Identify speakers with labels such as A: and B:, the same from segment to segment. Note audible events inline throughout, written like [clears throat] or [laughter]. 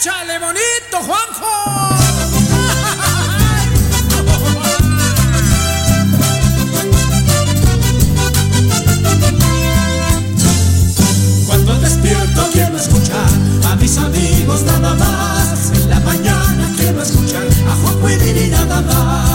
A: ¡Échale bonito, Juanjo! Cuando despierto quiero escuchar a mis amigos nada más. En la mañana quiero escuchar a Juanjo y nada más.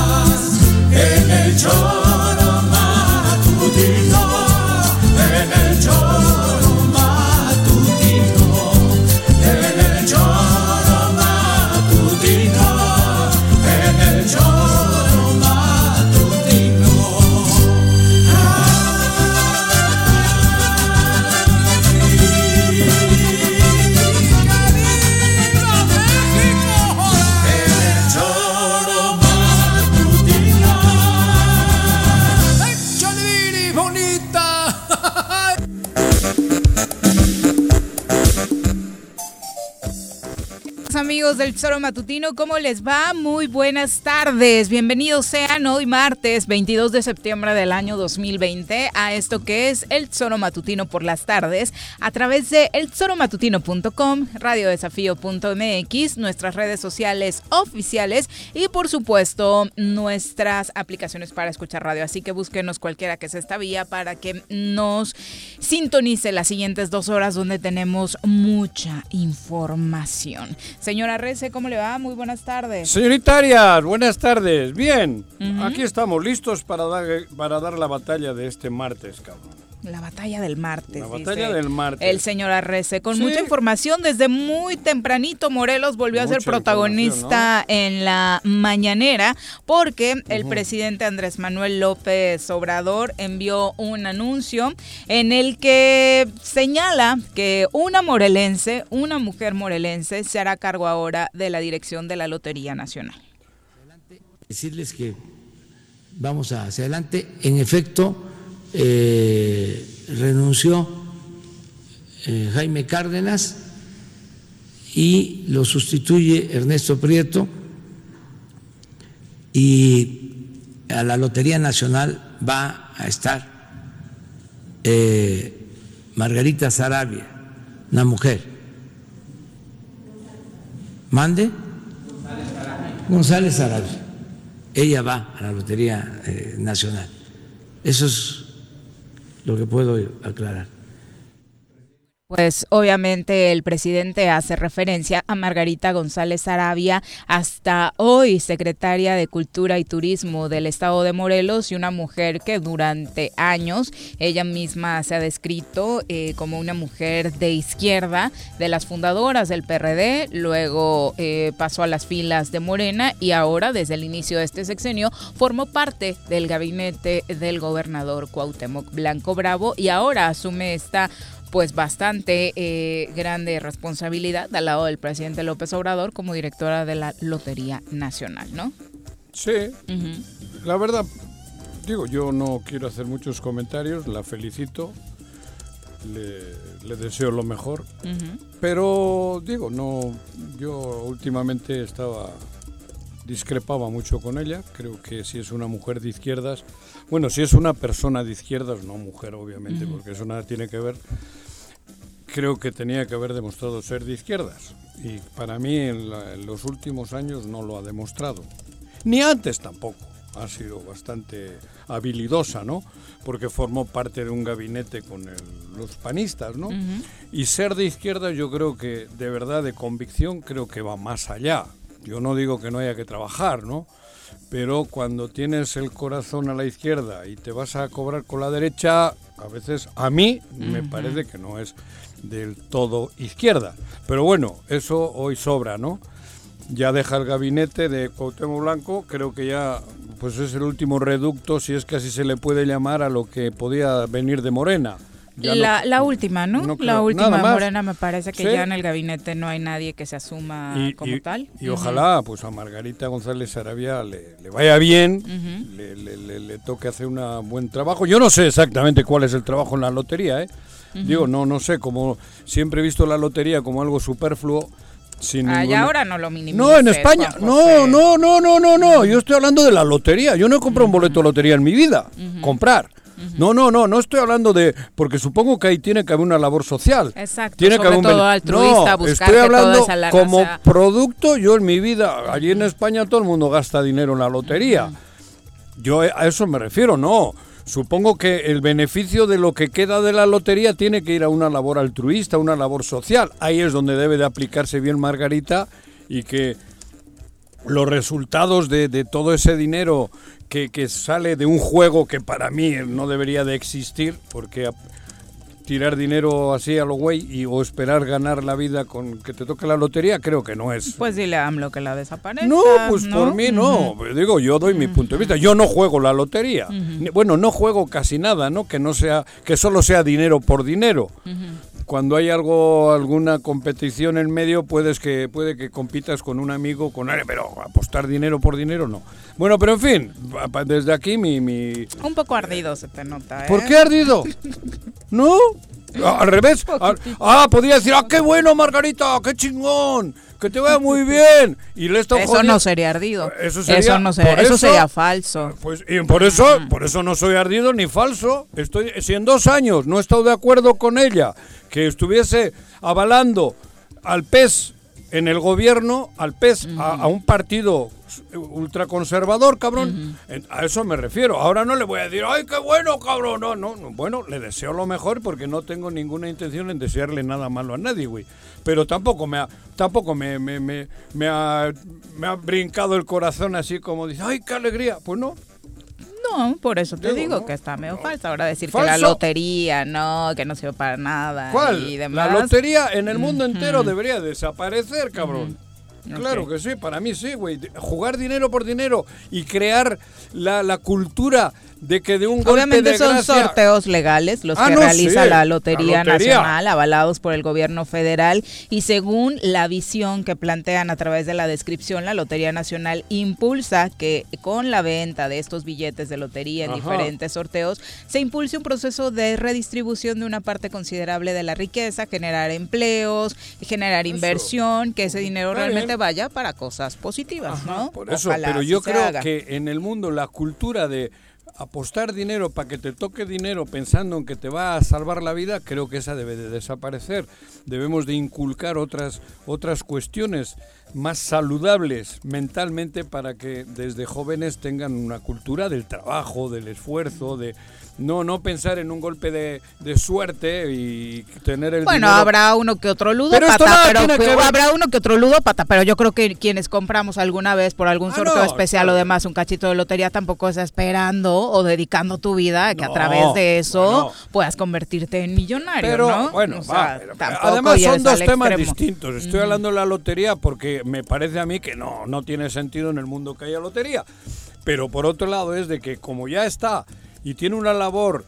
B: Del Tesoro Matutino, ¿cómo les va? Muy buenas tardes. Bienvenidos sean hoy martes 22 de septiembre del año 2020 a esto que es el Tesoro Matutino por las tardes a través de eltesoromatutino.com, radiodesafío.mx, nuestras redes sociales oficiales y por supuesto nuestras aplicaciones para escuchar radio. Así que búsquenos cualquiera que sea esta vía para que nos sintonice las siguientes dos horas donde tenemos mucha información. Señora Rece, ¿cómo le va? Muy buenas tardes.
C: Señorita Arias, buenas tardes. Bien, aquí estamos listos para dar, para dar la batalla de este martes, cabrón.
B: La batalla del martes.
C: La
B: dice
C: batalla del martes.
B: El señor Arrece, con
C: Sí.
B: mucha información desde muy tempranito. Morelos volvió a ser protagonista en la mañanera porque el presidente Andrés Manuel López Obrador envió un anuncio en el que señala que una morelense, una mujer morelense, se hará cargo ahora de la dirección de la Lotería Nacional.
D: decirles que vamos hacia adelante. En efecto, eh, renunció eh, Jaime Cárdenas y lo sustituye Ernesto Prieto y a la Lotería Nacional va a estar eh, Margarita Sarabia, una mujer. ¿Mande? González Sarabia. Ella va a la Lotería Nacional. Eso es lo que puedo aclarar.
B: Pues obviamente el presidente hace referencia a Margarita González Arabia, hasta hoy secretaria de Cultura y Turismo del Estado de Morelos y una mujer que durante años ella misma se ha descrito eh, como una mujer de izquierda, de las fundadoras del PRD, luego eh, pasó a las filas de Morena y ahora desde el inicio de este sexenio formó parte del gabinete del gobernador Cuauhtémoc Blanco Bravo y ahora asume esta pues bastante eh, grande responsabilidad al lado del presidente López Obrador como directora de la Lotería Nacional, ¿no?
C: Sí, la verdad, digo, yo no quiero hacer muchos comentarios, la felicito, le, le deseo lo mejor, pero digo, no, yo últimamente estaba discrepaba mucho con ella, creo que si es una mujer de izquierdas, bueno, si es una persona de izquierdas, no mujer obviamente,
E: Ujú.
C: porque eso nada tiene que ver, creo que tenía que haber demostrado ser de izquierdas y para mí en, la- en los últimos años no lo ha demostrado, ni antes tampoco. Ha sido bastante habilidosa, ¿no? Porque formó parte de un gabinete con el- los panistas, ¿no?
E: Ujú.
C: Y ser de izquierda yo creo que de verdad de convicción creo que va más allá. Yo no digo que no haya que trabajar, ¿no? Pero cuando tienes el corazón a la izquierda y te vas a cobrar con la derecha, a veces a mí me parece que no es del todo izquierda. Pero bueno, eso hoy sobra, ¿no? Ya deja el gabinete de Cuauhtémoc Blanco, creo que ya pues es el último reducto, si es que así se le puede llamar, a lo que podía venir de Morena, Ya
B: La,
C: no-
B: la última, ¿no? la última. Morena me parece que
C: Sí.
B: ya en el gabinete no hay nadie que se asuma
C: y,
B: como
C: y-
B: tal.
C: y ojalá pues a Margarita González Sarabia le, le vaya bien, le, le- le- le toque hacer un buen trabajo. Yo no sé exactamente cuál es el trabajo en la lotería, ¿eh? Digo, no, no sé, como siempre he visto la lotería como algo superfluo. Sin
B: Ah, y ahora no lo minimices.
C: No, en España. No, no, no, no, no, no. Yo estoy hablando de la lotería. Yo no he comprado un boleto de lotería en mi vida. Comprar. No, no, no, no estoy hablando de. Porque supongo que ahí tiene que haber una labor social.
B: Exacto,
C: Tiene
B: sobre
C: que haber un
B: todo altruista,
C: no,
B: buscar
C: estoy hablando como
B: sea-
C: producto. Yo en mi vida, allí en España todo el mundo gasta dinero en la lotería. Yo a eso me refiero, no. Supongo que el beneficio de lo que queda de la lotería tiene que ir a una labor altruista, una labor social. Ahí es donde debe de aplicarse bien Margarita y que los resultados de, de todo ese dinero que, que sale de un juego que para mí no debería de existir, porque tirar dinero así a lo güey y, o esperar ganar la vida con que te toque la lotería, creo que no es.
B: Pues dile a AMLO que la desaparezca.
C: No, pues
B: ¿no?
C: por mí no. Digo, yo doy mi punto de vista. Yo no juego la lotería. Bueno, no juego casi nada, ¿no? Que no sea, que solo sea dinero por dinero. Cuando hay algo, alguna competición en medio, puedes que, puede que compitas con un amigo, con alguien, pero apostar dinero por dinero no. Bueno, pero en fin, desde aquí mi, mi...
B: Un poco ardido se te nota, ¿eh?
C: ¿Por qué ardido? ¿No? Ah, Al revés. Ah, Ah, podría decir, ah, qué bueno, Margarita, qué chingón, que te vaya muy bien. Y le
B: Eso
C: jodiendo-
B: no sería ardido.
C: Eso sería-
B: no sería,
C: por
B: eso
C: eso-
B: sería falso.
C: Pues y por eso, por eso no soy ardido ni falso. Estoy, si en dos años no he estado de acuerdo con ella, que estuviese avalando al PES en el gobierno, al PES, a, a un partido ultraconservador, cabrón. En- A eso me refiero. Ahora no le voy a decir, ay, qué bueno, cabrón. No, no, no. Bueno, le deseo lo mejor porque no tengo ninguna intención en desearle nada malo a nadie, güey. Pero tampoco me ha, tampoco me, me, me, me ha, me ha brincado el corazón así como dice, ay, qué alegría. Pues no.
B: No, por eso te
C: Digo,
B: digo
C: ¿no?
B: que está medio falso. Ahora decir que la lotería, no, que no sirve para nada
C: ¿Cuál?
B: y demás.
C: La lotería en el mundo entero debería desaparecer, cabrón. Claro que sí, para mí sí, güey. Jugar dinero por dinero y crear la, la cultura de que de un golpe
B: Obviamente
C: de
B: son
C: gracia...
B: sorteos legales los
C: Ah,
B: que
C: no,
B: realiza
C: sí,
B: la
C: la
B: Lotería. Nacional, avalados por el gobierno federal y según la visión que plantean a través de la descripción, la Lotería Nacional impulsa que con la venta de estos billetes de lotería en
C: Ajá.
B: diferentes sorteos se impulse un proceso de redistribución de una parte considerable de la riqueza, generar empleos, generar inversión, que ese dinero
C: Está
B: realmente
C: bien.
B: vaya para cosas positivas,
C: Ajá,
B: ¿no?
C: Por eso,
B: Ojalá
C: pero yo creo
B: haga.
C: que en el mundo la cultura de apostar dinero para que te toque dinero pensando en que te va a salvar la vida, creo que esa debe de desaparecer. Debemos de inculcar otras otras cuestiones más saludables mentalmente para que desde jóvenes tengan una cultura del trabajo, del esfuerzo, de no no pensar en un golpe de, de suerte y tener el
B: Bueno,
C: dinero
B: habrá uno que otro
C: Pero nada
B: pero,
C: que
B: pero
C: ver-
B: habrá uno que otro ludópata, pero yo creo que quienes compramos alguna vez por algún
C: Ah,
B: sorteo
C: no,
B: especial o demás un cachito de lotería tampoco está esperando o dedicando tu vida a que a
C: No,
B: través de eso
C: bueno.
B: puedas convertirte en millonario,
C: Pero
B: ¿no?
C: bueno,
B: O sea,
C: va, pero- además son dos temas
B: extremo.
C: distintos. Estoy hablando de la lotería porque me parece a mí que no, no tiene sentido en el mundo que haya lotería. Pero por otro lado es de que como ya está y tiene una labor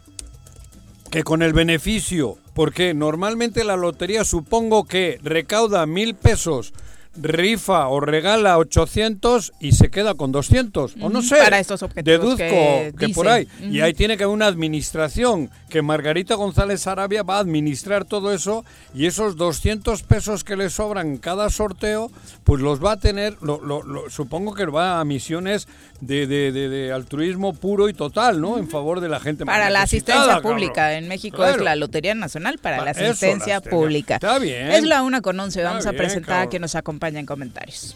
C: que con el beneficio, porque normalmente la lotería supongo que recauda mil pesos, rifa o regala 800 y se queda con 200, o no sé.
B: para estos objetivos
C: Deduzco
B: que
C: que, por ahí. Y ahí tiene que haber una administración, que Margarita González Arabia va a administrar todo eso y esos 200 pesos que le sobran cada sorteo, pues los va a tener, lo- lo- lo- supongo que va a misiones de, de- de- de altruismo puro y total, ¿no? En favor de la gente más
B: Para la asistencia
C: cabrón.
B: pública. En México
C: Claro.
B: es la Lotería Nacional para
C: Pa-
B: la asistencia pública.
C: Está bien.
B: Es la una con once.
C: Está
B: Vamos a
C: bien,
B: presentar a quien nos acompaña en comentarios.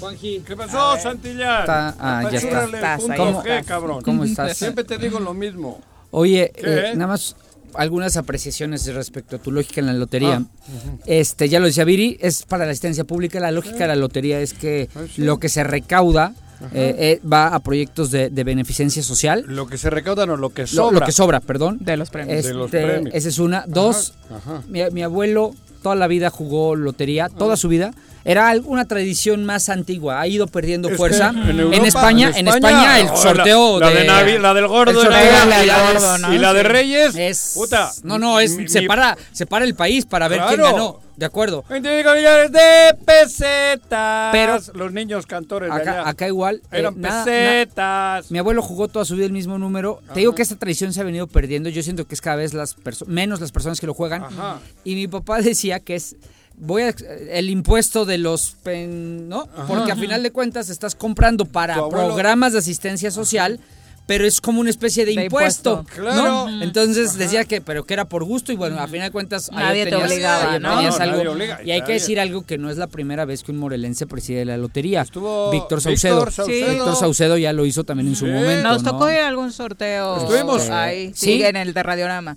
F: Juanji.
C: ¿Qué pasó, Santillán?
F: Está- ah, ya está.
B: Estás
C: punto G, cabrón.
F: ¿Cómo estás?
C: Siempre te digo lo mismo.
F: Oye, eh, nada más algunas apreciaciones respecto a tu lógica en la lotería.
C: Ah,
F: Este, ya lo decía Viri, es para la asistencia pública. La lógica de la lotería es que
C: Ah, sí.
F: lo que se recauda eh, eh, va a proyectos de, de beneficencia social.
C: Lo que se recauda no lo que
F: Lo,
C: sobra.
F: lo que sobra, perdón.
B: De los premios.
F: Este,
C: De los premios.
F: Esa es una. Dos,
C: Ajá.
F: mi, mi abuelo toda la vida jugó lotería, toda su vida. Era una tradición más antigua, ha ido perdiendo
C: Es
F: fuerza. En,
C: Europa,
F: España, en España, el sorteo
C: la, la
F: de,
C: de Navi- la del gordo de y la de. Reyes
F: es-
C: puta
F: no, no, es
C: mi-
F: separa, separa el país para ver quién ganó. De acuerdo.
C: 25 millones de pesetas
F: Pero-
C: los niños cantores de
F: Acá,
C: allá
F: acá igual. eh,
C: eran
F: nada-
C: pesetas
F: mi abuelo jugó toda su vida el mismo número. Te digo que esta tradición se ha venido perdiendo. Yo siento que es cada vez las menos las personas que lo juegan.
C: Ajá.
F: Y mi papá decía que es voy a el impuesto de los pen- ¿no? Porque a final de cuentas estás comprando para programas de asistencia social, pero es como una especie de,
B: De
F: impuesto,
B: impuesto.
F: ¿no?
C: Claro.
F: Entonces decía que pero que era por gusto y bueno, a final de cuentas
B: Nadie te
F: obtenías-
B: obligaba, ¿no?
F: obtenías
C: No,
F: algo.
C: nadie obliga,
F: y hay que decir algo que no es la primera vez que un morelense preside la lotería.
C: Estuvo
F: Víctor
C: Víctor
F: Saucedo.
C: Saucedo.
F: Víctor Saucedo ya lo hizo también en su
C: Sí.
F: momento.
B: Nos
F: ¿no?
B: tocó ir a algún sorteo.
C: Estuvimos.
B: ahí.
F: Sí.
B: En el de Radiorama.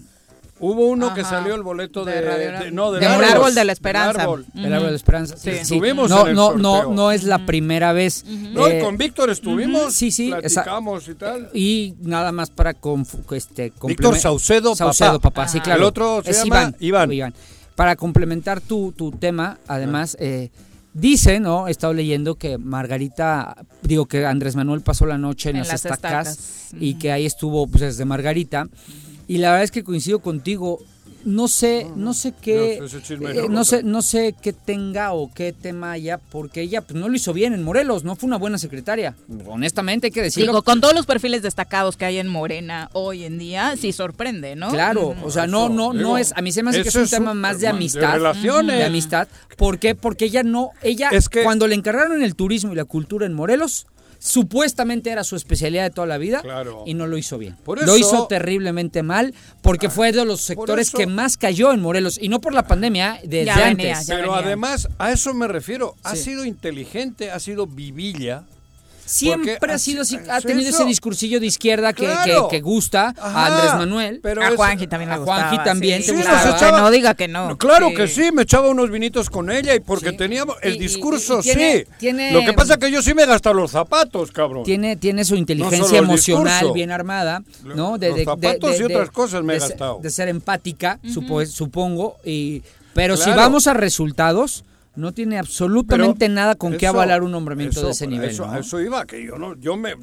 C: Hubo uno que
B: Ajá.
C: salió el boleto de,
B: De Radio-
C: de- no del
F: Del
C: árbol,
B: árbol de la
C: del
B: esperanza.
C: árbol.
F: El árbol de esperanza.
B: Sí.
C: Estuvimos
F: no,
C: en el
F: no, no,
C: sorteo.
F: no es la primera vez.
C: no
F: Eh,
C: y con Víctor estuvimos
F: sí, sí, esa-
C: platicamos y tal
F: Y nada más para confu- este,
C: Víctor Saucedo,
F: Saucedo,
C: papá.
F: papá, sí, claro.
C: El otro se
F: es
C: llama
F: Iván,
C: Iván.
F: Para complementar tu, tu tema, además, eh, dice, ¿no? He estado leyendo que Margarita, digo que Andrés Manuel pasó la noche en,
B: En
F: las,
B: las
F: estacas,
B: estacas.
F: y que ahí estuvo pues desde Margarita. Y la verdad es que coincido contigo. No sé, no sé qué,
C: No,
F: eh,
C: no
F: sé, no sé qué tenga o qué tema haya, porque ella pues, no lo hizo bien en Morelos, no fue una buena secretaria. Honestamente hay que decirlo.
B: Digo, con todos los perfiles destacados que hay en Morena hoy en día, sí sorprende, ¿no?
F: Claro, o sea, no, no, no es, a mí se me hace que es un
C: es
F: tema
C: un-
F: más de
C: de
F: amistad,
C: relaciones.
F: de amistad. ¿Por qué? Porque ella no, ella,
C: Es que-
F: cuando le encargaron el turismo y la cultura en Morelos, supuestamente era su especialidad de toda la vida
C: Claro.
F: y no lo hizo bien.
C: Por
F: lo
C: eso- Ah,
F: hizo terriblemente mal porque fue de los sectores
C: eso-
F: que más cayó en Morelos y no por la pandemia, desde
B: Ya venía,
F: antes.
B: ya
C: pero
B: venía.
C: además a eso me refiero ha
F: Sí.
C: sido inteligente ha sido vivilla
F: Siempre
C: Porque
F: ha sido así, ha tenido
C: eso.
F: ese discursillo de izquierda que,
C: Claro.
F: que- que gusta
C: Ajá,
F: a Andrés Manuel.
C: pero
B: a Juanji también le
F: a Juanji
B: gustaba,
F: también
B: sí,
F: te
C: Sí,
F: gustaba.
C: echaba-
B: no diga que no.
C: No, claro que sí, me echaba unos vinitos con ella y porque
F: Sí.
C: teníamos el
F: y-
C: discurso,
F: y tiene-
C: sí.
F: tiene-
C: Lo que pasa es que yo sí me he gastado los zapatos, cabrón.
F: tiene, tiene su inteligencia emocional
C: discurso.
F: bien armada, ¿no?
C: los zapatos y otras cosas me he
F: de ser-
C: gastado.
F: de ser empática, supo- supongo, y pero si vamos a resultados, no tiene absolutamente
C: Pero
F: nada con qué avalar un nombramiento
C: eso-
F: de ese nivel.
C: Eso, eso iba, que yo no, yo me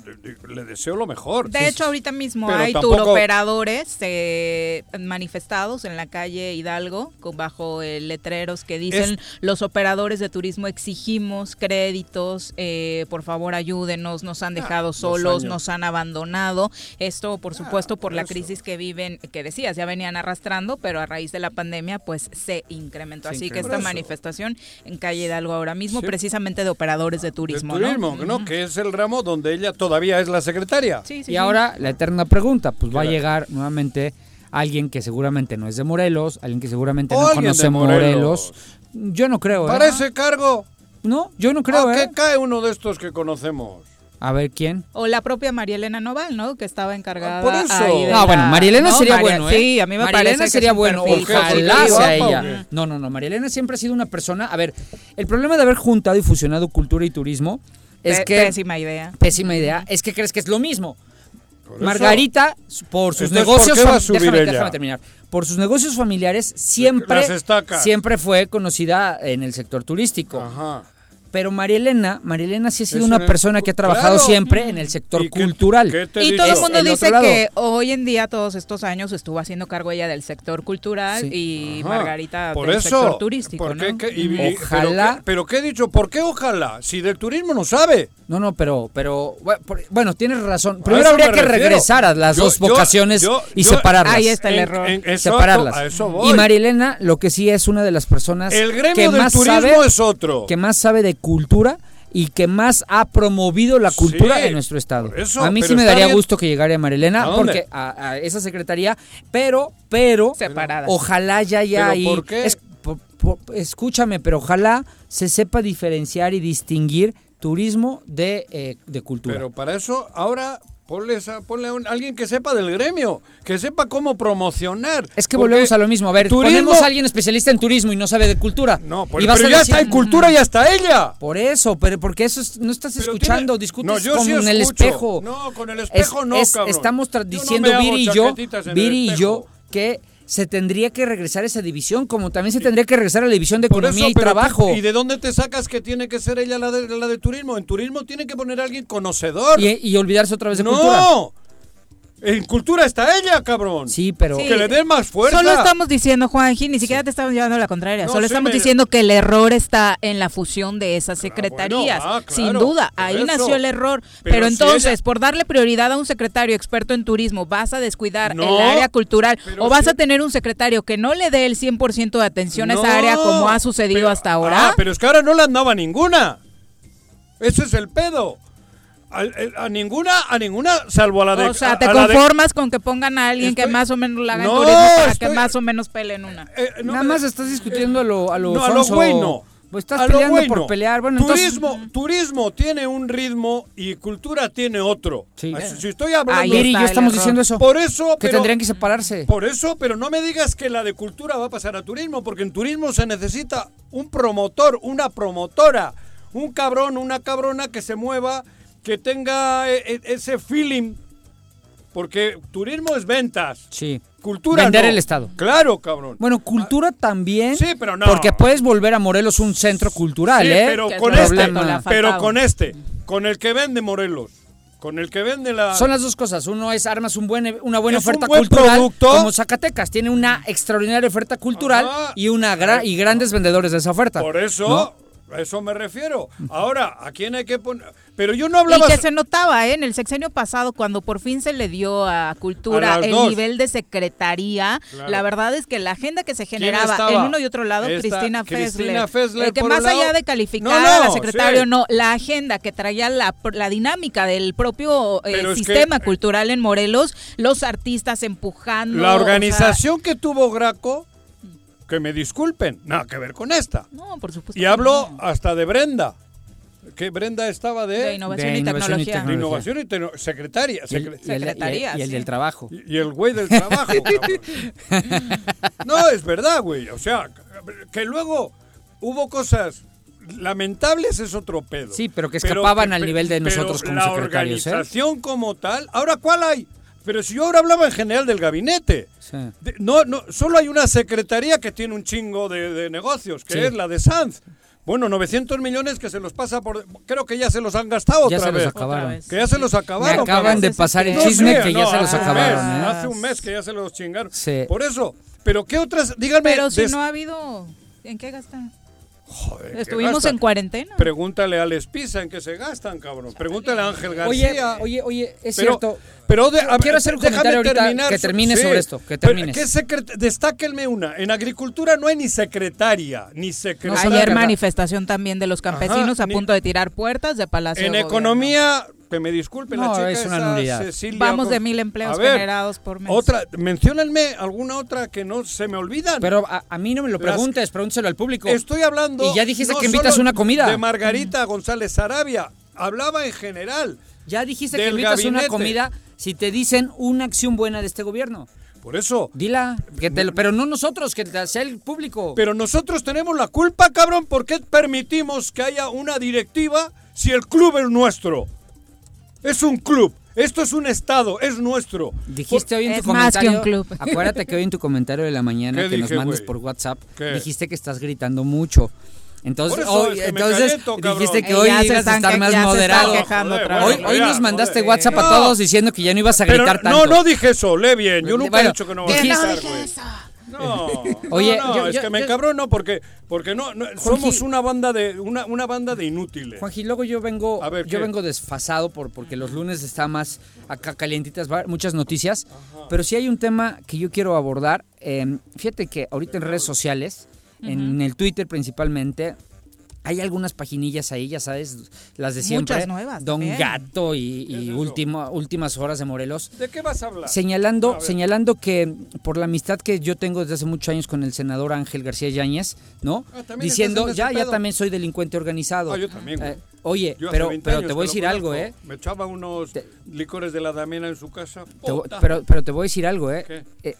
C: le deseo lo mejor.
B: De hecho, ahorita mismo
C: Pero
B: hay
C: tampoco-
B: turoperadores eh, manifestados en la calle Hidalgo con, bajo eh, letreros que dicen los operadores de turismo exigimos créditos, eh, por favor ayúdenos, nos han dejado
C: dos
B: solos, nos han abandonado. Esto, por supuesto, por la crisis que viven, que decías, ya venían arrastrando, pero a raíz de la pandemia, pues se incrementó.
F: Se
B: Así
F: incrementó.
B: que esta
C: eso.
B: manifestación en calle Hidalgo ahora mismo,
C: Sí.
B: precisamente de operadores de
C: De
B: turismo,
C: turismo,
B: ¿no?
C: ¿no? Que es el ramo donde ella todavía es la secretaria.
B: Sí, sí,
F: Y
B: sí.
F: ahora la eterna pregunta, pues va a llegar nuevamente alguien que seguramente no es de Morelos, alguien que seguramente
C: O
F: no conoce Morelos.
C: Morelos.
F: Yo no creo, ¿eh?
C: Para ese cargo,
F: No, yo no creo,
C: ¿a
F: ¿eh?
C: qué cae uno de estos que conocemos?
F: A ver quién.
B: O la propia María Elena Noval, ¿no? Que estestaba encargada.
C: Por eso.
B: ahí de
F: No, bueno,
B: la-
F: María Elena
B: ¿no?
F: sería
B: María-
F: bueno, ¿eh?
B: Sí, a mí me
F: María
B: parece
F: Elena
B: que
F: sería bueno,
B: perfil
C: ¿Por qué? ¿Porque
F: ojalá sea ella. No, no, no, María Elena siempre ha sido una persona, a ver, el problema de haber juntado y fusionado cultura y turismo es que
B: Pésima idea.
F: pésima idea, es que crees que es lo mismo.
C: Por
F: Margarita, por sus
C: Entonces,
F: negocios,
C: ¿por qué va a
F: fam-
C: subir
F: déjame,
C: ella?
F: déjame terminar. Por sus negocios familiares siempre, siempre fue conocida en el sector turístico.
C: Ajá.
F: Pero María Elena, María Elena sí ha sido
C: Es
F: una
C: el-
F: persona que ha trabajado
C: claro.
F: siempre en el sector
C: ¿Y qué-
F: cultural.
C: qué te
B: Y todo el mundo
F: El
B: dice que hoy en día, todos estos años, estuvo haciendo cargo ella del sector cultural
F: Sí.
B: y
C: Ajá.
B: Margarita
C: Por
B: del
C: eso,
B: sector turístico,
C: ¿por qué?
B: ¿no?
C: ¿Qué? Y- y-
F: Ojalá.
C: Pero, qué- pero ¿qué he dicho? ¿Por qué ojalá? Si del turismo no sabe.
F: No, no, pero, pero bueno, tienes razón. Primero habría que
C: refiero.
F: regresar a las
C: Yo-
F: dos vocaciones
C: yo-
F: y
C: yo-
F: separarlas.
B: Ahí está el
C: En-
B: error.
C: en-
F: separarlas.
C: a eso voy.
F: Y María Elena, lo que sí es una de las personas
C: El gremio
F: que
C: del
F: más
C: turismo
F: sabe,
C: es otro.
F: que más sabe de cultura y que más ha promovido la cultura
C: Sí,
F: en nuestro estado.
C: eso,
F: a mí sí me daría
C: bien.
F: gusto que llegara María Elena
C: ¿A
F: porque a, a esa secretaría, pero, pero
B: Separadas.
F: ojalá ya haya
C: ¿Pero
F: ahí.
C: por qué?
F: es- por- por- escúchame, pero ojalá se sepa diferenciar y distinguir turismo de, eh, de cultura.
C: Pero para eso, ahora Ponle, esa- ponle a un- alguien que sepa del gremio, que sepa cómo promocionar.
F: Es que
C: Porque
F: volvemos a lo mismo. A ver,
C: turismo-
F: ponemos a alguien especialista en turismo y no sabe de cultura.
C: No, por-
F: y vas
C: pero
F: a
C: ya
F: decir,
C: está en cultura, ya está ella.
F: Por eso, pero porque eso es- no estás
C: Pero
F: escuchando,
C: tiene-
F: discutes
C: No, yo
F: con
C: sí
F: el espejo.
C: No, con el
F: Es-
C: espejo no,
F: es-
C: cabrón.
F: Estamos
C: Yo no
F: diciendo
C: hago
F: Viri y yo, Viri y que se tendría que regresar a esa división, como también se tendría que regresar a la división de
C: Por
F: economía
C: eso,
F: y
C: tú-
F: trabajo.
C: ¿Y de dónde te sacas que tiene que ser ella la de, la de turismo? En turismo tiene que poner a alguien conocedor.
F: Y, y olvidarse otra vez de
C: no,
F: cultura.
C: En cultura está ella, cabrón.
F: Sí, pero
B: Sí.
C: Que le den más fuerza.
B: Solo estamos diciendo, Juanji, ni siquiera te estamos llevando a la contraria.
C: No,
B: Solo
C: sí
B: estamos
C: me-
B: diciendo que el error está en la fusión de esas secretarías.
C: bueno, ah,
B: Sin duda, ahí
C: eso.
B: nació el error.
C: Pero
B: Pero,
C: si
B: entonces,
C: ella-
B: por darle prioridad a un secretario experto en turismo, vas a descuidar
C: No,
B: el área cultural o vas
C: si-
B: a tener un secretario que no le dé el 100% de atención a esa área como ha sucedido
C: pero-
B: hasta ahora.
C: Ah, pero es que ahora no le andaba ninguna. Ese es el pedo. A, ninguna, a ninguna, salvo a la de.
B: o sea, te
C: a la de-
B: conformas con que pongan a alguien que más o menos la haga en turismo para
C: estoy-
B: que más o menos peleen una.
C: eh, no
F: nada
C: me-
F: más estás discutiendo a lo, a lo
C: no, a lo
F: sonso.
C: güey no.
F: Pues estás peleando por pelear. Bueno, entonces-
C: turismo, turismo tiene un ritmo y cultura tiene otro.
F: Sí.
C: Así- Si estoy hablando.
F: Viri y yo estamos diciendo eso.
C: Por eso.
F: que
C: pero-
F: tendrían que separarse.
C: Por eso, pero no me digas que la de cultura va a pasar a turismo, porque en turismo se necesita un promotor, una promotora, un cabrón, una cabrona que se mueva, que tenga eh, eh, ese feeling, porque turismo es ventas,
F: Sí.
C: cultura
F: Vender
C: no.
F: el Estado.
C: Claro, cabrón.
F: Bueno, cultura también.
C: Sí, pero no.
F: Porque puedes volver a Morelos un centro cultural,
C: Sí,
F: ¿eh?
C: pero con este, pero con este, con el que vende Morelos, con el que vende la
F: Son las dos cosas. Uno es armas un buen, una buena
C: Es un
F: oferta
C: buen
F: cultural,
C: producto.
F: como Zacatecas tiene una extraordinaria oferta cultural
C: Ajá.
F: y una gra- y grandes vendedores de esa oferta.
C: Por eso,
F: ¿no?
C: A eso me refiero. Ahora, ¿a quién hay que poner? Pero yo no
B: Y
C: hablaba
B: que se notaba ¿eh? en el sexenio pasado, cuando por fin se le dio a Cultura
C: A
B: el
C: dos.
B: nivel de secretaría,
C: Claro.
B: la verdad es que la agenda que se
C: ¿Quién
B: generaba en uno y otro lado,
C: Esta
B: Cristina Fessler,
C: Cristina Fessler
B: eh, que más
C: lado.
B: allá de calificar
C: No,
B: a la secretaria,
C: sí.
B: no, la agenda que traía la, la dinámica del propio eh,
C: que-
B: sistema cultural en Morelos, los artistas empujando.
C: La
B: o sea,
C: organización que tuvo Graco, que me disculpen, nada que ver con esta.
B: no, por supuesto.
C: Y hablo
B: no.
C: hasta de Brenda, que Brenda estaba de,
B: de innovación,
F: de
B: y,
F: innovación y
B: tecnología.
C: de
F: tecnología.
C: innovación y tecno- secretaria.
F: Y el,
C: secre-
F: y el-
B: Secretaría,
F: y el- y el
B: sí.
F: del trabajo.
C: y, el güey del trabajo. [laughs] no, es verdad, güey. O sea, que luego hubo cosas lamentables es otro pedo.
F: Sí, pero que escapaban al nivel de
C: pero
F: nosotros como
C: la
F: secretarios, ¿eh?
C: organización como tal, ahora cuál hay? Pero si yo ahora hablaba en general del gabinete.
F: Sí.
C: De- no, no, solo hay una secretaría que tiene un chingo de, de negocios, que
F: Sí.
C: es la de Sanz. Bueno, 900 millones que se los pasa por... Creo que ya se los han gastado
F: Ya
C: otra
F: se los
C: vez.
F: acabaron.
B: Otra vez.
C: Que ya se los
F: Me
C: acabaron.
F: acaban
C: cabrón.
F: de pasar el
B: no
F: chisme que ya
C: no,
F: se los acabaron.
C: mes,
F: ¿eh?
C: Hace un mes que ya se los chingaron.
F: Sí.
C: Por eso. Pero ¿qué otras? Díganme.
B: Pero si
C: des-
B: no ha habido... ¿En qué gastan?
C: Joder, ¿qué
B: Estuvimos en cuarentena.
C: Pregúntale a Les Pisa en qué se gastan, cabrón. Pregúntale a Ángel
F: Oye,
C: García.
F: oye, oye, es
C: Pero-
F: cierto.
C: Pero de- a
F: Quiero hacer un
C: déjame
F: comentario ahorita
C: terminar
F: que termines sobre esto, que
C: Pero,
F: termines.
C: ¿qué secret- Destáquenme una. En agricultura no hay ni secretaria, ni secretaria.
F: solo
B: Ayer manifestación también de los campesinos
C: Ajá,
B: a
C: ni-
B: punto de tirar puertas de Palacio
C: En
B: de
C: economía, que me disculpen
F: No,
C: la chica
F: es una
C: esa,
F: nulidad.
C: Cecilia,
B: Vamos
C: con-
B: de mil empleos
C: ver,
B: generados por mes.
C: Otra, menciónenme alguna otra que no se me olvidan.
F: Pero a, a mí no me lo
C: Las-
F: preguntes, pregúnteselo al público.
C: Estoy hablando.
F: Y ya dijiste
C: no
F: que invitas una comida.
C: De Margarita González Sarabia. Hablaba en general.
F: Ya dijiste que invitas una comida si te dicen una acción buena de este gobierno.
C: Por eso.
F: Dila, que te lo- pero no nosotros, que te- sea el público.
C: Pero nosotros tenemos la culpa, cabrón. ¿Por qué permitimos que haya una directiva si el club es nuestro? Es un club. Esto es un estado. Es nuestro.
F: Dijiste hoy en
B: Es
F: tu
B: más que
F: comentario.
B: un club. [laughs]
F: Acuérdate que hoy en tu comentario de la mañana
C: ¿Qué
F: que nos mandes por WhatsApp,
C: ¿Qué?
F: dijiste que estás gritando mucho. Entonces, hoy,
C: es que
F: entonces
C: caliento,
F: dijiste que
B: Eh,
F: hoy ibas a
B: están
F: estar más moderado.
C: Joder,
F: Hoy,
B: vez.
F: hoy
C: ya,
F: nos mandaste
C: joder.
F: WhatsApp a
C: No.
F: todos diciendo que ya no ibas a gritar
C: no,
F: tanto.
C: no dije eso. Lee bien. Yo nunca
F: Bueno,
C: he dicho que no vas a gritar, güey. [laughs] No,
F: Oye,
C: no, no,
F: yo-
C: es
F: yo-
C: que me encabrono porque porque no, no- somos una banda de una, una banda de inútiles.
F: Juanji, luego yo vengo,
C: A ver,
F: yo
C: ¿qué?
F: vengo desfasado por porque los lunes está más acá calientitas, muchas noticias, pero sí hay un tema que yo quiero abordar. eh, fíjate que ahorita en redes sociales, en el Twitter principalmente, hay algunas paginillas ahí, ya sabes, las de siempre.
B: Muchas nuevas
F: Don. Gato y,
C: ¿Qué es
F: y último- últimas horas de Morelos.
C: ¿De qué vas a hablar?
F: Señalando,
C: A
F: señalando que por la amistad que yo tengo desde hace muchos años con el senador Ángel García Yáñez, ¿no?
C: Ah, ¿también
F: Diciendo, ya, ya también soy delincuente organizado.
C: Ah, yo también, güey.
F: Eh, Oye,
C: Yo hace
F: pero,
C: 20
F: pero
C: años
F: te voy a decir algo. ¿eh?
C: Me echaba unos
F: Te-
C: licores de la Damiana en su casa.
F: Te pero, pero te voy a decir algo, ¿eh?
C: ¿Qué?
F: Eh,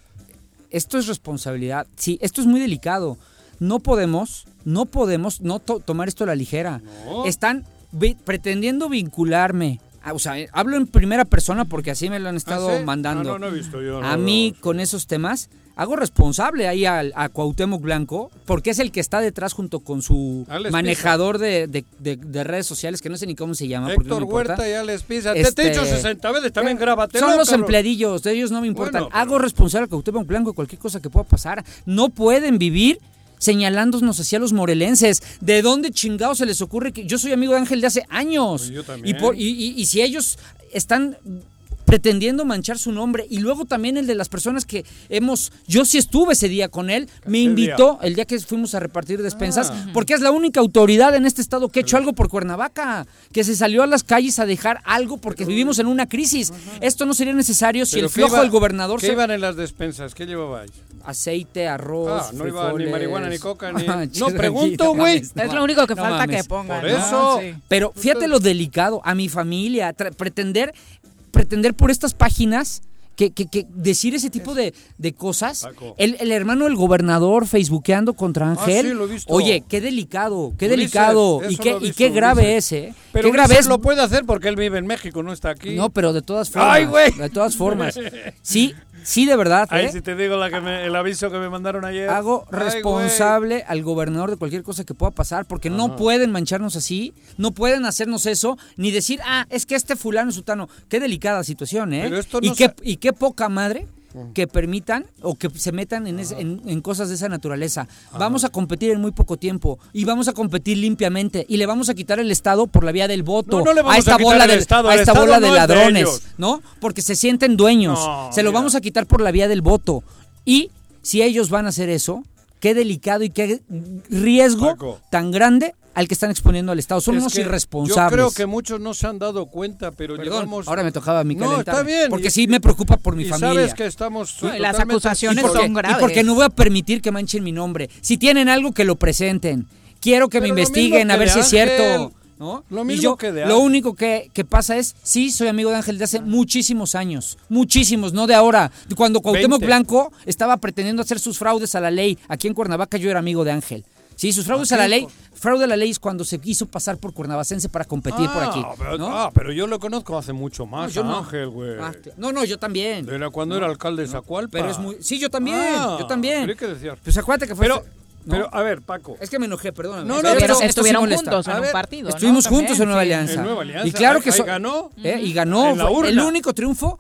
F: Esto es responsabilidad. Sí, esto es muy delicado. No podemos, no podemos no to- tomar esto a la ligera.
C: No.
F: Están vi- pretendiendo vincularme. Ah, O sea, eh, hablo en primera persona porque así me lo han estado
C: ¿Ah, sí?
F: mandando.
C: Ah, no, no he visto yo.
F: a mí con esos temas hago responsable ahí al- a, Cuauhtémoc Blanco porque es el que está detrás junto con su
C: Alex
F: manejador de, de- de- de redes sociales que no sé ni cómo se llama no
C: Héctor. Huerta y Alex Pisa.
F: Este-
C: Te he dicho 60 veces, también grábatelo.
F: Son los
C: cabrón.
F: empleadillos, de ellos no me importan.
C: Bueno, pero-
F: Hago responsable a Cuauhtémoc Blanco de cualquier cosa que pueda pasar. No pueden vivir señalándonos hacia los morelenses. ¿De dónde chingados se les ocurre que yo soy amigo de Ángel de hace años?
C: Pues yo
F: y,
C: también.
F: por- y- y- y si ellos están pretendiendo manchar su nombre y luego también el de las personas que hemos yo sí estuve ese día con él me
C: ¿Qué
F: invitó el día que fuimos a repartir despensas
C: Ah.
F: porque es la única autoridad en este estado que ha hecho algo por Cuernavaca que se salió a las calles a dejar algo porque vivimos en una crisis esto no sería necesario si el
C: ¿qué
F: flojo
C: iba-
F: del gobernador
C: ¿Qué
F: se
C: iban en las despensas? ¿Qué llevabais?
F: aceite arroz
C: Ah, no iba ni marihuana, ni coca, ni- [laughs]
F: Ah,
C: No, pregunto, güey.
B: es lo único que
F: no
B: falta
F: mames.
B: que pongan.
C: Por
B: ¿no?
C: eso.
B: Sí.
F: Pero fíjate lo delicado, a mi familia, pretender, pretender por estas páginas que, que- que decir ese tipo de, de cosas. El, el hermano del gobernador facebookeando contra Ángel.
C: sí, lo he visto.
F: Oye, qué delicado, qué
C: Ulises,
F: delicado. Y qué, y qué grave
C: Ulises.
F: es, ¿eh?
C: Pero
F: qué grave es.
C: lo puede hacer porque él vive en México, no está aquí.
F: No, pero de todas formas.
C: ¡Ay, güey!
F: De todas formas. [laughs] Sí, sí, de verdad.
C: Ahí
F: ¿eh?
C: si te digo la que me- el aviso que me mandaron ayer.
F: Hago
C: Ay, güey.
F: responsable al gobernador de cualquier cosa que pueda pasar, porque no pueden mancharnos así, no pueden hacernos eso, ni decir, ah, es que este fulano es sutano. Qué delicada situación, ¿eh?
C: Pero esto
F: y, qué, y qué poca madre que permitan o que se metan en, ese- en- en cosas de esa naturaleza. Vamos a competir en muy poco tiempo y vamos a competir limpiamente y le vamos a quitar el Estado por la vía del voto
C: No, no le vamos
F: a esta
C: a
F: bola,
C: el
F: del-
C: Estado,
F: a esta bola
C: no
F: de
C: es de
F: ladrones. ¿no? Porque se sienten dueños. Se lo
C: mira.
F: vamos a quitar por la vía del voto. Y si ellos van a hacer eso, qué delicado y qué riesgo
C: Paco.
F: tan grande al que están exponiendo al Estado. Son
C: Es
F: unos
C: que
F: irresponsables.
C: Yo creo que muchos no se han dado cuenta, pero
F: Perdón,
C: llevamos...
F: ahora me tocaba a mí
C: No, está bien.
F: Porque
C: y-
F: sí me preocupa por mi
C: y
F: familia.
C: sabes que estamos
B: No, y las acusaciones
F: porque,
B: son graves.
F: y porque no voy a permitir que manchen mi nombre. Si tienen algo que lo presenten. Quiero que me
C: Pero
F: investiguen a ver si es cierto. ¿no?
C: Lo
F: Y
C: mismo
F: yo,
C: que de
F: Lo único que, que pasa es, sí, soy amigo de Ángel de hace muchísimos años. Muchísimos, no de ahora. Cuando Cuauhtémoc
C: 20.
F: Blanco estaba pretendiendo hacer sus fraudes a la ley aquí en Cuernavaca, yo era amigo de Ángel. Sí, sus fraudes a la ley. Fraude a la ley es cuando se quiso pasar por cuernavacense para competir por aquí.
C: Ah, pero,
F: ¿no?
C: ah, pero yo lo conozco hace mucho más,
F: No, yo no.
C: Ángel, güey.
F: Ah, no, no, yo también.
C: Era cuando era alcalde de Zacualpa.
F: Pero es muy. Sí, yo también.
C: Ah,
F: yo también.
C: pero ¿y qué decías?
F: Pues acuérdate que fue.
C: Pero,
F: ¿no?
C: pero, a ver, Paco.
F: Es que me enojé, perdóname.
C: No, no,
F: Esto-
C: pero
F: sí
B: estuvieron
F: molesta.
B: juntos en
C: A
B: un partido. ¿no?
F: Estuvimos
B: También,
F: juntos en Nueva
B: sí.
F: Alianza.
C: En Nueva Alianza.
F: Y claro que so-
C: ganó.
F: ¿eh? Y ganó.
C: En la
F: fue
C: urna.
F: el único triunfo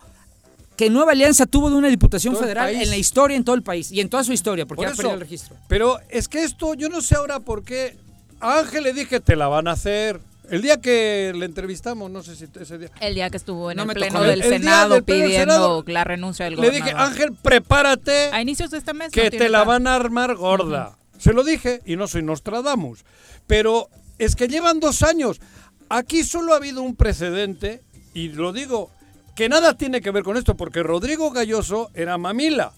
F: que Nueva Alianza tuvo de una diputación
C: Todo
F: federal en la historia, en todo el país. Y en toda su historia, porque
C: Por
F: ha
C: eso,
F: perdido el registro.
C: Pero es que esto, yo no sé ahora por qué. A Ángel le dije, te la van a hacer. El día que le entrevistamos, no sé si ese día.
B: El día que estuvo en
F: No
B: el pleno del
C: El
B: Senado
C: del pleno
B: pidiendo
C: Senado,
B: la renuncia del
C: Le
B: gobernador.
C: dije, Ángel, prepárate.
B: A inicios de este mes.
C: que
B: no
C: te la van a armar gorda. Se lo dije y no soy Nostradamus. Pero es que llevan dos años. Aquí solo ha habido un precedente, y lo digo, que nada tiene que ver con esto, porque Rodrigo Galloso era mamila.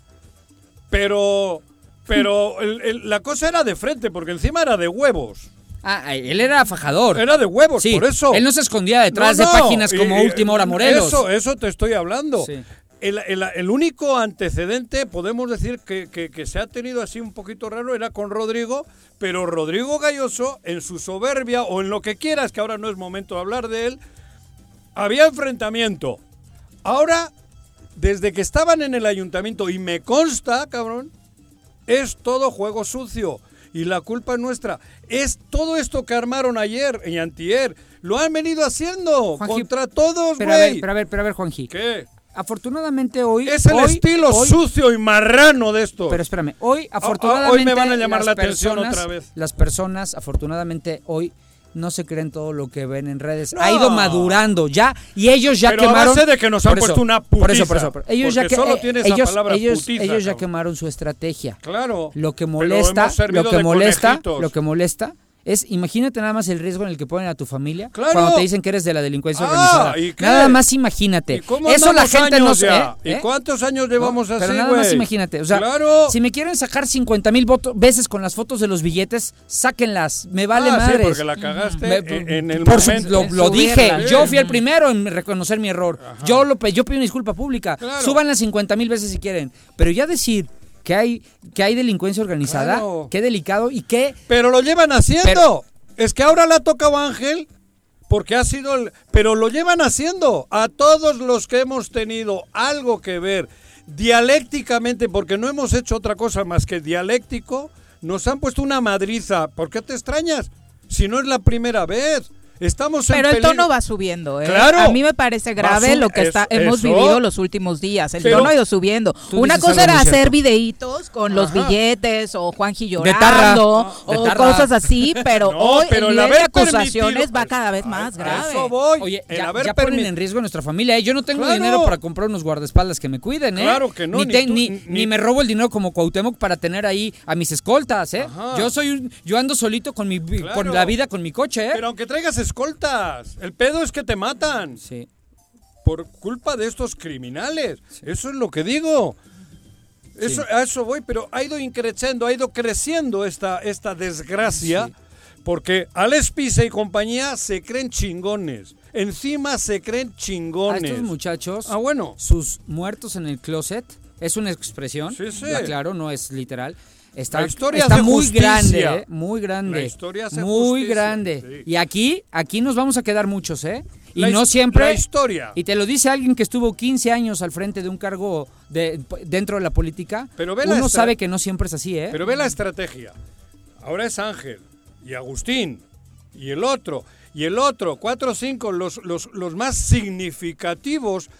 C: Pero, pero [laughs] el- el- la cosa era de frente, porque encima era de huevos.
F: Ah, él era fajador.
C: Era de huevos,
F: Sí,
C: por eso.
F: Él no se escondía detrás
C: No,
F: de
C: no,
F: páginas
C: y-
F: como
C: y-
F: Última Hora Morelos.
C: Eso, eso te estoy hablando.
F: Sí.
C: El, el- el único antecedente, podemos decir, que, que- que se ha tenido así un poquito raro era con Rodrigo, pero Rodrigo Galloso, en su soberbia o en lo que quieras, que ahora no es momento de hablar de él, había enfrentamiento. Ahora, desde que estaban en el ayuntamiento, y me consta, cabrón, es todo juego sucio. Y la culpa es nuestra. Es todo esto que armaron ayer y antier. Lo han venido haciendo
F: Juanji,
C: contra todos,
F: Pero a ver,
C: güey.
F: pero a ver, pero a ver, Juanji.
C: ¿Qué?
F: Afortunadamente hoy.
C: Es el
F: hoy-
C: estilo
F: hoy-
C: sucio y marrano de esto.
F: Pero espérame, hoy
C: ah,
F: afortunadamente
C: hoy me van a llamar la atención otra vez.
F: Las personas afortunadamente hoy no se creen todo lo que ven en redes.
C: No.
F: Ha ido madurando ya y ellos ya
C: Pero
F: quemaron
C: base de que nos han
F: eso,
C: puesto una
F: Por eso, por
C: putiza,
F: eso. por- Ellos ya que
C: solo
F: eh,
C: esa
F: ellos,
C: palabra
F: ellos,
C: putiza,
F: ellos ya
C: cabrón.
F: quemaron su estrategia.
C: Claro.
F: Lo que
C: Pero
F: molesta, lo que molesta, lo que molesta Es, imagínate nada más el riesgo en el que ponen a tu familia
C: Claro.
F: cuando te dicen que eres de la delincuencia
C: Ah,
F: organizada.
C: ¿y?
F: Nada más imagínate.
C: ¿Y cómo
F: Eso la gente no sé.
C: ya?
F: ¿eh?
C: ¿Y cuántos años llevamos
F: No,
C: así,
F: Pero nada más imagínate. O sea,
C: Claro.
F: si me quieren sacar 50 mil veces con las fotos de los billetes, sáquenlas. Me vale
C: Ah, sí,
F: madres.
C: porque la cagaste
F: Me-
C: en, en el
F: por su- lo, dije.
B: Sí.
F: Yo fui el primero en reconocer mi error. Yo lo yo pido una disculpa pública.
C: Claro.
F: Súbanla 50 mil veces si quieren. Pero ya decir que hay que hay delincuencia organizada,
C: Claro.
F: qué delicado y qué
C: Pero lo llevan haciendo.
F: Pero-
C: es que ahora le ha tocado a Ángel porque ha sido el... Pero lo llevan haciendo. A todos los que hemos tenido algo que ver dialécticamente, porque no hemos hecho otra cosa más que dialéctico, nos han puesto una madriza. ¿Por qué te extrañas? Si no es la primera vez. Estamos en
B: Pero el
C: peligro.
B: tono va subiendo, ¿eh?
C: Claro.
B: A mí me parece grave lo que está,
C: es-
B: hemos
C: eso.
B: vivido los últimos días. El
C: Pero-
B: tono ha ido subiendo. Una cosa era hacer
F: cierto.
B: videitos con los
C: Ajá.
B: billetes o Juanji llorando o cosas así, pero [laughs]
C: No,
B: hoy
C: pero
B: el
C: el
B: nivel de acusaciones va cada vez más
C: a
B: grave.
C: eso voy.
F: Oye,
C: El
F: ya,
C: haber
F: ya ponen en riesgo a nuestra familia. ¿eh? Yo no tengo
C: Claro.
F: dinero para comprar unos guardaespaldas que me cuiden, ¿eh?
C: Claro que no,
F: Ni,
C: ni
F: te-
C: tú-
F: ni,
C: ni-
F: ni me robo el dinero como Cuauhtémoc para tener ahí a mis escoltas, ¿eh?
C: Ajá.
F: Yo soy un- yo ando solito con mi
C: Claro.
F: con la vida con mi coche, ¿eh?
C: Pero aunque traigas escoltas, el pedo es que te matan.
F: Sí.
C: por culpa de estos criminales. Eso es lo que digo. Eso, A eso voy, pero ha ido increciendo, ha ido creciendo esta, esta desgracia, porque Alex Pisa y compañía se creen chingones. Encima se creen
F: A
C: chingones.
F: estos muchachos,
C: Ah, bueno.
F: sus muertos en el closet, es una expresión,
C: Sí, sí.
F: claro, no es literal. Está,
C: La historia
F: está muy
C: justicia.
F: grande, ¿eh? muy grande.
C: La historia hace
F: muy
C: justicia,
F: grande.
C: sí.
F: Y aquí, aquí nos vamos a quedar muchos, ¿eh? Y
C: La
F: no siempre.
C: la historia.
F: Y te lo dice alguien que estuvo 15 años al frente de un cargo de, dentro de la política.
C: Pero ve la
F: Uno sabe que no siempre es así, ¿eh?
C: Pero ve la estrategia. Ahora es Ángel y Agustín y el otro y el otro, cuatro o cinco, los, los, los más significativos.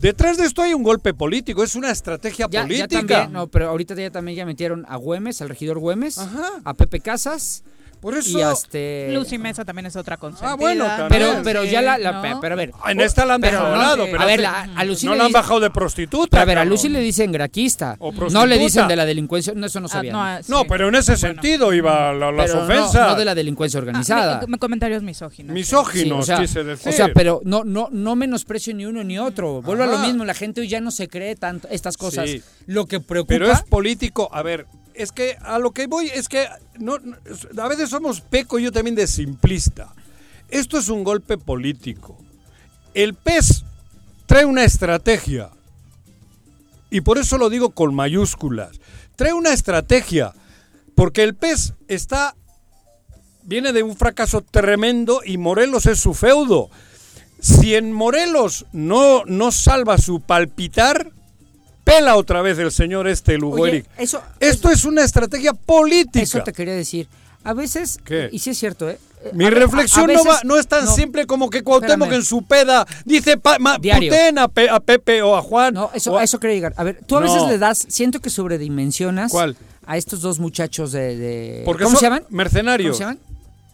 C: Detrás de esto hay un golpe político, es una estrategia
F: ya, ya
C: política.
F: también, no, pero ahorita ya también ya metieron a Güemes, al regidor Güemes,
C: Ajá.
F: a Pepe Casas
C: Por eso.
F: y este.
B: Lucy Mesa también es otra consentida.
C: Ah, bueno, también.
F: Pero, pero ya la, la-
B: ¿no?
F: pero a ver.
C: En esta la han
F: pero
C: dejado
F: no,
C: de lado,
F: eh,
C: pero
F: a ver, la- a Lucy
C: no
F: le
C: la han bajado de prostituta.
F: Pero a ver, a. Lucy le dicen graquista.
C: O
F: No le
C: prostituta.
F: dicen de la delincuencia. No, eso no
B: Ah,
F: sabía.
B: ah,
C: No, pero en ese
B: Bueno.
C: sentido iba la- las
F: no-
C: ofensas.
F: No, de la delincuencia organizada.
B: Ah, me- comentarios misóginos.
C: Misóginos,
F: Sí, o sea,
C: quise decir.
F: o sea, pero no, no, no menosprecio ni uno ni otro. Vuelvo a lo mismo, la gente hoy ya no se cree tanto estas cosas.
C: Sí.
F: Lo que preocupa.
C: Pero es político. A ver, es que a lo que voy es que a veces somos peco yo también de simplista. Esto es un golpe político. El PES trae una estrategia. Y por eso lo digo con mayúsculas. Trae una estrategia. Porque el PES está. Viene de un fracaso tremendo y Morelos es su feudo. Si en Morelos no, no salva su palpitar, pela otra vez el señor este Lugueric.
F: Oye, eso,
C: Esto es una estrategia política.
F: eso te quería decir. A veces,
C: ¿Qué?
F: y sí es cierto, ¿eh?
C: Mi
F: A-
C: reflexión
F: a
C: no,
F: veces-
C: va, no es tan
F: no,
C: simple como que Cuauhtémoc
F: Espérame.
C: en su peda dice pa, ma- puten a, Pe- a Pepe o a Juan.
F: No, eso,
C: a-
F: eso quería llegar. A ver, tú a
C: No.
F: veces le das, siento que sobredimensionas
C: ¿Cuál?
F: a estos dos muchachos de... de- ¿Cómo
C: son
F: se llaman?
C: mercenarios.
F: ¿Cómo se llaman?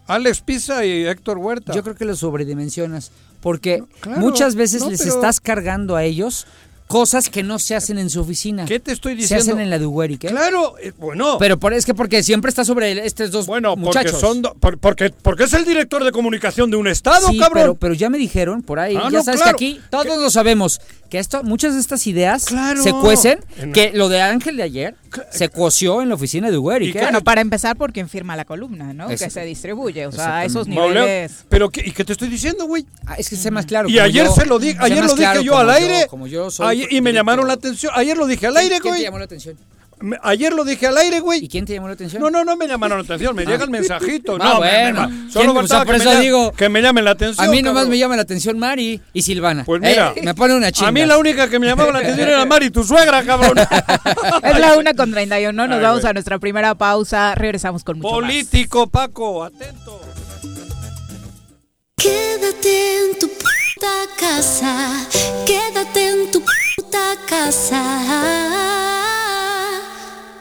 C: Alex Pisa y Héctor Huerta.
F: Yo creo que los sobredimensionas. Porque
C: claro,
F: muchas veces les
C: pero-
F: estás cargando a ellos cosas que no se hacen en su oficina.
C: ¿Qué te estoy
F: Se
C: diciendo?
F: hacen en la de Ugueric, ¿eh?
C: Claro, bueno.
F: Pero por, es que porque siempre está sobre estos dos
C: bueno, porque
F: muchachos.
C: son do- por- porque porque es el director de comunicación de un estado,
F: sí,
C: cabrón.
F: pero, pero ya me dijeron por ahí,
C: Ah,
F: ya
C: no,
F: sabes
C: claro.
F: que aquí todos lo sabemos, que esto, muchas de estas ideas
C: Claro.
F: se cuecen,
C: En-
F: que lo de Ángel de ayer se coció en la oficina de Ugueric.
C: ¿Y qué?
B: Bueno, para empezar, por quien firma la columna, ¿no?
F: Eso.
B: Que se distribuye, o sea, esos
C: Mauleo,
B: niveles.
C: pero ¿qué, ¿y qué te estoy diciendo, güey?
F: Ah, es que sé más claro.
C: Y ayer
F: yo-
C: se lo dije, ayer lo dije
F: claro
C: yo
F: como
C: al aire.
F: como yo soy
C: Ayer- y me llamaron la atención. Ayer lo dije al aire,
F: ¿Quién te
C: güey.
F: llamó la atención?
C: Me- Ayer lo dije al aire,
F: ¿Y
C: güey.
F: quién te llamó la atención?
C: No, no, no me llamaron la atención, me llegan mensajitos. [laughs]
F: Ah,
C: no, me-
F: bueno.
C: me-
F: ¿Quién?
C: solo faltaba
F: por
C: que, me
F: eso
C: llamen-
F: digo-
C: que me llamen la atención.
F: A mí nomás me llama la atención Mari y Silvana.
C: Pues mira,
F: Eh, me pone una chinga.
C: A mí la única que me llamaba la atención era Mari, tu suegra, cabrón. [laughs]
B: Es la una con 31, nos
C: Ay,
B: vamos
C: güey.
B: a nuestra primera pausa, regresamos con mucho más.
C: Político, Paco, atento.
G: Quédate en tu puta casa, quédate en tu puta casa,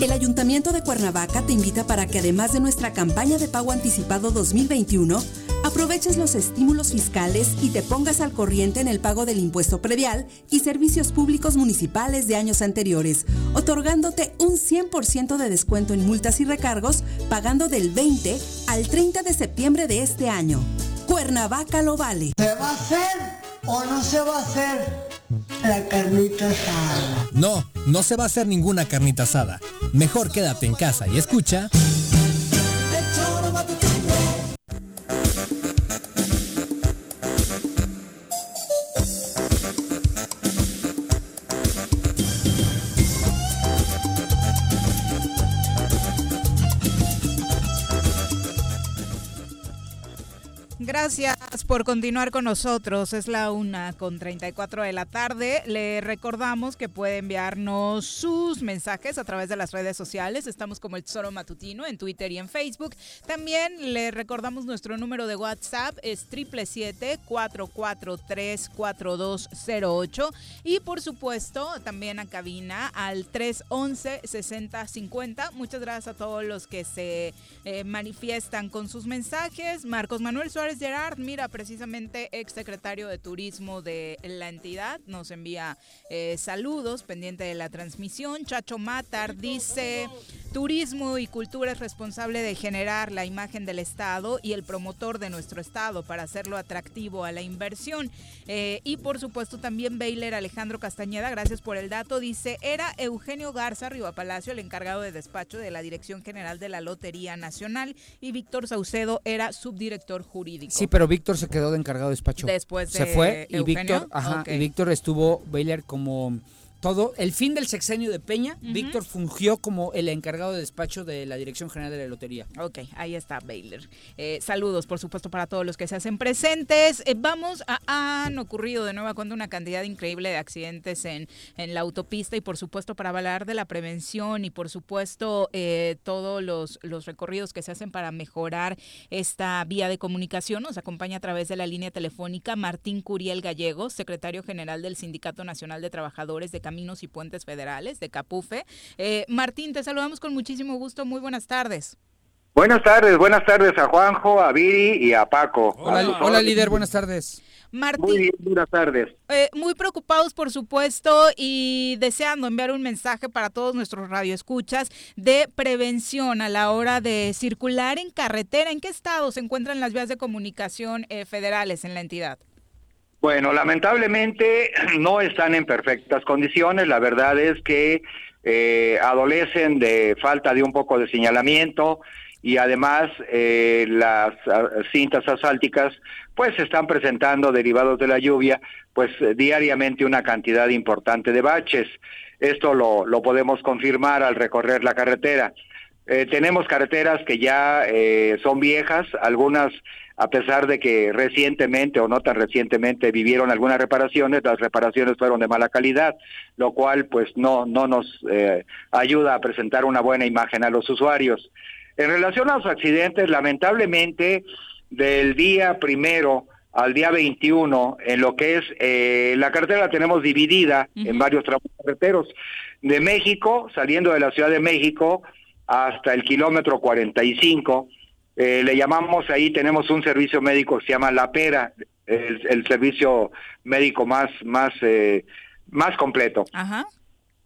H: El Ayuntamiento de Cuernavaca te invita para que además de nuestra campaña de pago anticipado 2021, aproveches los estímulos fiscales y te pongas al corriente en el pago del impuesto predial y servicios públicos municipales de años anteriores, otorgándote un 100% de descuento en multas y recargos, pagando del 20 al 30 de septiembre de este año. Cuernavaca lo vale.
I: ¿Se va a hacer o no se va a hacer la carnita asada?
J: No, no se va a hacer ninguna carnita asada. Mejor quédate en casa y escucha.
B: Gracias por continuar con nosotros. Es la una con 34 de la tarde. Le recordamos que puede enviarnos sus mensajes a través de las redes sociales. Estamos como el Tesoro Matutino en Twitter y en Facebook. También le recordamos nuestro número de WhatsApp es 777-443-4208. Y por supuesto, también a cabina al 311-6050. Muchas gracias a todos los que se eh, manifiestan con sus mensajes. Marcos Manuel Suárez Gerard, mira, precisamente ex secretario de Turismo de la entidad, nos envía eh, saludos pendiente de la transmisión. Chacho Matar dice, turismo y cultura es responsable de generar la imagen del Estado y el promotor de nuestro Estado para hacerlo atractivo a la inversión. Eh, y por supuesto también Baylor Alejandro Castañeda, gracias por el dato, dice, era Eugenio Garza Riva Palacio el encargado de despacho de la Dirección General de la Lotería Nacional y Víctor Saucedo era subdirector jurídico.
F: Sí, pero Víctor se quedó de encargado de despacho.
B: Después
F: Se
B: de
F: fue y
B: Eugenio.
F: Víctor, ajá, y Víctor estuvo Baylor como todo el fin del sexenio de Peña, Víctor fungió como el encargado de despacho de la Dirección General de la Lotería.
B: Ok, ahí está Baylor. Eh, saludos, por supuesto, para todos los que se hacen presentes. Eh, vamos, a, han ocurrido de nueva cuenta una cantidad increíble de accidentes en, en la autopista y, por supuesto, para hablar de la prevención y, por supuesto, eh, todos los, los recorridos que se hacen para mejorar esta vía de comunicación. Nos acompaña a través de la línea telefónica Martín Curiel Gallegos, secretario general del Sindicato Nacional de Trabajadores de Caminos y Puentes Federales, de CAPUFE. Eh, Martín, te saludamos con muchísimo gusto. Muy buenas tardes.
K: Buenas tardes, buenas tardes a Juanjo, a Viri y a Paco.
F: Hola,
K: A
F: líder, buenas tardes.
B: Martín,
K: Muy bien, buenas tardes.
B: eh, muy preocupados, por supuesto, y deseando enviar un mensaje para todos nuestros radioescuchas de prevención a la hora de circular en carretera. ¿En qué estado se encuentran las vías de comunicación eh, federales en la entidad?
K: Bueno, lamentablemente [clears throat] no están en perfectas condiciones. La verdad es que eh, adolecen de falta de un poco de señalamiento y además eh, las ah, cintas asfálticas pues están presentando derivados de la lluvia pues eh, diariamente una cantidad importante de baches. Esto lo, lo podemos confirmar al recorrer la carretera. Tenemos carreteras que ya son viejas, algunas a pesar de que recientemente o no tan recientemente vivieron algunas reparaciones, las reparaciones fueron de mala calidad, lo cual pues no, no nos eh, ayuda a presentar una buena imagen a los usuarios. En relación a los accidentes, lamentablemente del día primero al día 21, en lo que es eh, la carretera la tenemos dividida en varios tramos carreteros. De México, saliendo de la Ciudad de México hasta el kilómetro 45, eh, le llamamos ahí, tenemos un servicio médico que se llama La Pera, el, el servicio médico más, más, eh, más completo.
B: Ajá.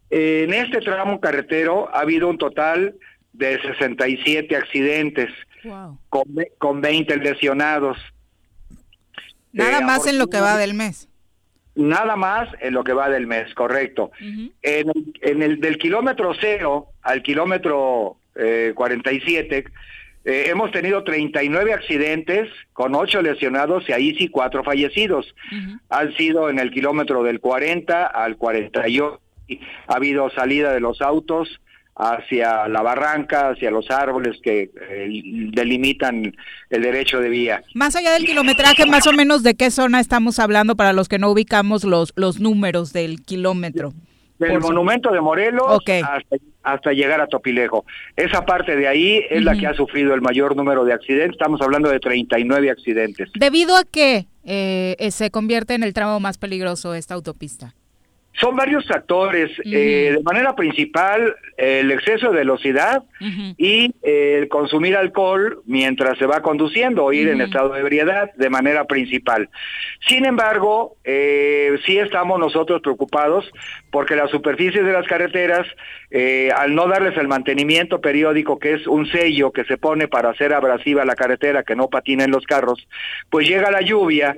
K: En este tramo carretero ha habido un total de 67 accidentes
B: Wow.
K: con, con 20 lesionados.
B: Nada
K: Eh,
B: más en lo que va del mes.
K: Nada más en lo que va del mes, correcto. En, el, en el del kilómetro cero al kilómetro eh, 47, eh, hemos tenido 39 accidentes con 8 lesionados y ahí sí 4 fallecidos. Han sido en el kilómetro del 40 al 48. Ha habido salida de los autos hacia la barranca, hacia los árboles que eh, delimitan el derecho de vía.
B: Más allá del kilometraje, más o menos de qué zona estamos hablando para los que no ubicamos los, los números del kilómetro.
K: Del
B: Por
K: monumento de Morelos
B: Ok.
K: hasta, hasta llegar a Topilejo. Esa parte de ahí es la que ha sufrido el mayor número de accidentes. Estamos hablando de 39 accidentes.
B: ¿Debido a qué eh, se convierte en el tramo más peligroso esta autopista?
K: Son varios factores. eh, de manera principal, el exceso de velocidad y eh, el consumir alcohol mientras se va conduciendo o ir en estado de ebriedad de manera principal. Sin embargo, eh, sí estamos nosotros preocupados porque las superficies de las carreteras, eh, al no darles el mantenimiento periódico, que es un sello que se pone para hacer abrasiva la carretera, que no patinen los carros, pues llega la lluvia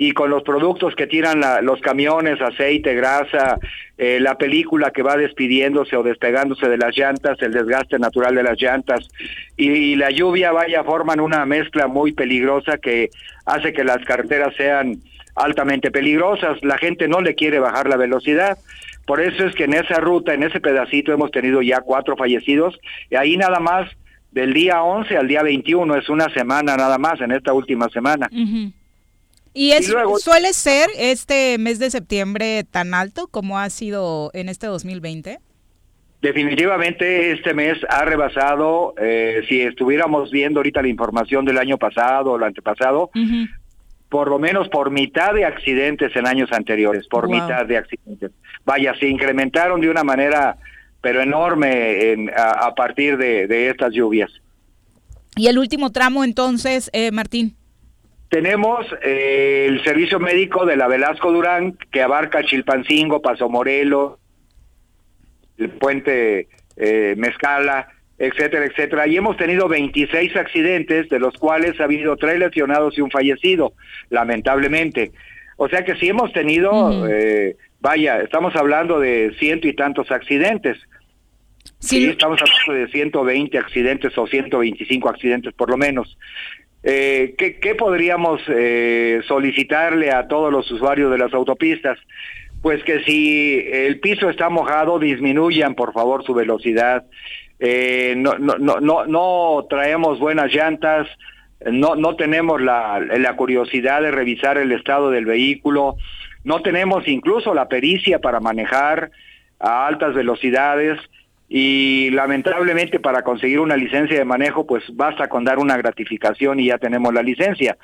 K: y con los productos que tiran la- los camiones, aceite, grasa, eh, la película que va despidiéndose o despegándose de las llantas, el desgaste natural de las llantas y, la lluvia vaya forman una mezcla muy peligrosa que hace que las carreteras sean altamente peligrosas. La gente no le quiere bajar la velocidad. Por eso es que en esa ruta, en ese pedacito hemos tenido ya cuatro fallecidos y ahí nada más del día 11 al día 21 es una semana nada más en esta última semana.
B: ¿Y es,
K: Y luego-
B: suele ser este mes de septiembre tan alto como ha sido en este 2020?
K: Definitivamente este mes ha rebasado, eh, si estuviéramos viendo ahorita la información del año pasado o el antepasado, por lo menos por mitad de accidentes en años anteriores, por
B: Wow.
K: mitad de accidentes. Vaya, se incrementaron de una manera pero enorme en- a, a partir de, de estas lluvias.
B: Y el último tramo entonces, eh, Martín.
K: Tenemos eh, el servicio médico de la Velasco Durán que abarca Chilpancingo, Paso Morelos, el puente eh, Mezcala, etcétera, etcétera. Y hemos tenido 26 accidentes, de los cuales ha habido tres lesionados y un fallecido, lamentablemente. O sea que sí hemos tenido, eh, vaya, estamos hablando de ciento y tantos accidentes. Sí, estamos hablando de 120 accidentes o 125 accidentes por lo menos. Eh, ¿qué, podríamos eh, solicitarle a todos los usuarios de las autopistas? Pues que si el piso está mojado, disminuyan por favor su velocidad. Eh, no, no, no, no, no traemos buenas llantas, no, no tenemos la, la curiosidad de revisar el estado del vehículo, no tenemos incluso la pericia para manejar a altas velocidades y lamentablemente para conseguir una licencia de manejo pues basta con dar una gratificación y ya tenemos la licencia.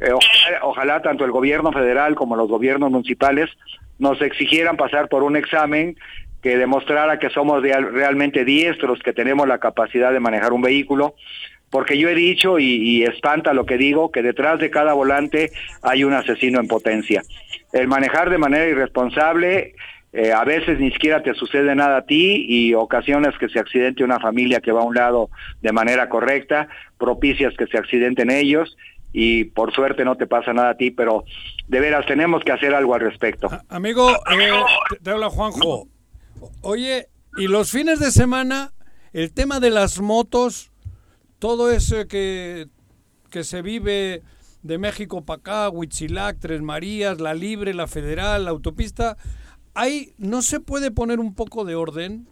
K: Eh, ojalá, ojalá tanto el gobierno federal como los gobiernos municipales nos exigieran pasar por un examen que demostrara que somos real- realmente diestros, que tenemos la capacidad de manejar un vehículo, porque yo he dicho y, y espanta lo que digo, que detrás de cada volante hay un asesino en potencia. El manejar de manera irresponsable, eh, a veces ni siquiera te sucede nada a ti y ocasiones que se accidente una familia que va a un lado de manera correcta, propicias que se accidenten ellos y por suerte no te pasa nada a ti, pero de veras tenemos que hacer algo al respecto.
C: Amigo, eh, te, habla Juanjo. Oye, y los fines de semana, el tema de las motos, todo eso que, que se vive de México para acá, Huitzilac, Tres Marías, La Libre, La Federal, la autopista, ¿ahí no se puede poner un poco de orden?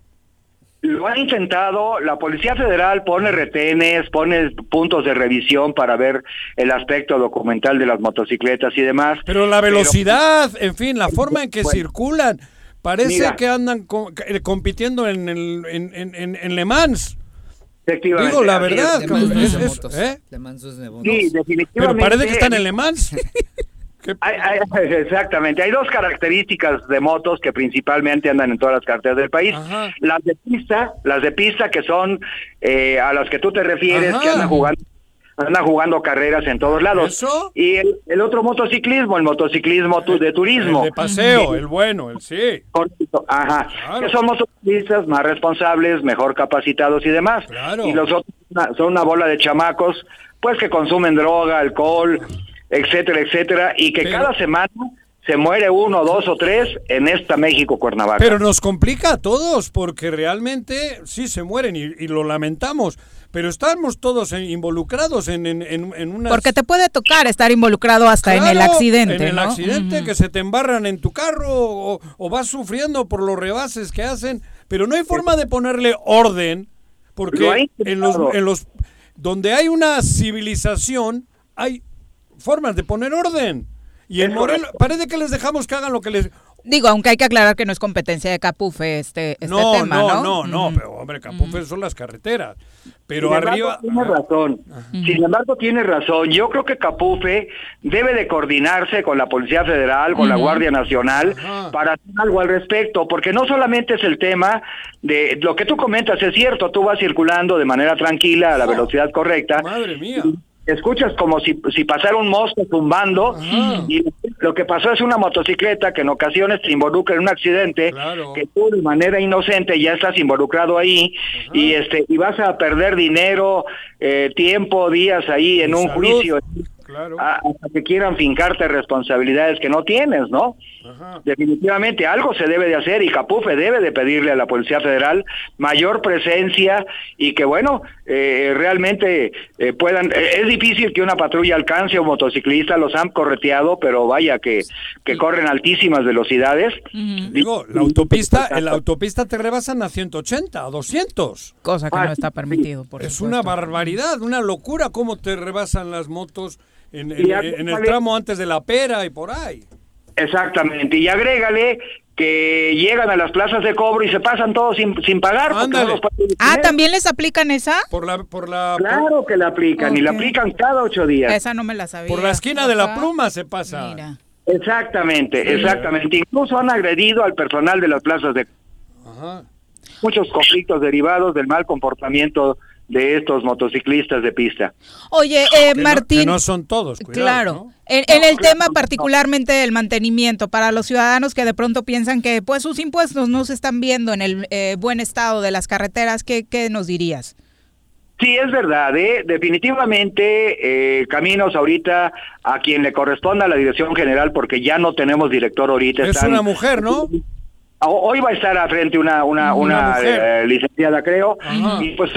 K: Lo han intentado, la Policía Federal pone retenes, pone puntos de revisión para ver el aspecto documental de las motocicletas y demás.
C: Pero la velocidad, en fin, la forma en que
K: Bueno,
C: circulan, parece
K: mira.
C: que andan eh, compitiendo en, el- en, en- en- en Le Mans.
K: Efectivamente,
C: Digo la verdad,
K: Le Mans es
C: es-
K: de
C: es-
F: motos.
C: ¿eh?
F: Le Mans es de motos.
K: Sí, definitivamente.
C: Pero parece que están en Le Mans. [laughs]
K: Hay- hay- [laughs] exactamente, hay dos características de motos que principalmente andan en todas las carreteras del país. Las de pista, las de pista que son eh, a las que tú te refieres,
C: Ajá.
K: que andan jugando andan jugando carreras en todos lados. Y el, el otro motociclismo, el motociclismo tu- de turismo.
C: El de paseo, el bueno, el sí.
K: Correcto, Ajá. Que son motociclistas más responsables, mejor capacitados y demás.
C: Claro.
K: Y los otros son una bola de chamacos, pues que consumen droga, alcohol, etcétera, etcétera, y que cada semana se muere uno, dos o tres en esta México Cuernavaca.
C: Pero nos complica a todos porque realmente sí se mueren y, y lo lamentamos. Pero estamos todos involucrados en, en, en, en unas-
B: Porque te puede tocar estar involucrado hasta en el
C: Claro,
B: accidente,
C: En el
B: ¿no?
C: accidente
B: Ujú.
C: que se te embarran en tu carro o, o vas sufriendo por los rebases que hacen, pero no hay forma de ponerle orden porque en los, en los donde hay una civilización hay formas de poner orden. Y en Morelos parece que les dejamos que hagan lo que les
B: Digo, aunque hay que aclarar que no es competencia de Capufe este, este
C: no,
B: tema,
C: no,
B: ¿no?
C: no, no, pero hombre, Capufe son las carreteras. Pero
K: Sin embargo,
C: arriba
K: Tiene razón. Sin embargo, tiene razón. Yo creo que Capufe debe de coordinarse con la Policía Federal, con la. Guardia Nacional, para hacer algo al respecto, porque no solamente es el tema de lo que tú comentas, es cierto, tú vas circulando de manera tranquila a la velocidad correcta.
C: Madre mía.
K: Escuchas como si, si pasara un monstruo zumbando y lo que pasó es una motocicleta que en ocasiones te involucra en un accidente que tú de manera inocente ya estás involucrado ahí y este y vas a perder dinero, eh, tiempo, días ahí en
C: Y
K: un
C: salud.
K: juicio
C: Claro.
K: hasta que quieran fincarte responsabilidades que no tienes, ¿no? Definitivamente algo se debe de hacer y Capufe debe de pedirle a la Policía Federal mayor presencia y que bueno, eh, realmente eh, puedan, eh, es difícil que una patrulla alcance a un motociclista, los han correteado, pero vaya que, que corren altísimas velocidades.
C: Digo, la autopista, en la autopista te rebasan a 180, a 200.
B: Cosa que no está permitido, por
C: Es
B: supuesto.
C: una barbaridad, una locura cómo te rebasan las motos en, en el tramo antes de la pera y por ahí.
K: Exactamente, y agrégale que llegan a las plazas de cobro y se pasan todos sin, sin pagar. porque no los
B: Ah. ¿también les aplican esa?
C: Por la, por la,
K: Claro que la aplican, y la aplican cada ocho días.
B: Esa no me la sabía.
C: por la esquina de la
B: Ajá.
C: pluma se pasa.
B: Mira.
K: Exactamente, exactamente. Incluso han agredido al personal de las plazas de muchos conflictos derivados del mal comportamiento de estos motociclistas de pista.
B: Oye, eh,
C: Que no-
B: Martín.
C: que no son todos, cuidado,
B: Claro.
C: ¿no?
B: En, en el tema particularmente del mantenimiento, para los ciudadanos que de pronto piensan que pues sus impuestos no se están viendo en el eh, buen estado de las carreteras, ¿qué, qué nos dirías?
K: Sí, es verdad, ¿eh? definitivamente eh, Caminos ahorita a quien le corresponda la dirección general, porque ya no tenemos director ahorita.
C: Es
K: están-
C: una mujer, ¿no?
K: Ho- Hoy va a estar a frente una, una,
C: Una
K: una,
C: mujer.
K: eh, licenciada, creo,
C: Ajá.
K: y pues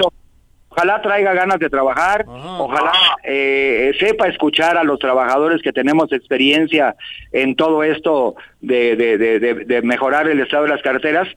K: ojalá traiga ganas de trabajar, ojalá eh, sepa escuchar a los trabajadores que tenemos experiencia en todo esto de, de, de, de- de mejorar el estado de las carreteras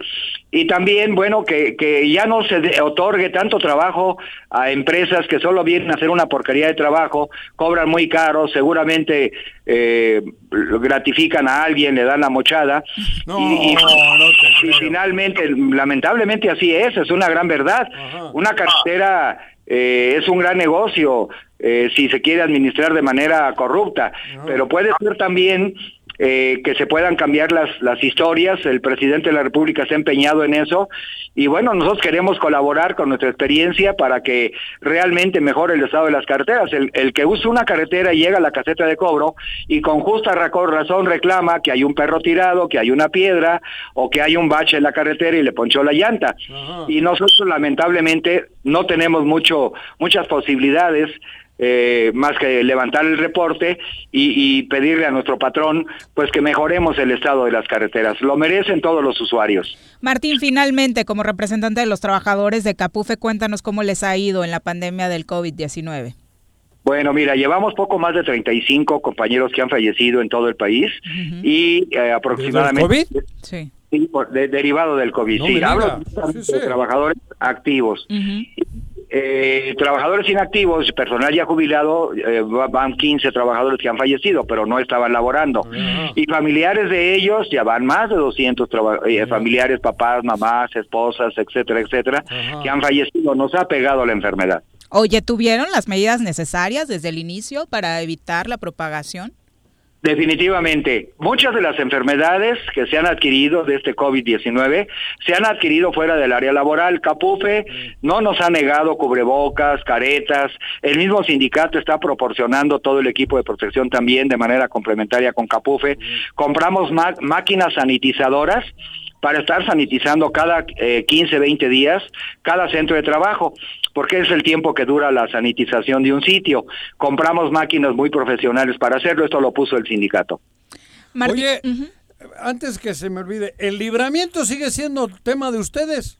K: y también, bueno, que, que ya no se otorgue tanto trabajo a empresas que solo vienen a hacer una porquería de trabajo, cobran muy caro, seguramente eh, gratifican a alguien, le dan la mochada.
C: No,
K: y, y-
C: no
K: y finalmente, lamentablemente así es, es una gran verdad. Una carretera eh, es un gran negocio eh, si se quiere administrar de manera corrupta, pero puede ser también eh, que se puedan cambiar las, las historias, el presidente de la República se ha empeñado en eso y bueno, nosotros queremos colaborar con nuestra experiencia para que realmente mejore el estado de las carreteras. El, el que usa una carretera y llega a la caseta de cobro y con justa razón reclama que hay un perro tirado, que hay una piedra o que hay un bache en la carretera y le ponchó la llanta. Y nosotros lamentablemente no tenemos mucho muchas posibilidades eh, más que levantar el reporte y, y pedirle a nuestro patrón pues que mejoremos el estado de las carreteras. Lo merecen todos los usuarios.
B: Martín, finalmente, como representante de los trabajadores de Capufe, cuéntanos cómo les ha ido en la pandemia del COVID-19.
K: Bueno, mira, llevamos poco más de 35 compañeros que han fallecido en todo el país y eh, aproximadamente...
B: COVID? Sí.
K: Sí, por- de- derivado del COVID.
C: No
K: sí, hablo
C: Sí, sí.
K: de trabajadores activos. Eh, trabajadores inactivos, personal ya jubilado, eh, va- van 15 trabajadores que han fallecido, pero no estaban laborando. Y familiares de ellos, ya van más de 200 traba- eh, familiares, papás, mamás, esposas, etcétera, etcétera, que han fallecido. Nos ha pegado la enfermedad.
B: Oye, ¿tuvieron las medidas necesarias desde el inicio para evitar la propagación?
K: Definitivamente, muchas de las enfermedades que se han adquirido de este COVID-19 se han adquirido fuera del área laboral. Capufe no nos ha negado cubrebocas, caretas. El mismo sindicato está proporcionando todo el equipo de protección también de manera complementaria con Capufe. Compramos máquinas sanitizadoras para estar sanitizando cada eh, 15, 20 días cada centro de trabajo, porque es el tiempo que dura la sanitización de un sitio. Compramos máquinas muy profesionales para hacerlo, esto lo puso el sindicato.
C: Oye, antes que se me olvide, ¿el libramiento sigue siendo tema de ustedes?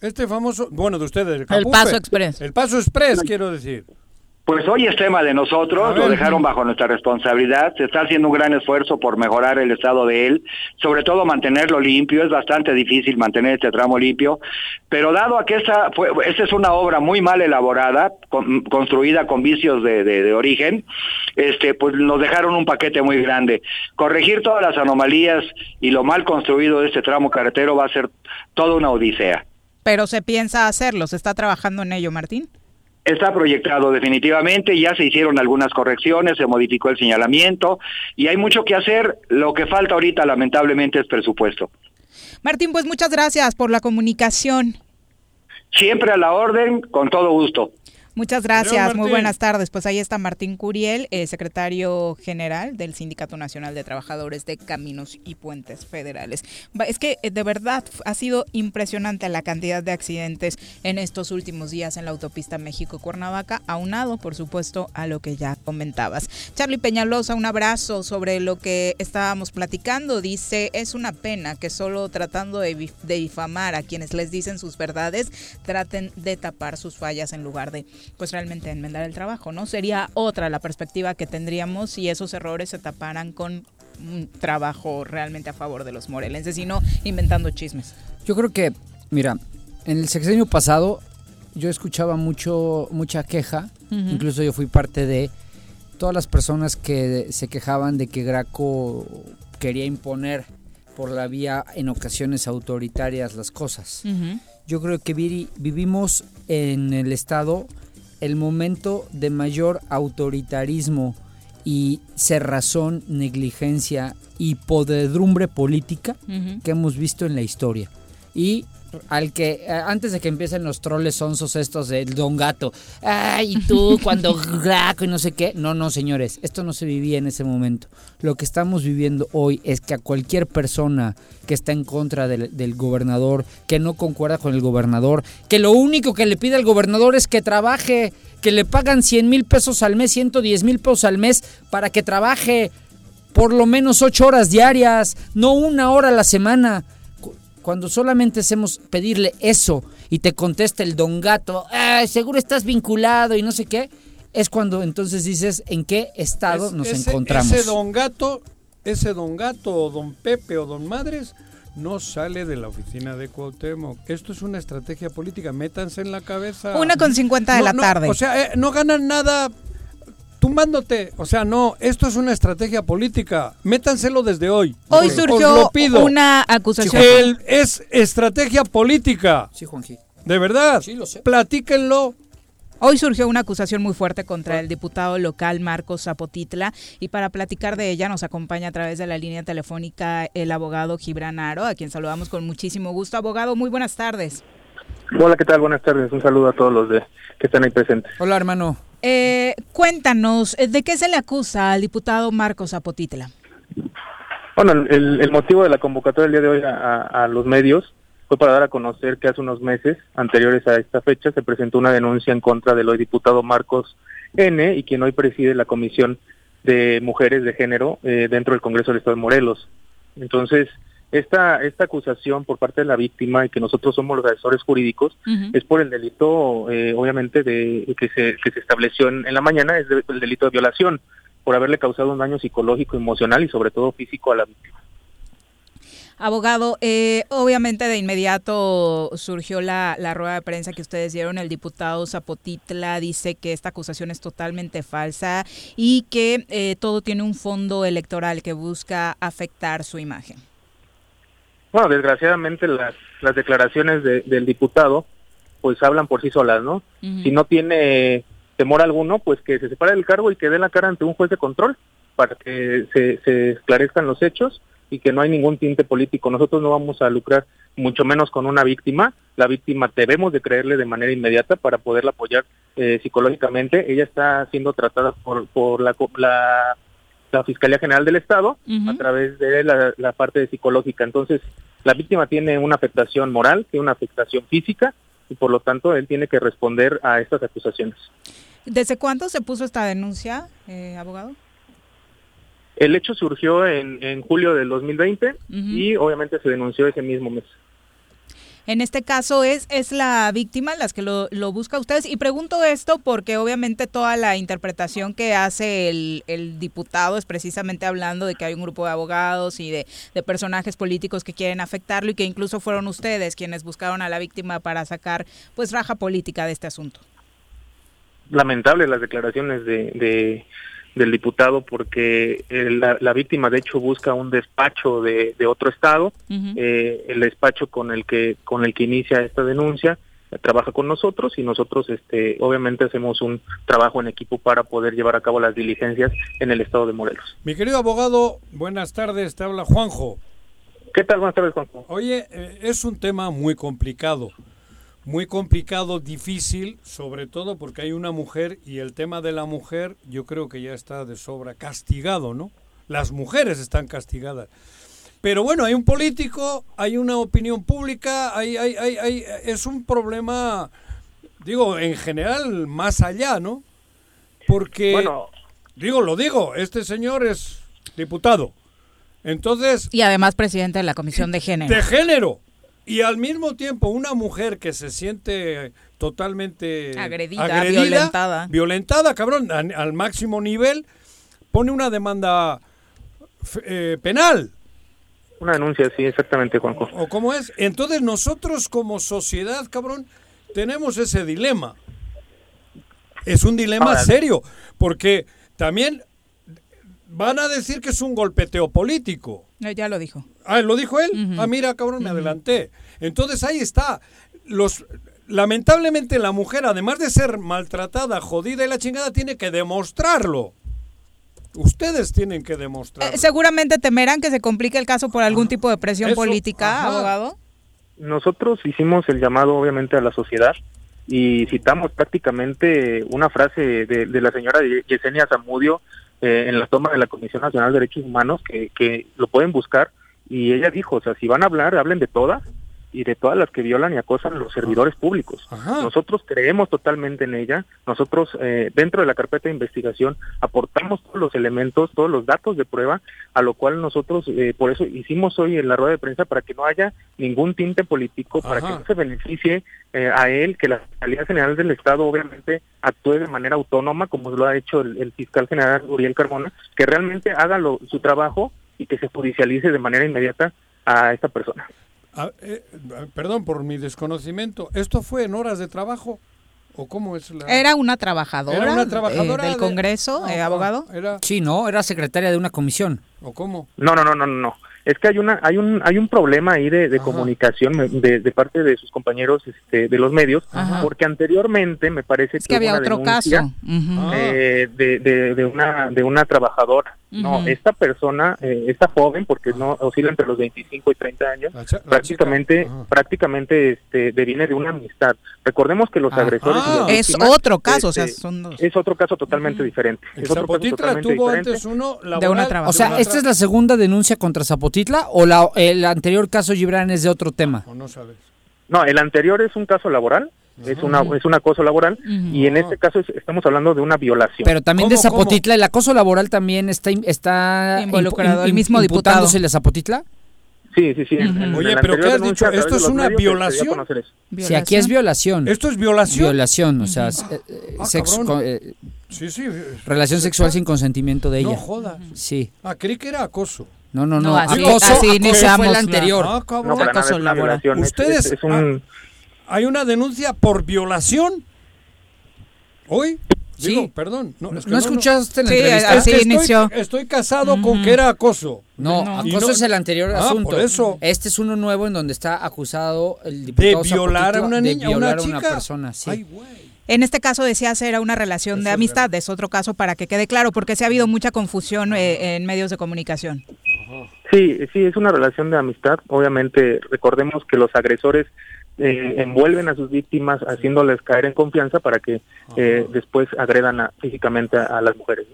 C: Este famoso, bueno, de ustedes, el, Capufe.
B: Paso Express.
C: El Paso Express, quiero decir.
K: Pues hoy es tema de nosotros, lo dejaron bajo nuestra responsabilidad, se está haciendo un gran esfuerzo por mejorar el estado de él, sobre todo mantenerlo limpio, es bastante difícil mantener este tramo limpio, pero dado a que esta, fue, esta es una obra muy mal elaborada, con- construida con vicios de, de- de origen, este, pues nos dejaron un paquete muy grande. Corregir todas las anomalías y lo mal construido de este tramo carretero va a ser toda una odisea.
B: Pero se piensa hacerlo, se está trabajando en ello, Martín.
K: Está proyectado definitivamente, ya se hicieron algunas correcciones, se modificó el señalamiento y hay mucho que hacer. Lo que falta ahorita lamentablemente es presupuesto.
B: Martín, pues muchas gracias por la comunicación.
K: Siempre a la orden, con todo gusto.
B: Muchas gracias, muy buenas tardes. Pues ahí está Martín Curiel, eh, secretario general del Sindicato Nacional de Trabajadores de Caminos y Puentes Federales. Es que eh, de verdad ha sido impresionante la cantidad de accidentes en estos últimos días en la autopista México-Cuernavaca, aunado, por supuesto, a lo que ya comentabas. Charlie Peñalosa, un abrazo sobre lo que estábamos platicando. Dice, es una pena que solo tratando de, de difamar a quienes les dicen sus verdades, traten de tapar sus fallas en lugar de pues realmente enmendar el trabajo, ¿no? Sería otra la perspectiva que tendríamos si esos errores se taparan con un trabajo realmente a favor de los morelenses y no inventando chismes.
F: Yo creo que, mira, en el sexenio pasado yo escuchaba mucho mucha queja, incluso yo fui parte de todas las personas que se quejaban de que Graco quería imponer por la vía en ocasiones autoritarias las cosas. Yo creo que vi- vivimos en el Estado el momento de mayor autoritarismo y cerrazón, negligencia y podredumbre política que hemos visto en la historia. Y al que, eh, antes de que empiecen los troles sonsos estos del Don Gato, ay, y tú cuando [laughs] Graco y no sé qué, no, no, señores, esto no se vivía en ese momento. Lo que estamos viviendo hoy es que a cualquier persona que está en contra del, del gobernador, que no concuerda con el gobernador, que lo único que le pide al gobernador es que trabaje, que le pagan 100 mil pesos al mes, 110 mil pesos al mes para que trabaje por lo menos ocho horas diarias, no una hora a la semana. Cu- Cuando solamente hacemos pedirle eso y te contesta el don gato, "Ay, seguro estás vinculado y no sé qué, es cuando entonces dices en qué estado
C: Es-
F: nos
C: ese,
F: encontramos.
C: Ese don gato, ese don gato o don Pepe o don Madres no sale de la oficina de Cuauhtémoc. Esto es una estrategia política, métanse en la cabeza.
B: Una con 50 de
C: No,
B: la
C: no,
B: tarde.
C: O sea, eh, no ganan nada tumbándote. O sea, no, esto es una estrategia política. Métanselo desde hoy.
B: Hoy
C: Os-
B: surgió
C: lo pido.
B: una acusación.
C: El- es estrategia política.
F: Sí, Juanji.
C: De verdad.
F: Sí, lo sé.
C: Platíquenlo.
B: Hoy surgió una acusación muy fuerte contra el diputado local Marcos Zapotitla y para platicar de ella nos acompaña a través de la línea telefónica el abogado Gibran Aro, a quien saludamos con muchísimo gusto. Abogado, muy buenas tardes.
L: Hola, ¿qué tal? Buenas tardes. Un saludo a todos los de, que están ahí presentes.
F: Hola, hermano.
B: Eh, cuéntanos, eh, ¿de qué se le acusa al diputado Marcos Zapotitla?
L: Bueno, el, el motivo de la convocatoria del día de hoy a, a- a los medios fue para dar a conocer que hace unos meses, anteriores a esta fecha, se presentó una denuncia en contra del hoy diputado Marcos N y quien hoy preside la Comisión de Mujeres de Género eh, dentro del Congreso del Estado de Morelos. Entonces, esta, esta acusación por parte de la víctima y que nosotros somos los asesores jurídicos es por el delito, eh, obviamente, de que se, que se estableció en, en la mañana, es de- el delito de violación, por haberle causado un daño psicológico, emocional y sobre todo físico a la víctima.
B: Abogado, eh, obviamente de inmediato surgió la, la rueda de prensa que ustedes dieron. El diputado Zapotitla dice que esta acusación es totalmente falsa y que eh, todo tiene un fondo electoral que busca afectar su imagen.
L: Bueno, desgraciadamente las, las declaraciones de- del diputado pues hablan por sí solas, ¿no? Si no tiene temor alguno, pues que se separe del cargo y que dé la cara ante un juez de control para que se, se esclarezcan los hechos y que no hay ningún tinte político. Nosotros no vamos a lucrar mucho menos con una víctima. La víctima debemos de creerle de manera inmediata para poderla apoyar eh, psicológicamente. Ella está siendo tratada por, por la, la, la Fiscalía General del Estado a través de la, la parte psicológica. Entonces, la víctima tiene una afectación moral, tiene una afectación física y por lo tanto él tiene que responder a estas acusaciones.
B: ¿Desde cuándo se puso esta denuncia, eh, abogado?
L: El hecho surgió en, en julio del 2020 y obviamente se denunció ese mismo mes.
B: En este caso es, es la víctima las que lo, lo busca a ustedes. Y pregunto esto porque obviamente toda la interpretación que hace el, el diputado es precisamente hablando de que hay un grupo de abogados y de, de personajes políticos que quieren afectarlo y que incluso fueron ustedes quienes buscaron a la víctima para sacar pues raja política de este asunto.
L: Lamentables las declaraciones de, de- del diputado porque eh, la, la víctima de hecho busca un despacho de, de otro estado, eh, el despacho con el que con el que inicia esta denuncia trabaja con nosotros y nosotros este obviamente hacemos un trabajo en equipo para poder llevar a cabo las diligencias en el estado de Morelos.
C: Mi querido abogado, buenas tardes, te habla Juanjo.
L: ¿Qué tal? Buenas tardes, Juanjo.
C: Oye, eh, es un tema muy complicado, muy complicado, difícil, sobre todo porque hay una mujer y el tema de la mujer yo creo que ya está de sobra castigado, ¿no? Las mujeres están castigadas. Pero bueno, hay un político, hay una opinión pública, hay, hay, hay, hay- es un problema, digo, en general, más allá, ¿no? Porque,
L: Bueno.
C: digo, lo digo, este señor es diputado. Entonces,
B: Y además presidente de la Comisión de Género.
C: de género. Y al mismo tiempo, una mujer que se siente totalmente
B: Agredida, violentada.
C: violentada, cabrón, a- al máximo nivel, pone una demanda eh, penal.
L: Una denuncia, sí, exactamente, Juanjo.
C: ¿O cómo es? Entonces nosotros como sociedad, cabrón, tenemos ese dilema. Es un dilema
L: Ahora-
C: serio, porque también van a decir que es un golpeteo político.
B: Eh, Ya lo dijo.
C: Ah, ¿lo dijo él? Ah, mira, cabrón, me adelanté. Entonces ahí está. Los lamentablemente la mujer, además de ser maltratada, jodida y la chingada, tiene que demostrarlo. Ustedes tienen que demostrarlo.
B: Eh, seguramente temerán que se complique el caso por algún tipo de presión
C: Eso,
B: política,
C: ajá.
B: abogado.
L: Nosotros hicimos el llamado obviamente a la sociedad y citamos prácticamente una frase de, de la señora Ye- Yesenia Zamudio eh, en la toma de la Comisión Nacional de Derechos Humanos que, que lo pueden buscar y ella dijo, o sea, si van a hablar, hablen de todas y de todas las que violan y acosan los servidores públicos. Nosotros creemos totalmente en ella, nosotros eh, dentro de la carpeta de investigación aportamos todos los elementos, todos los datos de prueba, a lo cual nosotros eh, por eso hicimos hoy en la rueda de prensa para que no haya ningún tinte político, para que no se beneficie eh, a él, que la Fiscalía General del Estado obviamente actúe de manera autónoma, como lo ha hecho el, el fiscal general Uriel Carmona, que realmente haga lo- su trabajo y que se judicialice de manera inmediata a esta persona.
C: Ah, eh, perdón por mi desconocimiento. ¿Esto fue en horas de trabajo? ¿O cómo es la...?
B: Era una trabajadora,
C: Era una
B: eh, del
C: de-
B: Congreso, eh, abogado.
C: Era...
F: Sí, no, era secretaria de una comisión.
C: ¿O cómo?
L: No, no, no, no, no. Es que hay una, hay un, hay un problema ahí de, de comunicación de, de parte de sus compañeros este, de los medios,
B: Ajá.
L: porque anteriormente me parece
B: Es que había
L: una
B: otro
L: denuncia,
B: caso.
L: Eh, de, de una, de una trabajadora. No, esta persona, eh, esta joven, porque no oscila entre los 25 y 30 años, prácticamente, prácticamente este, deviene de una amistad. Recordemos que los agresores y las
B: Es
L: víctimas,
B: otro caso, o sea,
L: este,
B: son dos.
L: es otro caso totalmente diferente.
C: El
L: Es otro caso
C: Zapotitla tuvo
L: diferente.
C: antes uno
B: De una
C: laboral.
F: O sea, ¿esta es la segunda denuncia contra Zapotitla o la, el anterior caso Gibran es de otro tema?
C: O no sabes.
L: No, el anterior es un caso laboral es una es un acoso laboral y en este caso es- estamos hablando de una violación.
F: Pero también de Zapotitla, el acoso laboral también está está
B: Involucrado el mismo diputado.
F: de Zapotitla.
L: Sí, sí, sí. en- en
C: Oye, pero ¿qué has dicho? ¿Esto es una
L: se- se
C: violación?
F: Si aquí es violación.
C: ¿Esto es violación?
F: Violación, o sea, eh, eh,
C: Ah,
F: sexo- con- eh,
C: Sí, sí.
F: relación sexual sin consentimiento de ella.
C: No jodas.
F: Sí.
C: Ah, creí que era acoso.
F: No, no, no.
B: No, así-
F: acoso,
B: así
F: acoso
B: iniciamos
F: fue el
B: la-
F: anterior.
C: Ah, cabrón.
L: No, para nada, es una violación. Es-
C: Ustedes,
L: es- es un-
C: hay una denuncia por violación. ¿Hoy?
F: Sí.
C: Digo, perdón. No, es que
F: ¿No escuchaste la
B: Sí,
F: entrevista?
C: Es que
B: así
C: estoy,
B: inició.
C: estoy casado con que era acoso.
F: No, acoso
C: no-
F: es el anterior
C: Ah,
F: asunto.
C: por eso.
F: Este es uno nuevo en donde está acusado el diputado
C: violar a una
F: de
C: niña, a una
F: violar a una
C: chica.
F: persona. Sí.
C: Ay, güey.
B: En este caso decía era una relación de amistad, es otro caso para que quede claro, porque se ha habido mucha confusión eh, en medios de comunicación.
L: Sí, sí, es una relación de amistad. Obviamente, recordemos que los agresores eh, envuelven a sus víctimas haciéndoles caer en confianza para que eh, después agredan a- físicamente a, a las mujeres.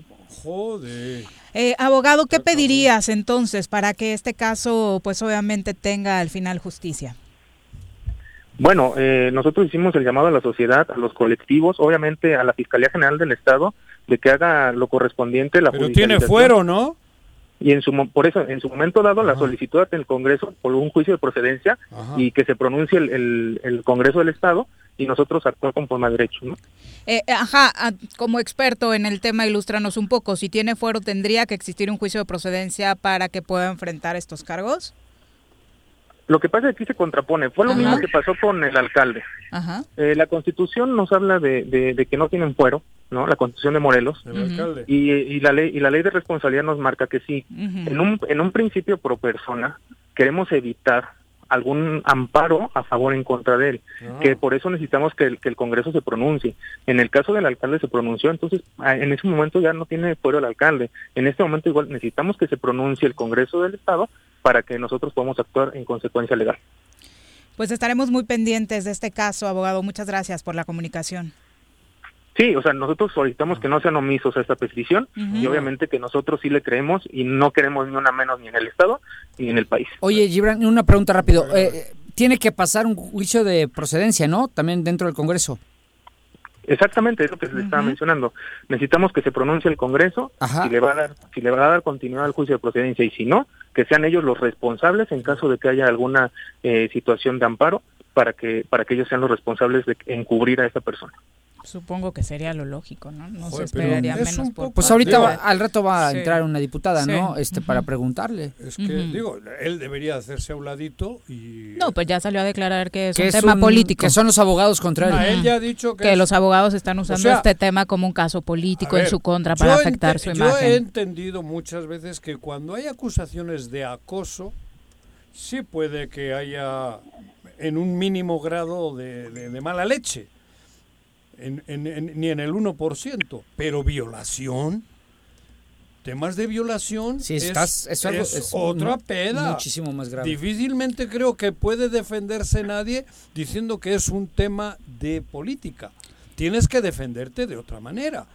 C: Joder.
B: Eh, abogado, ¿qué pedirías entonces para que este caso, pues obviamente tenga al final justicia?
L: Bueno, eh, nosotros hicimos el llamado a la sociedad, a los colectivos, obviamente a la Fiscalía General del Estado, de que haga lo correspondiente la
C: Pero tiene fuero, ¿no?
L: Y en su mo- por eso en su momento dado la solicitud ante el Congreso por un juicio de procedencia
C: Ajá.
L: y que se pronuncie el, el- el Congreso del Estado y nosotros actuar conforme a derecho, ¿no?
B: Eh, ajá, ah, como experto en el tema, ilústranos un poco. Si tiene fuero, ¿tendría que existir un juicio de procedencia para que pueda enfrentar estos cargos?
L: Lo que pasa es que aquí se contrapone, fue lo
B: Ajá.
L: mismo que pasó con el alcalde.
B: Ajá.
L: Eh, la Constitución nos habla de, de- de que no tienen fuero, ¿no? La Constitución de Morelos.
C: El alcalde.
L: Y, y la ley y la ley de responsabilidad nos marca que sí. En un en un principio pro persona queremos evitar algún amparo a favor o en contra de él,
C: Ah.
L: que por eso necesitamos que el, que el Congreso se pronuncie. En el caso del alcalde se pronunció, entonces ah, en ese momento ya no tiene fuero el alcalde. En este momento igual necesitamos que se pronuncie el Congreso del Estado para que nosotros podamos actuar en consecuencia legal.
B: Pues estaremos muy pendientes de este caso, abogado. Muchas gracias por la comunicación.
L: Sí, o sea, nosotros solicitamos que no sean omisos a esta petición y obviamente que nosotros sí le creemos y no queremos ni una menos ni en el Estado ni en el país.
F: Oye, Gibran, una pregunta rápido. Eh, tiene que pasar un juicio de procedencia, ¿no? También dentro del Congreso.
L: Exactamente, es lo que se le estaba mencionando. Necesitamos que se pronuncie el Congreso si le va a dar si le va a dar continuidad al juicio de procedencia y si no, que sean ellos los responsables en caso de que haya alguna eh, situación de amparo para que para que ellos sean los responsables de encubrir a esa persona.
B: Supongo que sería lo lógico, ¿no? No se
C: Joder,
B: esperaría
C: es
B: menos
C: un
B: por
C: poco-
F: Pues ahorita va- al rato va a
B: Sí.
F: entrar una diputada,
B: Sí.
F: ¿no? Este para preguntarle.
C: Es que, digo, él debería hacerse a un ladito y...
B: No, pues ya salió a declarar que es
F: Que
B: un
F: es
B: tema
F: un-
B: político.
F: que son los abogados contra él.
C: Ah, él ya ha dicho que,
B: que
C: es-
B: los abogados están usando
C: sea,
B: este tema como un caso político en su contra para afectar su
C: Yo he
B: imagen.
C: entendido muchas veces que cuando hay acusaciones de acoso, sí puede que haya en un mínimo grado de, de- de mala leche, en- en- en- ni en el 1%, pero violación, temas de violación
F: Sí,
C: es,
F: estás- es algo-
C: es
F: es
C: otra peda.
F: muchísimo más grave.
C: Difícilmente creo que puede defenderse nadie diciendo que es un tema de política. Tienes que defenderte de otra manera.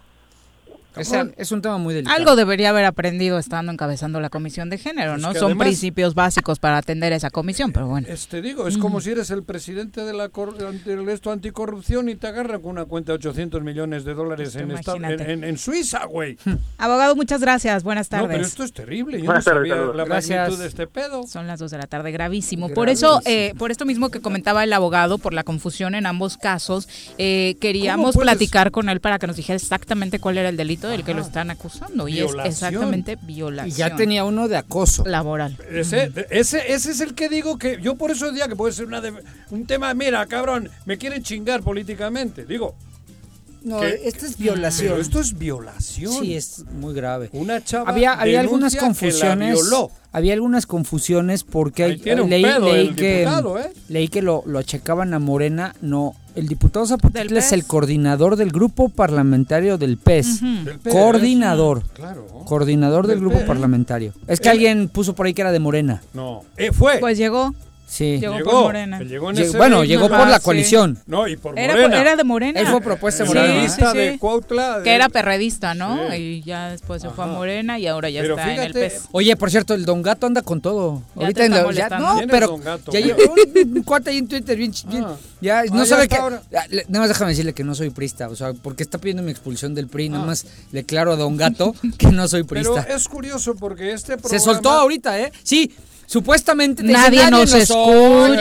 F: Es, un tema muy delicado.
B: Algo debería haber aprendido estando encabezando la comisión de género,
C: Es
B: ¿no?
C: que
B: Son
C: además-
B: principios básicos para atender esa comisión, pero bueno.
C: Este digo, es como si eres el presidente de la cor- del esto anticorrupción y te agarran con una cuenta de 800 millones de dólares en, esta- en, en- en Suiza, güey. [laughs]
B: Abogado, muchas gracias. Buenas
C: No,
B: tardes.
C: pero esto es terrible. Yo
L: Buenas
C: no sabía la
B: Gracias.
C: magnitud de este pedo.
B: Son las 2 de la tarde, gravísimo. Por eso, eh, por esto mismo que comentaba el abogado, por la confusión en ambos casos, eh, queríamos platicar con él para que nos dijera exactamente cuál era el delito del que lo están acusando. Y
C: Violación.
B: es exactamente
F: Y
B: violación.
F: ya tenía uno de acoso.
B: laboral.
C: Ese, ese, ese es el que digo que yo por eso decía que puede ser una de- un tema, mira, cabrón, me quieren chingar políticamente. Digo,
F: No, esta es violación.
C: pero esto es violación.
F: Sí, es muy grave.
C: Una chava
F: Había, había algunas
C: denuncia que la
F: confusiones.
C: violó.
F: Había algunas confusiones porque
C: Ahí
F: hay-
C: tiene un
F: leí,
C: pedo
F: leí
C: el
F: que
C: diputado, ¿eh?
F: leí que lo, lo achecaban a Morena. No, el diputado Zapotitla
B: ¿Del
F: es el
B: PES?
F: coordinador del grupo parlamentario del PES.
C: Del PES,
F: Coordinador.
C: Claro.
F: Coordinador del
C: Del
F: grupo
C: PES.
F: parlamentario. Es que
C: Eh.
F: alguien puso por ahí que era de Morena.
C: No, eh, fue.
B: Pues llegó.
F: Sí.
B: Llegó,
C: Llegó,
B: por Morena.
C: llegó en
F: Llegó-
C: ese
F: bueno, llegó por
B: Ajá,
F: la
B: sí.
F: coalición.
C: No, y por
B: Era,
C: Morena.
B: era de Morena.
F: Él fue propuesta Morena.
B: sí, sí.
C: de Cuautla. de-
B: Que era perredista, ¿no?
C: Sí.
B: Y ya después se fue a. Morena y ahora ya
C: Pero
B: está en el
C: fíjate,
B: PES.
F: Oye, por cierto, el Don Gato anda con todo.
B: Ya
F: Ahorita
B: te
F: en
B: está
F: la- ya-
B: molestando.
F: no,
C: ¿Quién es
F: pero
C: Don Gato?
F: ya llevo un, cuate ahí en Twitter bien,
C: Ah.
F: ya
C: Ah,
F: no
C: ya
F: sabe que
C: ahora.
F: nada más déjame decirle que no soy prista, o sea, porque está pidiendo mi expulsión del PRI, nada más le claro a Don Gato que no soy
C: Pero
F: prista.
C: es curioso porque este programa...
F: Se soltó ahorita, ¿eh? Sí, supuestamente te dice,
B: Nadie nos escucha.
F: no sé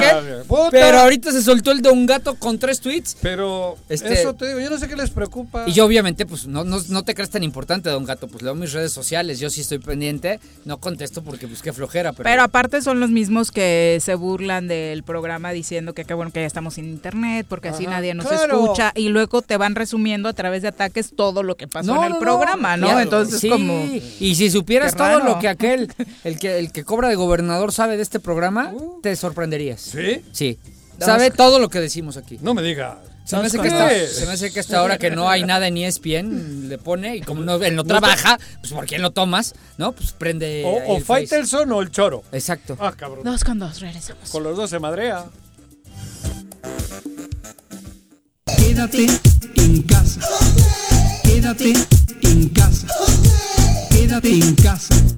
F: qué,
C: Puta.
F: pero ahorita se soltó el Don Gato con tres tweets.
C: Pero
F: Este-
C: eso te digo, yo no sé qué les preocupa.
F: Y yo obviamente, pues no, no, no te crees tan importante, Don Gato, pues leo mis redes sociales, yo sí estoy pendiente, no contesto porque pues qué flojera, pero...
B: Pero aparte son los mismos que se burlan del programa diciendo que qué bueno que ya estamos sin internet, porque así
F: Ajá,
B: nadie nos
F: claro.
B: escucha, y luego te van resumiendo a través de ataques todo lo que pasó
F: No,
B: en el programa, ¿no? Entonces
F: sí.
B: como...
F: Y si supieras todo lo que aquel, el que, el que cobra de gobernador sabe de este programa, te sorprenderías.
C: ¿Sí?
F: Sí. Sabe todo lo que decimos aquí.
C: No me diga.
F: Se me, hace
C: ¿Qué?
F: que está, se me hace que hasta ahora que no hay nada en ESPN le pone y como no, él no trabaja, pues ¿por quién lo tomas? ¿No? Pues prende
C: O, o. Faitelson o el Choro.
F: Exacto.
C: Ah, cabrón.
B: Dos con dos, regresamos.
C: Con los dos se madrea.
A: Quédate en casa. Quédate en casa. Quédate en casa.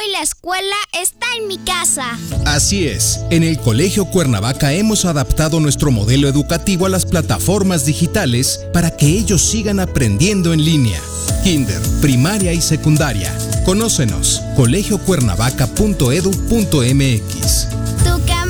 G: Hoy la escuela está en mi casa.
M: Así es, en el Colegio Cuernavaca hemos adaptado nuestro modelo educativo a las plataformas digitales para que ellos sigan aprendiendo en línea. Kinder, primaria y secundaria. Conócenos, colegiocuernavaca.edu.mx.
G: Tu camino al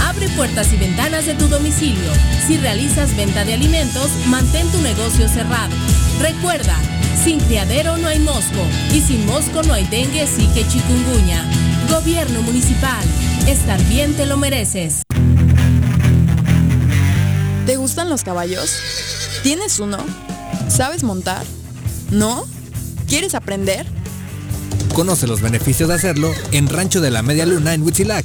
N: Abre puertas y ventanas de tu domicilio. Si realizas venta de alimentos, mantén tu negocio cerrado. Recuerda, sin criadero no hay mosco y sin mosco no hay dengue, zika y chikungunya. Gobierno municipal, estar bien te lo mereces.
O: ¿Te gustan los caballos? ¿Tienes uno? ¿Sabes montar? ¿No? ¿Quieres aprender?
J: Conoce los beneficios de hacerlo en Rancho de la Media Luna en Huitzilac.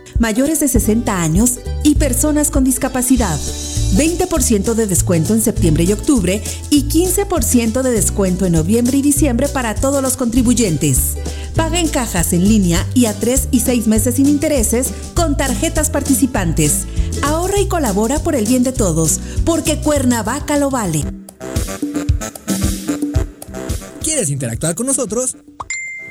P: mayores de 60 años y personas con discapacidad. 20% de descuento en septiembre y octubre y 15% de descuento en noviembre y diciembre para todos los contribuyentes. Paga en cajas en línea y a 3 y 6 meses sin intereses con tarjetas participantes. Ahorra y colabora por el bien de todos, porque Cuernavaca lo vale.
J: ¿Quieres interactuar con nosotros?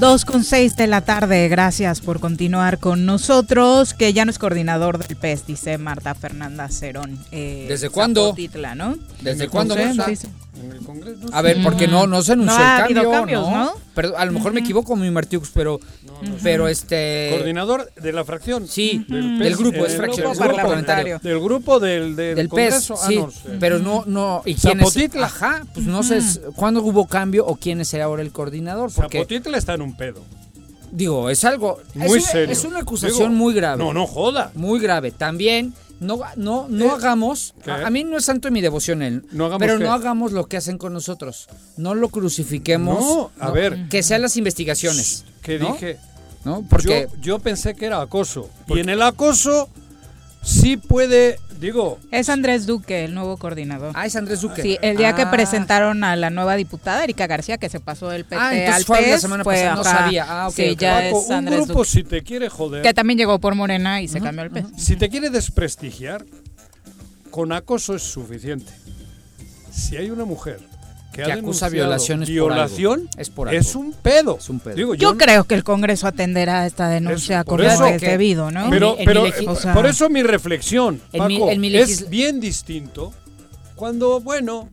B: Dos con seis de la tarde, gracias por continuar con nosotros, que ya no es coordinador del PES, dice Marta Fernanda Cerón. eh,
F: ¿Desde cuándo?
B: ¿no?
F: ¿Desde
B: No
F: cuándo,
B: sé,
F: Monza?
B: sí, sí.
F: A ver, porque no, no se anunció
B: No
F: el cambio,
B: cambios, ¿no?
F: Pero a lo mejor me equivoco, mi Martiux, pero, pero este...
C: Coordinador de la fracción.
F: Sí,
C: del,
F: del
C: PES,
F: grupo,
C: en
F: es
C: el
F: fracción,
C: grupo
F: parlamentario.
C: Del grupo del, del,
F: Del PES,
C: Congreso. Ah,
F: sí,
C: no sé.
F: pero no, no, ¿y quién es?
C: Zapotitla.
F: Ajá, pues no sé cuándo hubo cambio o quién es ahora el coordinador, porque,
C: Zapotitla está en un pedo.
F: digo, es algo,
C: Muy
F: es una,
C: serio.
F: es una acusación
C: Digo,
F: muy grave.
C: No, no joda.
F: Muy grave. También, no, no, no hagamos,
C: ¿qué?
F: a, a mí no es santo de mi devoción él,
C: No hagamos
F: pero
C: qué.
F: no hagamos lo que hacen con nosotros. No lo crucifiquemos.
C: No, a ver.
F: Que sean las investigaciones. ¿no?
C: dije.
F: ¿No? Porque
C: yo, yo pensé que era acoso. Y en el acoso sí puede, digo,
B: Es Andrés Duque, el nuevo coordinador.
F: Ah, es Andrés Duque.
B: Sí, el día que
F: Ah.
B: presentaron a la nueva diputada, Erika García, que se pasó del PT
F: Ah, entonces
B: al
F: fue la
B: PES,
F: semana
B: fue,
F: pasada, no
B: ajá,
F: sabía. Ah, ok,
B: sí, ya
C: Paco,
B: es
C: un
B: Andrés
C: grupo
B: Duque.
C: si te quiere joder,
B: Que también llegó por Morena y se cambió el PES.
C: si te quiere desprestigiar, con acoso es suficiente. Si hay una mujer que,
F: Que acusa violaciones
C: violación,
F: algo. Es por algo.
C: es un pedo.
F: Es un pedo.
C: Digo,
B: Yo
C: no-
B: creo que el Congreso atenderá esta denuncia
C: por
B: con
C: eso-
B: lo debido, ¿no?
C: Pero,
F: En mi- en
C: pero
F: mi legi-
C: eh,
B: o sea-
C: por eso mi reflexión,
F: En mi-
C: Paco,
F: en mi
C: es bien distinto cuando, bueno,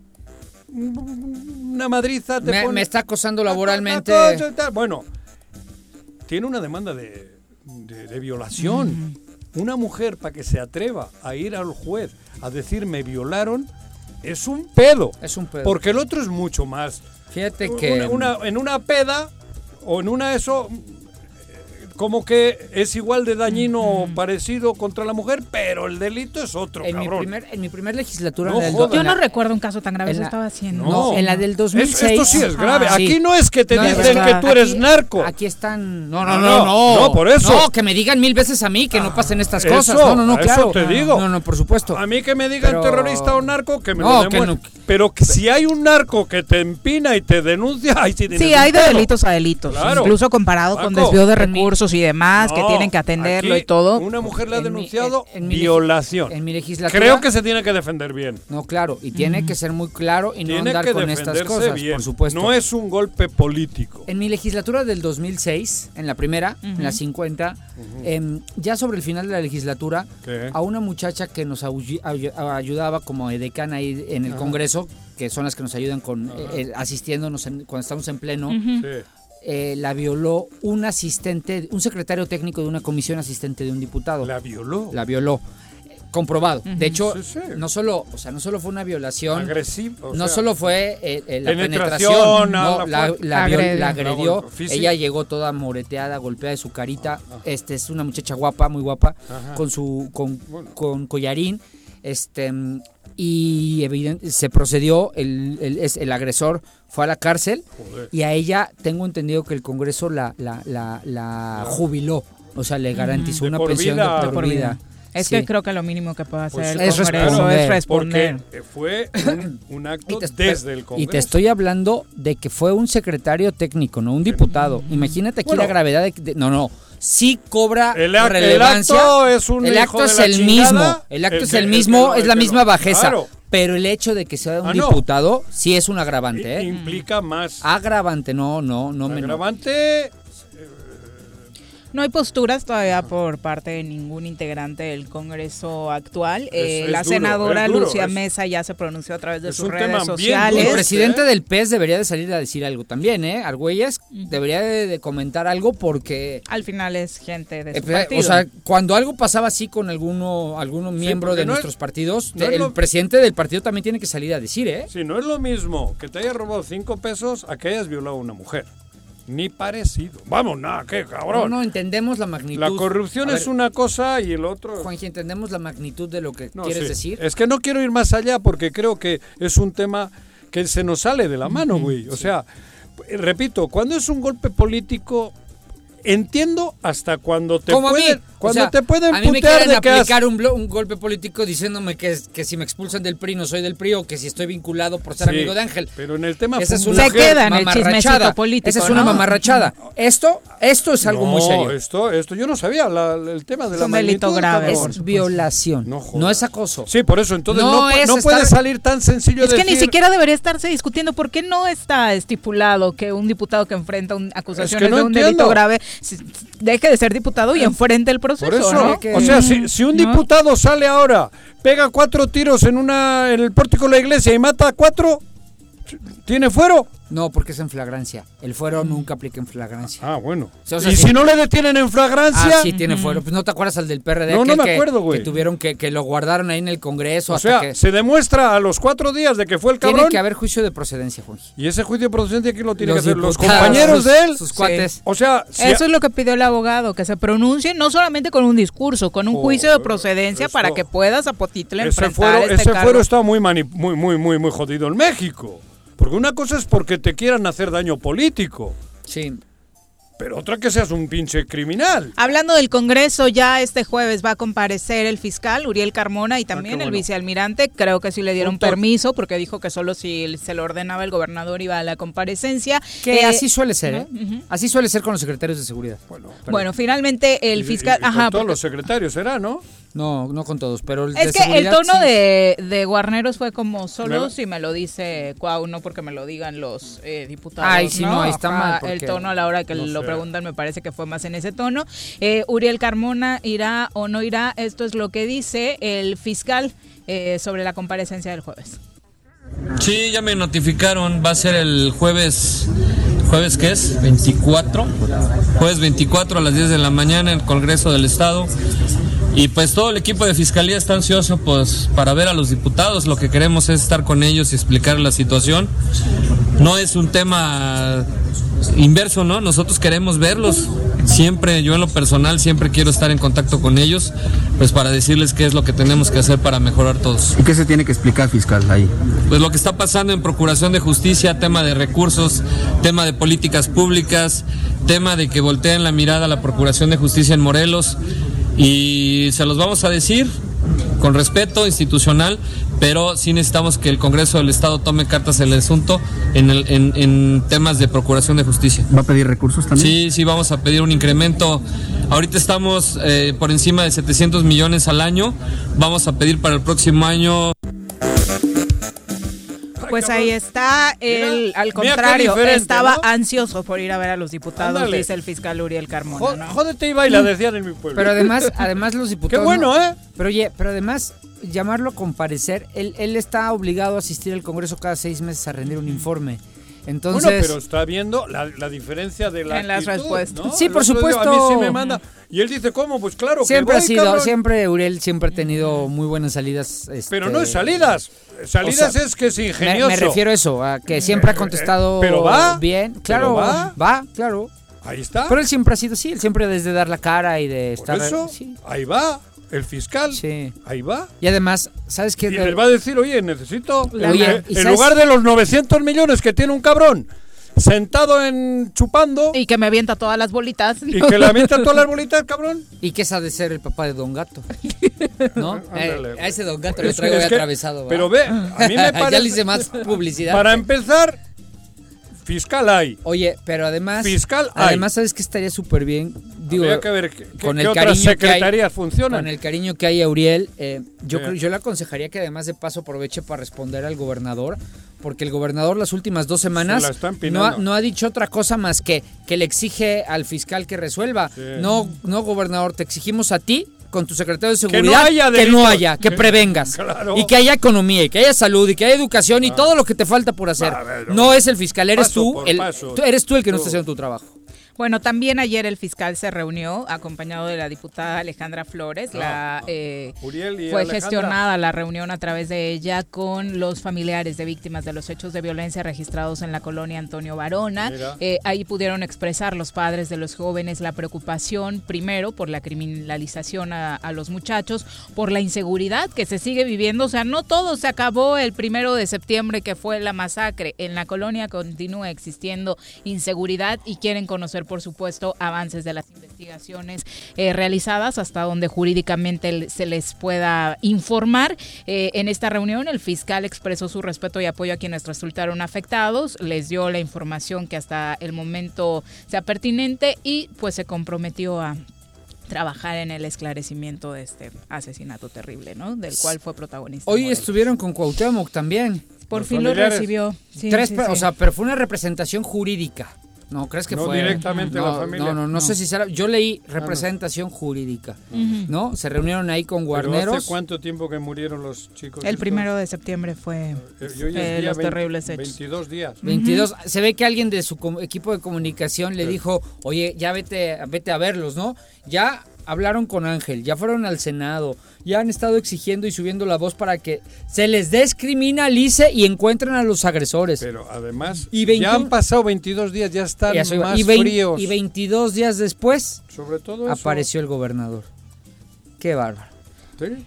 C: una madriza te
F: me,
C: pone...
F: me está acosando laboralmente.
C: Bueno, tiene una demanda de, de- de violación. Una mujer para que se atreva a ir al juez a decir me violaron es un pedo.
F: Es un pedo.
C: Porque el otro es mucho más.
F: Fíjate que
C: Una- una- en una peda o en una eso como que es igual de dañino o parecido contra la mujer, pero el delito es otro,
F: en mi,
C: cabrón.
F: primer, en mi primer legislatura.
C: No.
B: Yo no
F: la-
B: recuerdo un caso tan grave, eso estaba haciendo.
F: No, en la del
C: Es-
F: 2006.
C: esto sí es grave.
F: Ajá.
C: Aquí
F: Sí.
C: no es que te
F: No, es
C: dicen que tú eres
F: Aquí-
C: narco.
F: Aquí están. No,
C: No,
F: no, no,
C: no, por eso.
F: No, que me digan mil veces a mí que no pasen estas
C: Eso,
F: cosas. No, no, no,
C: a eso
F: claro.
C: te digo.
F: No, no, por supuesto.
C: A mí que me digan
F: Pero-
C: terrorista o narco, que me
F: No,
C: lo
F: que
C: demuestren.
F: no-
C: Pero que si hay un narco que te empina y te denuncia, [laughs] sí tienes
B: Sí, hay de delitos a delitos,
C: Claro.
B: incluso comparado con desvío de
F: mi-
B: recursos y demás, que tienen que atenderlo y todo.
C: Una mujer le ha
F: mi-
C: denunciado
F: en- mi
C: violación.
F: en mi legislatura-
C: Creo que se tiene que defender bien.
F: No, claro. Y tiene que ser muy claro y no andar con estas cosas,
C: bien.
F: por supuesto.
C: No es un golpe político.
F: En mi legislatura del 2006, en la primera, en la 50, em, ya sobre el final de la legislatura,
C: ¿Qué?
F: a una muchacha que nos ayu- ayu- ayudaba como edecana ahí en el
C: Ajá.
F: Congreso, que son las que nos ayudan con eh, asistiéndonos en- cuando estamos en pleno.
C: Sí.
F: Eh, la violó un asistente, un secretario técnico de una comisión asistente de un diputado.
C: La violó.
F: La violó. Eh, Comprobado. De hecho,
C: Sí, sí.
F: no solo, o sea, no solo fue una violación,
C: Agresivo.
F: no
C: sea,
F: solo fue eh, eh, la
C: Penetración,
F: no,
C: la
F: agredió. Ella llegó toda moreteada, golpeada de su carita. Este es una muchacha guapa, muy guapa,
C: Ajá.
F: con su con,
C: Bueno.
F: con collarín. Este y evidente, se procedió, el, el, es- el agresor fue a la cárcel
C: Joder.
F: y a ella tengo entendido que el Congreso la, la, la, la jubiló, o sea, le garantizó una pensión
C: vida.
F: de por
B: por
F: vida.
B: vida. Es
F: Sí.
B: que creo que lo mínimo que puede hacer
C: Pues
B: el
F: es
B: Congreso
F: responder,
B: es responder.
C: Porque fue un, un acto
F: Y te,
C: desde el Congreso.
F: y te estoy hablando de que fue un secretario técnico, no un diputado. Imagínate aquí
C: Bueno.
F: la gravedad de, de- No, no. Sí cobra
C: El
F: relevancia.
C: acto es un
F: El acto es el mismo. El acto
C: el
F: es el mismo, es la misma bajeza.
C: claro.
F: Pero el hecho de que sea un
C: Ah, no.
F: diputado sí es un agravante, ¿eh?
C: Implica más.
F: Agravante, no, no, no me.
B: No hay posturas todavía por parte de ningún integrante del Congreso actual. Eh,
C: es
B: la
C: duro,
B: senadora
C: duro,
B: Lucía
C: es-
B: Mesa ya se pronunció a través de sus redes
C: duro.
F: El
B: sociales.
F: presidente
C: ¿eh?
F: del PES debería de salir a decir algo también, ¿eh? Argüelles debería de, de comentar algo porque
B: Al final es gente de
F: Eh,
B: su partido.
F: O sea, cuando algo pasaba así con alguno, alguno miembro de
C: no es-
F: nuestros partidos,
C: no
F: el
C: lo-
F: presidente del partido también tiene que salir a decir, ¿eh?
C: Si no es lo mismo que te hayas robado cinco pesos a que hayas violado a una mujer. Ni parecido. Vamos, nada, qué
F: No,
C: cabrón.
F: no, entendemos la magnitud.
C: la corrupción
F: A
C: es
F: ver,
C: una cosa y el otro.
F: Juanji, entendemos la magnitud de lo que
C: No,
F: quieres
C: sí.
F: decir.
C: Es que no quiero ir más allá porque creo que es un tema que se nos sale de la mano, güey. O sea, repito, cuando es un golpe político entiendo hasta cuando te
F: Como a mí.
C: pueden,
F: O
C: cuando
F: sea,
C: te pueden
F: a mí me quieren
C: de que has-
F: aplicar un, un golpe político diciéndome que, que si me expulsan del PRI no soy del PRI o que si estoy vinculado por ser
C: Sí,
F: amigo de Ángel.
C: Pero en el tema
F: Esa es una
B: Se queda en el
F: mamarrachada.
B: chismecito político,
F: Esa es una
B: ¿no?
F: mamarrachada. Esto, esto es algo muy
C: No,
F: serio.
C: Esto, esto yo no sabía la- el tema de
B: Es
C: la
B: un delito
C: magnitud,
B: grave.
F: Es violación,
C: No
F: no, es acoso.
C: Sí, por eso entonces
F: No es
C: no puede
F: estar-
C: salir tan sencillo
B: Es que ni
C: decir-
B: siquiera debería estarse discutiendo por qué no está estipulado que un diputado que enfrenta un, acusaciones
C: no
B: de un
C: entiendo.
B: delito grave deje de ser diputado y enfrente el proceso.
C: Por eso,
B: ¿no?
C: o sea, si, si un
B: ¿No?
C: diputado sale ahora, pega cuatro tiros en una en el pórtico de la iglesia y mata a cuatro, ¿tiene fuero?
F: No, porque es en flagrancia. El fuero nunca aplica en flagrancia.
C: Ah, bueno.
F: O sea, o sea,
C: y
F: si-
C: si no le detienen en flagrancia,
F: Ah, sí, tiene fuero. Pues no te acuerdas al del PRD.
C: No, no me
F: que-
C: acuerdo, güey.
F: Que tuvieron que, que lo guardaron ahí en el Congreso
C: o
F: hasta
C: sea,
F: que...
C: se demuestra a los cuatro días de que fue el
F: Tiene
C: cabrón.
F: que haber juicio de procedencia, Juanji.
C: Y ese juicio de procedencia, ¿quién lo tiene
F: Los
C: que hacer? Los compañeros
F: sus-
C: de él.
F: sus cuates.
C: O sea, si
B: Eso es lo que pidió el abogado, que se pronuncie no solamente con un discurso, con un juicio de procedencia para que puedas a Potitle
C: ese
B: enfrentar
C: fuero,
B: este
C: ese
B: cargo.
C: fuero está muy, mani- muy, muy, muy, muy jodido en México. Porque una cosa es porque te quieran hacer daño político.
F: Sí.
C: Pero otra que seas un pinche criminal.
B: Hablando del Congreso, ya este jueves va a comparecer el fiscal Uriel Carmona y también
C: Ah, qué
B: el vicealmirante. Creo que sí le dieron
F: Punto.
B: permiso porque dijo que solo si se lo ordenaba el gobernador iba a la comparecencia.
F: Que
B: Eh,
F: así suele ser, ¿eh? Así suele ser con los secretarios de seguridad. Bueno,
B: Bueno, finalmente el
C: Y- y-
B: fiscal...
C: y con
B: ajá,
C: todos
B: porque-
C: los secretarios será, ¿no?
F: No, no con todos, pero el de
B: Es que el tono
F: sí.
B: de, de Guarneros fue como solo
F: Me-
B: si me lo dice Cuau, no porque me lo digan los eh, diputados.
F: Ay, sí, no, ahí está
B: Ajá,
F: mal,
B: El tono a la hora que
F: no
B: lo
F: sé.
B: preguntan me parece que fue más en ese tono. Eh, Uriel Carmona irá o no irá, esto es lo que dice el fiscal eh, sobre la comparecencia del jueves.
Q: Sí, ya me notificaron, va a ser el jueves, jueves qué es, 24, jueves 24 a las 10 de la mañana en el Congreso del Estado. Y pues todo el equipo de Fiscalía está ansioso pues para ver a los diputados, lo que queremos es estar con ellos y explicar la situación. No es un tema inverso, ¿no? Nosotros queremos verlos. Siempre, yo en lo personal, siempre quiero estar en contacto con ellos, pues para decirles qué es lo que tenemos que hacer para mejorar todos.
R: ¿Y qué se tiene que explicar, fiscal, ahí?
Q: Pues lo que está pasando en Procuración de Justicia, tema de recursos, tema de políticas públicas, tema de que volteen la mirada a la Procuración de Justicia en Morelos y se los vamos a decir con respeto institucional, pero sí necesitamos que el Congreso del Estado tome cartas en el asunto en, el- en- en temas de Procuración de Justicia.
R: ¿Va a pedir recursos también?
Q: Sí, sí, vamos a pedir un incremento. Ahorita estamos eh, por encima de 700 millones al año. Vamos a pedir para el próximo año
B: Pues ahí está, él al contrario, estaba
C: ¿no?
B: ansioso por ir a ver a los diputados,
C: Ándale.
B: dice el fiscal Uriel Carmona. ¿no?
C: Jódete y baila, decían en mi pueblo.
F: Pero además, [laughs] además los diputados.
C: Qué bueno,
F: no-
C: ¿eh?
F: Pero oye, pero además, llamarlo a comparecer, él, él está obligado a asistir al Congreso cada seis meses a rendir un informe. Entonces.
C: bueno, pero está viendo la, la diferencia de la
B: En las respuestas.
C: ¿no?
F: Sí,
C: El
F: por
C: día,
F: supuesto.
C: A mí sí me manda. Y él dice, ¿cómo? Pues claro
F: siempre
C: que
F: ha
C: voy,
F: sido,
C: cabrón.
F: siempre Uriel siempre ha tenido muy buenas salidas.
C: Pero
F: este,
C: no es salidas. Salidas
F: o sea,
C: es que es ingenioso.
F: me refiero a eso, a que siempre ha contestado
C: pero va,
F: bien.
C: pero
F: Claro,
C: va.
F: va, claro.
C: Ahí está.
F: Pero él siempre ha sido así, él siempre desde dar la cara y de
C: Por
F: estar.
C: eso,
F: sí.
C: ahí va. El fiscal. Ahí va.
F: Y además, ¿sabes qué?
C: Y les va a decir, oye, necesito.
F: La-
C: en-
F: Oye,
C: en
F: ¿y sabes-
C: lugar de los 900 millones que tiene un cabrón sentado en chupando
B: Y que me avienta todas las bolitas.
C: y que le avientan todas las [laughs] bolitas, cabrón.
F: ¿Y qué es ha de ser el papá de Don Gato? [laughs] ¿No?
C: Ándale.
F: Eh, a ese Don Gato lo traigo
C: es que-
F: atravesado.
C: Pero ve, a mí me [laughs]
F: ya
C: parece.
F: le hice más publicidad.
C: Para empezar, fiscal hay.
F: Oye, pero además.
C: Fiscal hay.
F: Además, ¿sabes que estaría súper bien? Digo,
C: Habría que ver qué-
F: con
C: qué
F: el
C: otras
F: hay-
C: funcionan.
F: Con el cariño que hay a Uriel, eh, yo,
C: Sí.
F: creo, yo le aconsejaría que además de paso aproveche para responder al gobernador, porque el gobernador las últimas dos semanas
C: Se la está
F: no, ha, no ha dicho otra cosa más que que le exige al fiscal que resuelva.
C: Sí.
F: No, no, gobernador, te exigimos a ti con tu secretario de
C: Que no
F: seguridad
C: haya
F: que no haya, que prevengas.
C: Claro.
F: Y que haya economía, y que haya salud, y que haya educación, y todo lo que te falta por hacer.
C: ver,
F: no es el fiscal, eres
C: paso
F: tú, el,
C: paso.
F: eres tú el que no está haciendo tu trabajo.
B: Bueno, también ayer el fiscal se reunió acompañado de la diputada Alejandra Flores. La, eh,
C: Uriel y
B: fue
C: Alejandra.
B: gestionada la reunión a través de ella con los familiares de víctimas de los hechos de violencia registrados en la colonia Antonio Varona.
C: Mira.
B: Eh, ahí pudieron expresar los padres de los jóvenes la preocupación, primero, por la criminalización a, a los muchachos, por la inseguridad que se sigue viviendo. O sea, no todo se acabó el primero de septiembre, que fue la masacre. En la colonia continúa existiendo inseguridad y quieren conocer por supuesto, avances de las investigaciones eh, realizadas hasta donde jurídicamente se les pueda informar. Eh, en esta reunión, el fiscal expresó su respeto y apoyo a quienes resultaron afectados, les dio la información que hasta el momento sea pertinente y pues se comprometió a trabajar en el esclarecimiento de este asesinato terrible, ¿no? Del cual fue protagonista.
F: Hoy estuvieron con Cuauhtémoc también.
B: Por fin lo recibió.
F: Tres, O sea, pero fue una representación jurídica. No, ¿crees que
C: no
F: fue?
C: directamente
F: no,
C: la familia.
F: No, no, no, sé si será. Yo leí representación jurídica, ¿no? Se reunieron ahí con guarneros.
C: ¿Hace cuánto tiempo que murieron los chicos?
B: El primero de septiembre fue
C: eh,
B: los terribles hechos.
C: 22 días.
F: 22. Se ve que alguien de su equipo de comunicación le dijo, oye, ya vete, vete a verlos, ¿no? Ya hablaron con Ángel, ya fueron al Senado, ya han estado exigiendo y subiendo la voz para que se les descriminalice y encuentren a los agresores.
C: Pero además, ya han pasado 22 días, ya están más
F: y
C: fríos.
F: Y 22 días después,
C: Sobre todo
F: apareció el gobernador. Qué bárbaro.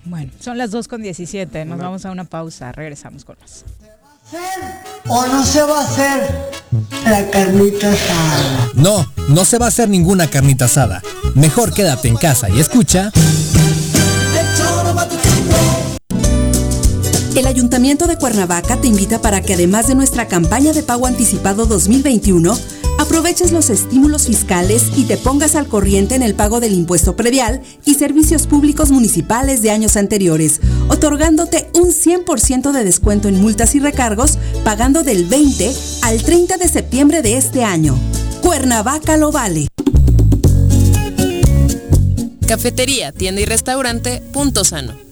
B: Bueno, son las 2 con 17, nos vamos a una pausa, regresamos con más.
I: ¿O no se va a hacer la carnita asada?
J: No, no se va a hacer ninguna carnita asada. Mejor quédate en casa y escucha.
P: El Ayuntamiento de Cuernavaca te invita para que además de nuestra campaña de pago anticipado 2021, aproveches los estímulos fiscales y te pongas al corriente en el pago del impuesto predial y servicios públicos municipales de años anteriores, otorgándote un 100% de descuento en multas y recargos, pagando del 20 al 30 de septiembre de este año. Cuernavaca lo vale.
S: Cafetería, tienda y restaurante Punto Sano.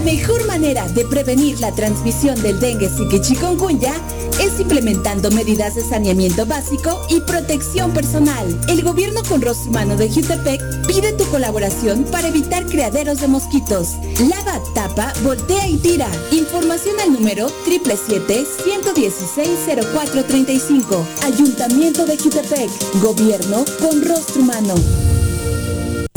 H: La mejor manera de prevenir la transmisión del dengue y chikungunya es implementando medidas de saneamiento básico y protección personal. El gobierno con rostro humano de Jutepec pide tu colaboración para evitar criaderos de mosquitos. Lava, tapa, voltea y tira. Información al número 777-116-0435. Ayuntamiento de Jutepec. Gobierno con rostro humano.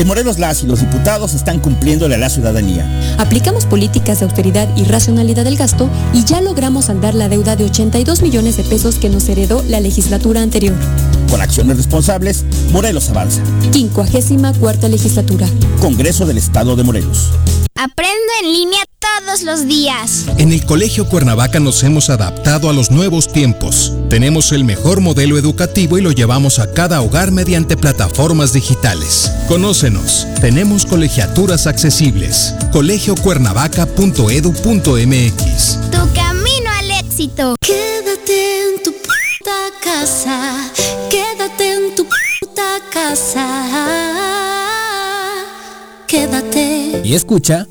T: En Morelos las y los diputados están cumpliéndole a la ciudadanía.
U: Aplicamos políticas de austeridad y racionalidad del gasto y ya logramos saldar la deuda de 82 millones de pesos que nos heredó la legislatura anterior.
T: Con acciones responsables, Morelos avanza.
U: 54 legislatura.
T: Congreso del Estado de Morelos.
G: Aprendo en línea todos los días.
M: En el Colegio Cuernavaca nos hemos adaptado a los nuevos tiempos. Tenemos el mejor modelo educativo y lo llevamos a cada hogar mediante plataformas digitales. Conócenos. Tenemos colegiaturas accesibles. colegiocuernavaca.edu.mx.
G: Tu camino al éxito.
H: Casa. Quédate.
J: Y escucha.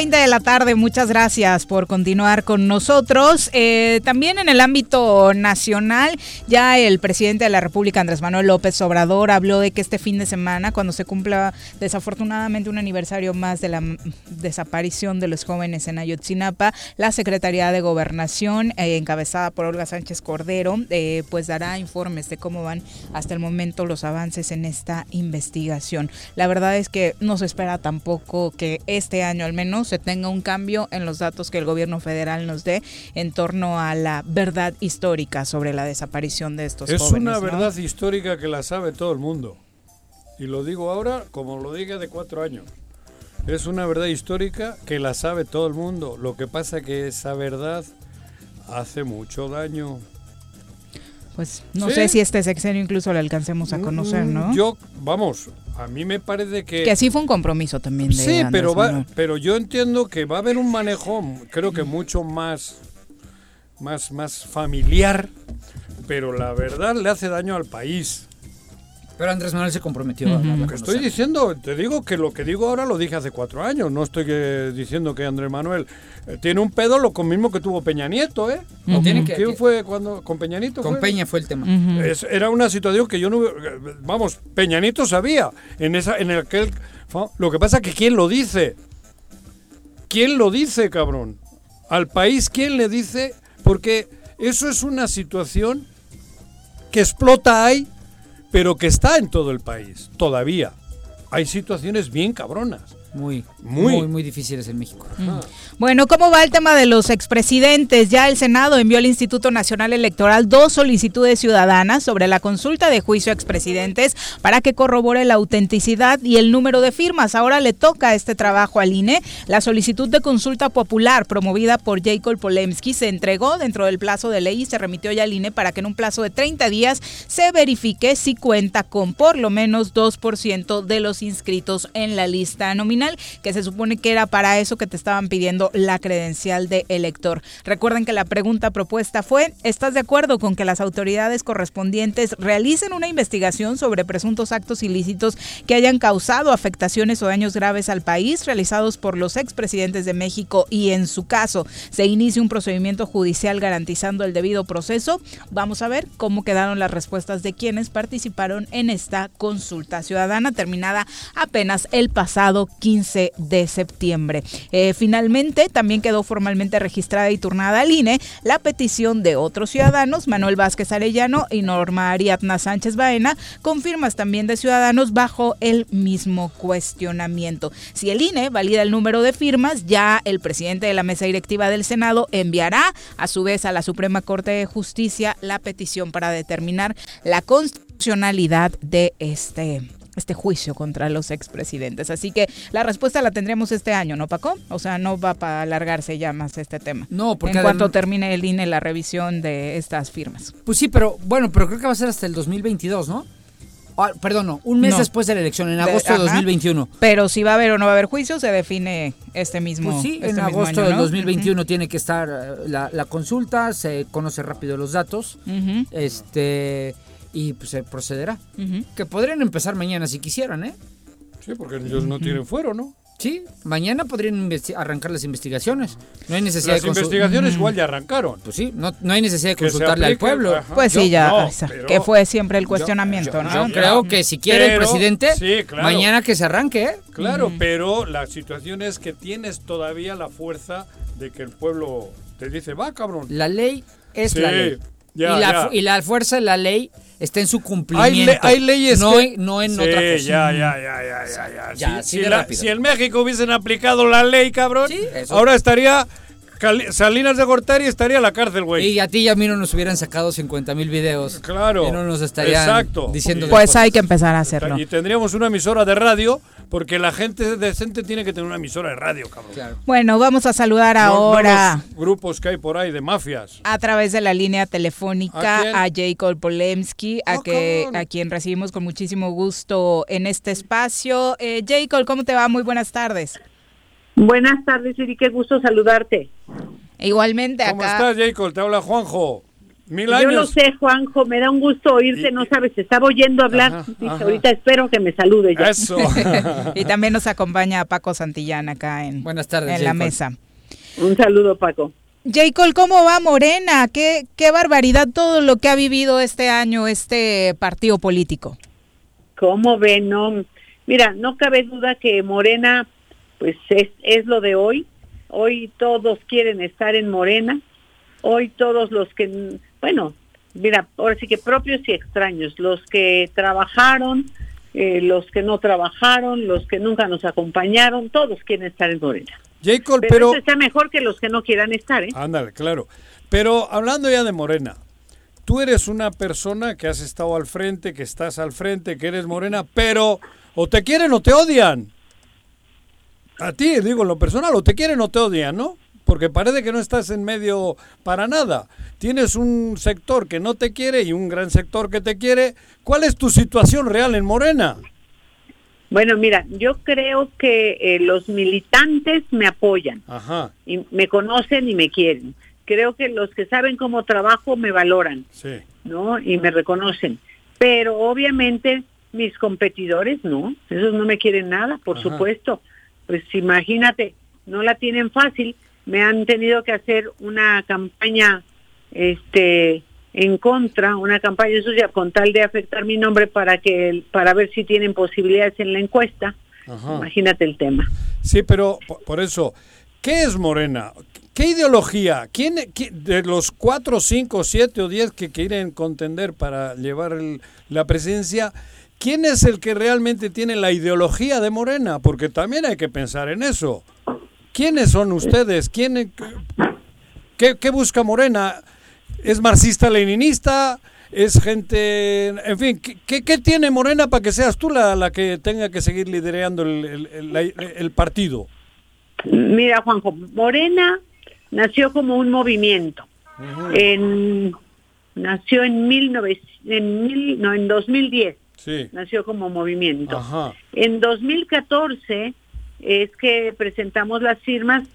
B: Dos con 20 de la tarde, muchas gracias por continuar con nosotros. Eh, también en el ámbito nacional, ya el presidente de la República, Andrés Manuel López Obrador, habló de que este fin de semana, cuando se cumpla desafortunadamente un aniversario más de la desaparición de los jóvenes en Ayotzinapa, la Secretaría de Gobernación, eh, encabezada por Olga Sánchez Cordero, eh, pues dará informes de cómo van hasta el momento los avances en esta investigación. La verdad es que no se espera tampoco que este año al menos se tenga un cambio en los datos que el gobierno federal nos dé en torno a la verdad histórica sobre la desaparición de estos
C: es
B: jóvenes.
C: Es una
B: ¿no?
C: verdad histórica que la sabe todo el mundo. Y lo digo ahora como lo dije de cuatro años. Es una verdad histórica que la sabe todo el mundo. Lo que pasa que esa verdad hace mucho daño.
B: Pues no
C: Sí.
B: sé si este sexenio incluso le alcancemos a conocer, ¿no?
C: Mm, Yo, vamos, a mí me parece que...
B: Que sí fue un compromiso también de
C: Sí,
B: Andrés
C: pero, va, pero yo entiendo que va a haber un manejo, creo que mucho más, más, más familiar, pero la verdad le hace daño al país.
F: Pero Andrés Manuel se comprometió a darla a
C: Lo que estoy diciendo, te digo que lo que digo ahora lo dije hace cuatro años. No estoy que- diciendo que Andrés Manuel eh, tiene un pedo lo mismo que tuvo Peña Nieto, ¿eh?
F: Tiene que-
C: ¿Quién
F: que-
C: fue cuando con Peña Nieto?
F: Con
C: fue?
F: Peña fue el tema.
C: Es- era una situación que yo no vamos Peña Nieto sabía en esa en aquel lo que pasa es que quién lo dice quién lo dice cabrón al país quién le dice porque eso es una situación que explota ahí pero que está en todo el país todavía. Hay situaciones bien cabronas.
F: Muy,
C: Muy.
F: muy, muy difíciles en México.
B: Bueno, ¿cómo va el tema de los expresidentes? Ya el Senado envió al Instituto Nacional Electoral dos solicitudes ciudadanas sobre la consulta de juicio a expresidentes para que corrobore la autenticidad y el número de firmas. Ahora le toca este trabajo al INE. La solicitud de consulta popular promovida por Jacob Polemski se entregó dentro del plazo de ley y se remitió ya al INE para que en un plazo de 30 días se verifique si cuenta con por lo menos 2% de los inscritos en la lista nominal, que se supone que era para eso que te estaban pidiendo la credencial de elector. Recuerden que la pregunta propuesta fue, ¿estás de acuerdo con que las autoridades correspondientes realicen una investigación sobre presuntos actos ilícitos que hayan causado afectaciones o daños graves al país realizados por los expresidentes de México y en su caso se inicie un procedimiento judicial garantizando el debido proceso? Vamos a ver cómo quedaron las respuestas de quienes participaron en esta consulta ciudadana terminada apenas el pasado 15 de septiembre. Eh, finalmente, también quedó formalmente registrada y turnada al INE la petición de otros ciudadanos, Manuel Vázquez Arellano y Norma Ariadna Sánchez Baena, con firmas también de ciudadanos bajo el mismo cuestionamiento. Si el INE valida el número de firmas, ya el presidente de la mesa directiva del Senado enviará a su vez a la Suprema Corte de Justicia la petición para determinar la constitucionalidad de este este juicio contra los expresidentes. Así que la respuesta la tendremos este año, ¿no, Paco? O sea, no va para alargarse ya más este tema.
F: No, porque
B: En cuanto termine el INE la revisión de estas firmas.
F: Pues sí, pero bueno, pero creo que va a ser hasta el 2022, ¿no? Ah, perdón, no, un mes
B: No.
F: después de la elección, en
B: De-
F: agosto de
B: ajá.
F: 2021.
B: Pero si va a haber o no va a haber juicio, se define este mismo.
F: Pues sí,
B: este
F: en
B: mismo
F: agosto del
B: ¿no?
F: 2021 tiene que estar eh, la, la consulta, se conoce rápido los datos, este y pues se procederá.
B: Ujú.
F: Que podrían empezar mañana si quisieran, ¿eh?
C: sí porque ellos no tienen fuero no
F: Sí, mañana podrían investi- arrancar las investigaciones. No hay necesidad
C: las
F: de
C: investigaciones igual ya arrancaron
F: Pues sí, no, no hay necesidad de consultarle al pueblo.
C: ajá.
B: Pues
C: Yo-
B: sí, ya,
C: no, pero-
B: que fue siempre el cuestionamiento, ¿no?
F: Yo creo que si quiere el presidente,
C: sí, claro.
F: mañana que se arranque, ¿eh?
C: Claro, pero la situación es que tienes todavía la fuerza de que el pueblo te dice, va, cabrón.
F: La ley es
C: Sí,
F: la ley.
C: ya,
F: y, la,
C: ya.
F: y la fuerza de la ley está en su
C: Hay,
F: cumplimiento.
C: le- hay leyes
F: no,
C: que...
F: no en
C: Sí,
F: otra cosa.
C: Ya, ya, ya, ya, ya, ya.
F: Ya,
C: Si- si, la-
F: rápido.
C: si en México hubiesen aplicado la ley, cabrón,
F: eso.
C: ahora estaría Salinas de Gortari estaría en la cárcel, güey.
F: Y a ti y a mí no nos hubieran sacado 50 mil videos.
C: Claro.
F: Y no nos estarían
C: Exacto.
F: diciendo
B: Pues
F: cosas.
B: hay que empezar a hacerlo.
C: Y tendríamos una emisora de radio, porque la gente decente tiene que tener una emisora de radio, cabrón.
B: Bueno, vamos a saludar
C: No- no
B: ahora.
C: los grupos que hay por ahí de mafias.
B: a través de la línea telefónica
C: ¿A
B: a? Jacob Polemski, a, que, a quien recibimos con muchísimo gusto en este espacio. Eh, Jacob, ¿cómo te va? Muy buenas tardes.
V: Buenas tardes, Siri, qué gusto saludarte.
B: Igualmente
C: ¿Cómo
B: acá.
C: estás, Jacob? Te habla Juanjo. Mil
V: Yo
C: años.
V: lo sé, Juanjo, me da un gusto oírte, no sabes, estaba oyendo hablar,
C: Ajá,
V: ahorita espero que me salude ya.
C: Eso. [laughs]
B: y también nos acompaña Paco Santillán acá en,
F: Buenas tardes,
B: en la mesa.
V: Un saludo, Paco.
B: Jacob, ¿cómo va Morena? ¿Qué, qué barbaridad todo lo que ha vivido este año este partido político.
V: ¿Cómo ven? No, mira, no cabe duda que Morena, pues es, es lo de hoy. Hoy todos quieren estar en Morena. Hoy todos los que, bueno, mira, ahora sí que propios y extraños, los que trabajaron, eh, los que no trabajaron, los que nunca nos acompañaron, todos quieren estar en Morena.
C: Jacob,
V: Pero,
C: pero...
V: eso está mejor que los que no quieran estar, ¿eh?
C: Ándale, claro. Pero hablando ya de Morena, tú eres una persona que has estado al frente, que estás al frente, que eres Morena, pero o te quieren o te odian. A ti, digo, en lo personal, o te quieren o te odian, ¿no? Porque parece que no estás en medio para nada. Tienes un sector que no te quiere y un gran sector que te quiere. ¿Cuál es tu situación real en Morena?
V: Bueno, mira, yo creo que eh, los militantes me apoyan
C: Ajá,
V: y me conocen y me quieren. Creo que los que saben cómo trabajo me valoran,
C: sí.
V: ¿no? Y me reconocen. Pero obviamente mis competidores no, esos no me quieren nada, por
C: Ajá.
V: supuesto. Pues imagínate, no la tienen fácil. Me han tenido que hacer una campaña, este, en contra, una campaña suya con tal de afectar mi nombre para que, para ver si tienen posibilidades en la encuesta.
C: Ajá.
V: Imagínate el tema.
C: Sí, pero por, eso, ¿qué es Morena? ¿Qué ideología? ¿Quién, qui- de los cuatro, cinco, siete o diez que quieren contender para llevar el- la presidencia, quién es el que realmente tiene la ideología de Morena? Porque también hay que pensar en eso. ¿Quiénes son ustedes? ¿Quién, qué, qué busca Morena? ¿Es marxista-leninista? ¿Es gente...? En fin, ¿qué, qué, tiene Morena para que seas tú la, la que tenga que seguir liderando el, el- el partido?
V: Mira, Juanjo, Morena nació como un movimiento. En, nació en, 19, en, mil, no, en 2010,
C: Sí.
V: nació como movimiento.
C: Ajá.
V: En 2014 es que presentamos las firmas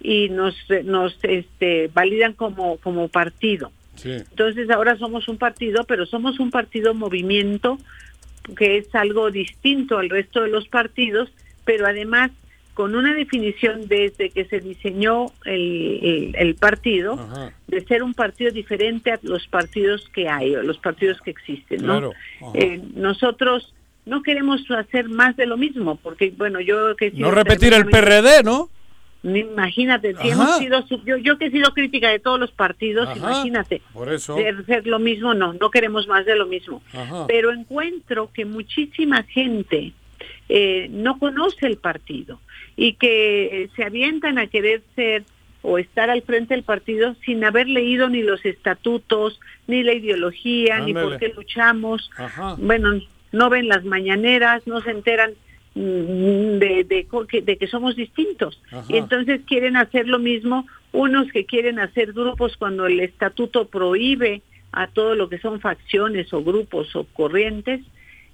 V: y nos, nos este, validan como, como partido.
C: Sí.
V: Entonces ahora somos un partido, pero somos un partido movimiento que es algo distinto al resto de los partidos, pero además con una definición desde que se diseñó el, el- el partido
C: Ajá.
V: de ser un partido diferente a los partidos que hay, o los partidos que existen, ¿no?
C: Claro.
V: Eh, nosotros no queremos hacer más de lo mismo, porque bueno, yo que
C: No repetir el PRD, ¿no?
V: Imagínate, si hemos sido, yo, yo que he sido crítica de todos los partidos,
C: Ajá.
V: imagínate,
C: Por eso.
V: ser, ser lo mismo, no, no queremos más de lo mismo.
C: Ajá.
V: Pero encuentro que muchísima gente eh, no conoce el partido y que eh, se avientan a querer ser o estar al frente del partido sin haber leído ni los estatutos, ni la ideología, ni por qué luchamos.
C: Ajá.
V: Bueno, no ven las mañaneras, no se enteran mm, de, de, de que somos distintos.
C: Ajá.
V: Y entonces quieren hacer lo mismo, unos que quieren hacer grupos cuando el estatuto prohíbe a todo lo que son facciones o grupos o corrientes,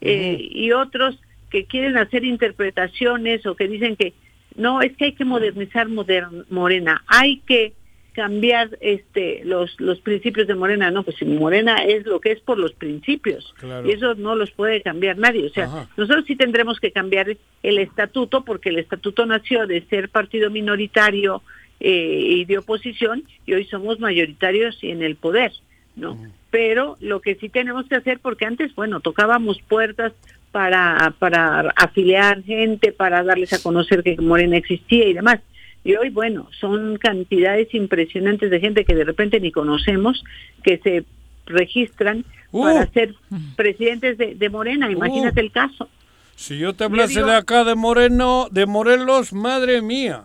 V: eh, y otros que quieren hacer interpretaciones o que dicen que no, es que hay que modernizar modern- Morena, hay que cambiar este los los principios de Morena, no, pues si Morena es lo que es por los principios
C: Claro.
V: y eso no los puede cambiar nadie, o sea,
C: Ajá.
V: nosotros sí tendremos que cambiar el estatuto porque el estatuto nació de ser partido minoritario eh, y de oposición y hoy somos mayoritarios y en el poder, ¿no? Pero lo que sí tenemos que hacer, porque antes, bueno, tocábamos puertas para, para afiliar gente, para darles a conocer que Morena existía y demás. Y hoy, bueno, son cantidades impresionantes de gente que de repente ni conocemos, que se registran
C: Uh.
V: para ser presidentes de, de Morena. Imagínate
C: Uh.
V: el caso.
C: Si yo te hablase de acá de Moreno, de Morelos, madre mía.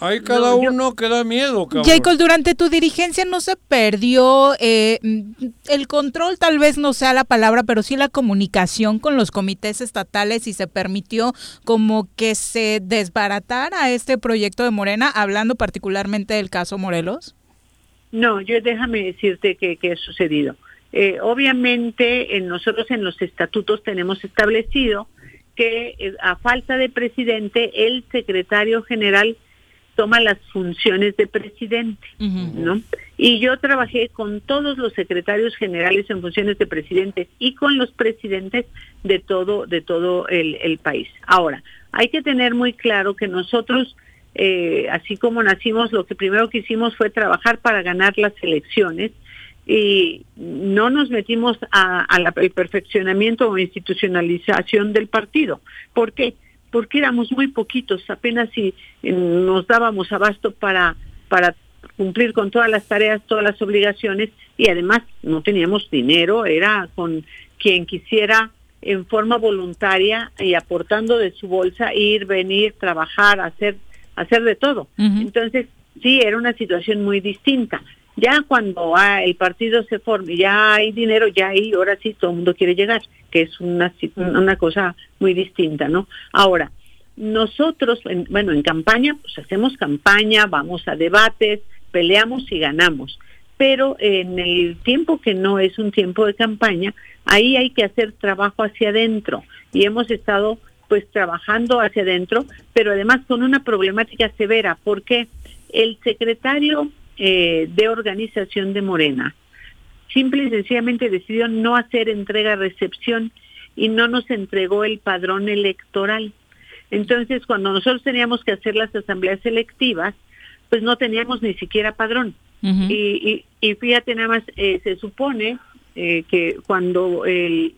C: Hay cada
V: No, yo-
C: uno que da miedo, cabrón.
B: Jacob, durante tu dirigencia no se perdió eh, mm, el control, tal vez no sea la palabra, pero sí la comunicación con los comités estatales y se permitió como que se desbaratara este proyecto de Morena, hablando particularmente del caso Morelos.
V: No, yo déjame decirte que, que ha sucedido. Eh, obviamente, en nosotros en los estatutos tenemos establecido que eh, a falta de presidente, el secretario general toma las funciones de presidente, ¿no? Y yo trabajé con todos los secretarios generales en funciones de presidente y con los presidentes de todo de todo el, el país. Ahora, hay que tener muy claro que nosotros eh, así como nacimos, lo que primero que hicimos fue trabajar para ganar las elecciones y no nos metimos a- al perfeccionamiento o institucionalización del partido. ¿Por qué? Porque éramos muy poquitos, apenas si eh, nos dábamos abasto para, para cumplir con todas las tareas, todas las obligaciones y además no teníamos dinero, era con quien quisiera en forma voluntaria y aportando de su bolsa ir, venir, trabajar, hacer hacer de todo. Entonces, sí, era una situación muy distinta. Ya cuando ah, el partido se forma, y ya hay dinero, ya ahí, ahora sí, todo el mundo quiere llegar, que es una, una cosa muy distinta, ¿no? Ahora, nosotros, en- bueno, en campaña, pues hacemos campaña, vamos a debates, peleamos y ganamos. Pero en el tiempo que no es un tiempo de campaña, ahí hay que hacer trabajo hacia adentro. Y hemos estado pues trabajando hacia adentro, pero además con una problemática severa, porque el secretario eh, de organización de Morena simple y sencillamente decidió no hacer entrega-recepción y no nos entregó el padrón electoral. Entonces, cuando nosotros teníamos que hacer las asambleas selectivas, pues no teníamos ni siquiera padrón. y, y, y fíjate nada más, eh, se supone eh, que cuando el,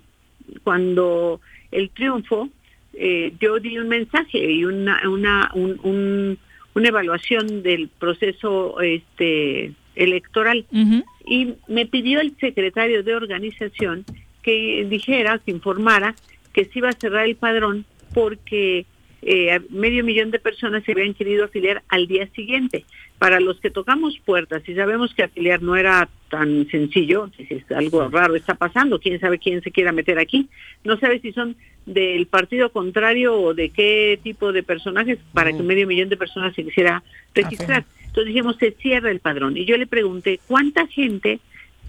V: cuando el triunfo, eh, yo di un mensaje y una, una, un- un- una evaluación del proceso este, electoral. Y me pidió el secretario de organización que dijera, que informara que se iba a cerrar el padrón porque eh, medio millón de personas se habían querido afiliar al día siguiente. Para los que tocamos puertas y sabemos que afiliar no era tan sencillo, si es algo raro está pasando, quién sabe quién se quiera meter aquí, no sabe si son del partido contrario o de qué tipo de personajes para que medio millón de personas se quisiera registrar. Entonces dijimos, se cierra el padrón. Y yo le pregunté, ¿cuánta gente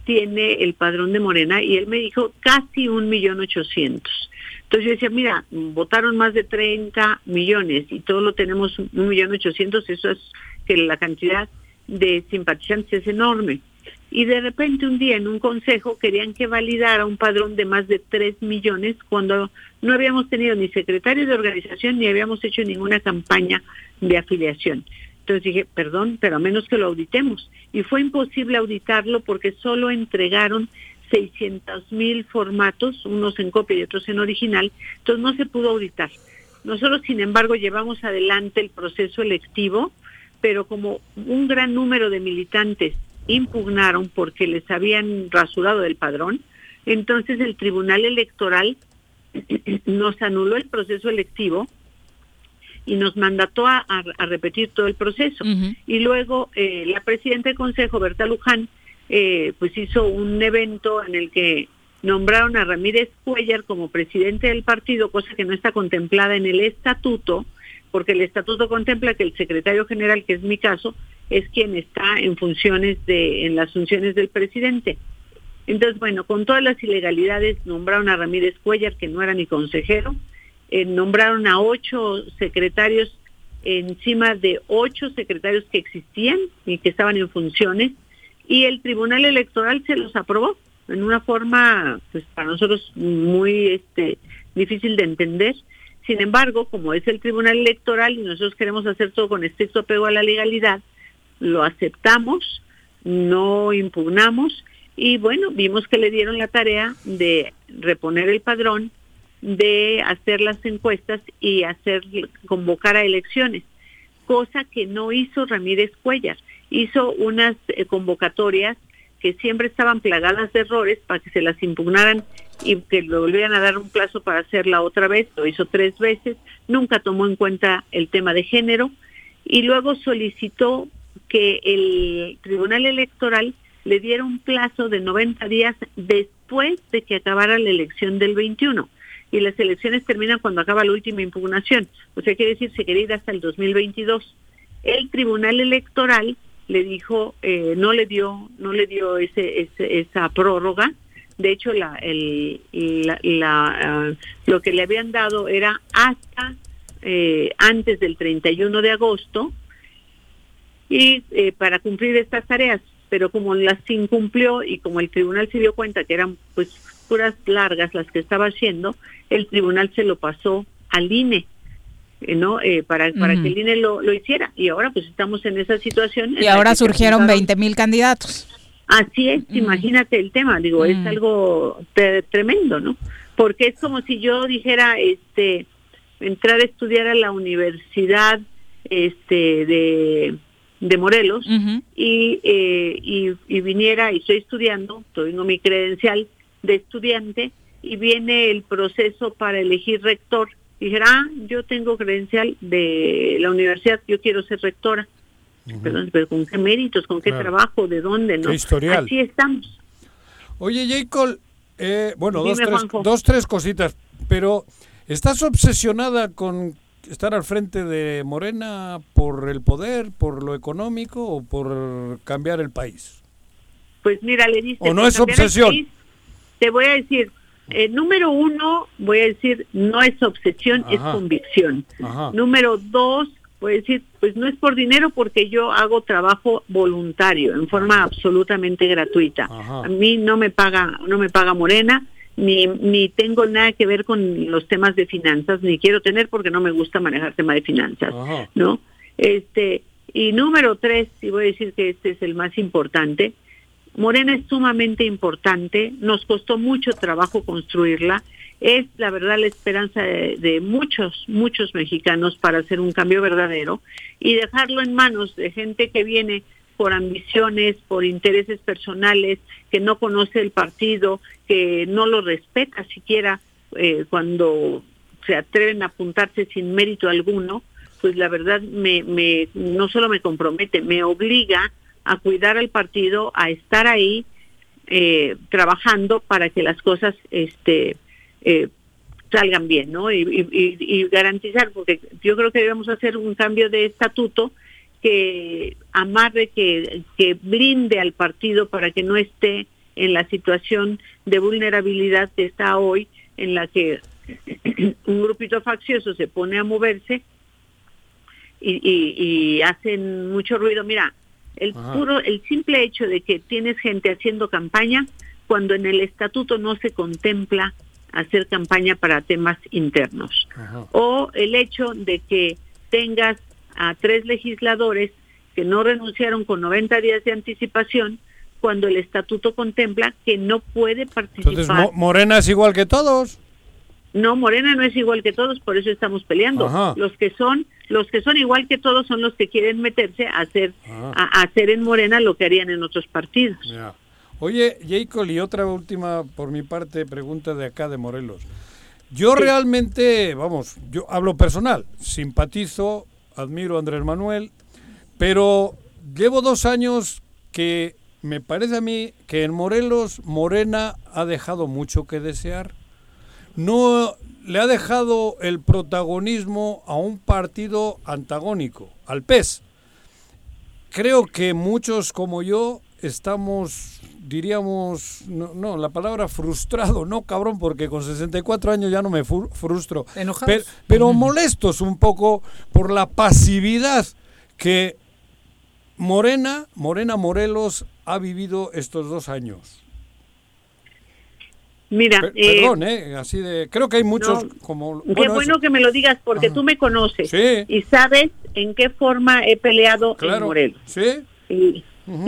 V: tiene el padrón de Morena? Y él me dijo, casi un millón ochocientos. Entonces yo decía, mira, votaron más de 30 millones y todos lo tenemos un millón ochocientos, eso es que la cantidad de simpatizantes es enorme. Y de repente un día en un consejo querían que validara un padrón de más de 3 millones cuando no habíamos tenido ni secretario de organización ni habíamos hecho ninguna campaña de afiliación. Entonces dije, perdón, pero a menos que lo auditemos. Y fue imposible auditarlo porque solo entregaron 600 mil formatos, unos en copia y otros en original, entonces no se pudo auditar. Nosotros, sin embargo, llevamos adelante el proceso electivo, pero como un gran número de militantes impugnaron porque les habían rasurado del padrón, entonces el Tribunal Electoral [clears throat] nos anuló el proceso electivo y nos mandató a, a- a repetir todo el proceso. Y luego eh, la presidenta del Consejo, Berta Luján, eh, pues hizo un evento en el que nombraron a Ramírez Cuellar como presidente del partido, cosa que no está contemplada en el estatuto, porque el estatuto contempla que el secretario general, que es mi caso, es quien está en funciones de, en las funciones del presidente. Entonces, bueno, con todas las ilegalidades nombraron a Ramírez Cuellar, que no era ni consejero, eh, nombraron a ocho secretarios encima de ocho secretarios que existían y que estaban en funciones, y el Tribunal Electoral se los aprobó en una forma, pues para nosotros muy este, difícil de entender. Sin embargo, como es el Tribunal Electoral y nosotros queremos hacer todo con estricto apego a la legalidad, lo aceptamos, no impugnamos y bueno, vimos que le dieron la tarea de reponer el padrón, de hacer las encuestas y hacer convocar a elecciones, cosa que no hizo Ramírez Cuellar. Hizo unas eh, convocatorias que siempre estaban plagadas de errores para que se las impugnaran y que le volvieran a dar un plazo para hacerla otra vez, lo hizo tres veces, nunca tomó en cuenta el tema de género y luego solicitó que el Tribunal Electoral le diera un plazo de 90 días después de que acabara la elección del 21 y las elecciones terminan cuando acaba la última impugnación, o sea, quiere decir se quería ir hasta el 2022. El Tribunal Electoral le dijo, eh, no le dio, no le dio ese, ese- esa prórroga. De hecho, la, el, la, la, ah, lo que le habían dado era hasta eh, antes del 31 de agosto y eh, para cumplir estas tareas. Pero como las incumplió y como el tribunal se dio cuenta que eran pues puras largas las que estaba haciendo, el tribunal se lo pasó al INE. eh, ¿no? Eh, para, para que el INE lo, lo hiciera. Y ahora pues estamos en esa situación.
B: Y ahora surgieron
V: juntaron-
B: 20 mil candidatos.
V: Así es, imagínate el tema, digo, es algo tremendo, ¿no? Porque es como si yo dijera, este, entrar a estudiar a la universidad, este, de, de Morelos y, eh, y, y viniera y estoy estudiando, tengo mi credencial de estudiante y viene el proceso para elegir rector. Y dijera, ah, yo tengo credencial de la universidad, yo quiero ser rectora. Perdón, pero ¿con qué méritos? ¿Con qué
C: Claro.
V: trabajo? ¿De dónde? ¿no?
C: ¿Qué historial?
V: Así estamos.
C: Oye, Jacob, eh, bueno,
V: Dime,
C: dos tres, dos, tres cositas, pero ¿estás obsesionada con estar al frente de Morena por el poder, por lo económico o por cambiar el país?
V: Pues mira, le dice...
C: ¿O no es obsesión?
V: Te voy a decir, eh, número uno, voy a decir, no es obsesión, es convicción.
C: Ajá.
V: Número dos, voy a decir, pues no es por dinero porque yo hago trabajo voluntario, en forma absolutamente gratuita.
W: Ajá.
V: A mí no me paga, no me paga Morena, ni, ni tengo nada que ver con los temas de finanzas, ni quiero tener porque no me gusta manejar tema de finanzas, ¿no? Este, y número tres, y voy a decir que este es el más importante, Morena es sumamente importante, nos costó mucho trabajo construirla, es la verdad la esperanza de, de muchos, muchos mexicanos para hacer un cambio verdadero y dejarlo en manos de gente que viene por ambiciones, por intereses personales, que no conoce el partido, que no lo respeta siquiera eh, cuando se atreven a apuntarse sin mérito alguno, pues la verdad me, me no solo me compromete, me obliga a cuidar al partido, a estar ahí eh, trabajando para que las cosas este eh, salgan bien, ¿no? Y, y- y- garantizar, porque yo creo que debemos hacer un cambio de estatuto que amarre, que, que blinde al partido para que no esté en la situación de vulnerabilidad que está hoy, en la que [clears throat] un grupito faccioso se pone a moverse y, y- y hacen mucho ruido. Mira, el
W: Ajá.
V: puro, el simple hecho de que tienes gente haciendo campaña cuando en el estatuto no se contempla hacer campaña para temas internos o el hecho de que tengas a tres legisladores que no renunciaron con 90 días de anticipación cuando el estatuto contempla que no puede participar.
C: Entonces, Mo- Morena es igual que todos.
V: No, Morena no es igual que todos, por eso estamos peleando.
C: Ajá.
V: Los que son, los que son igual que todos son los que quieren meterse a hacer,
C: Ah.
V: a, a hacer en Morena lo que harían en otros partidos.
C: Ya. Oye, Jacob, y otra última por mi parte pregunta de acá de Morelos. Yo realmente, vamos, yo hablo personal, simpatizo, admiro a Andrés Manuel, pero llevo dos años que me parece a mí que en Morelos Morena ha dejado mucho que desear. No le ha dejado el protagonismo a un partido antagónico, al PES. Creo que muchos como yo estamos, diríamos, no, no, la palabra frustrado, no cabrón, porque con 64 años ya no me frustro.
F: Enojados.
C: Pero, pero molestos un poco por la pasividad que Morena, Morena Morelos ha vivido estos dos años.
V: Mira,
C: Per-
V: eh,
C: Perdón, ¿eh? Así de, creo que hay muchos
V: no,
C: como...
V: Qué
C: bueno,
V: bueno
C: eso.
V: que me lo digas porque
C: Ajá.
V: tú me conoces
C: Sí.
V: y sabes en qué forma he peleado en Morelos.
C: Sí.
V: Y,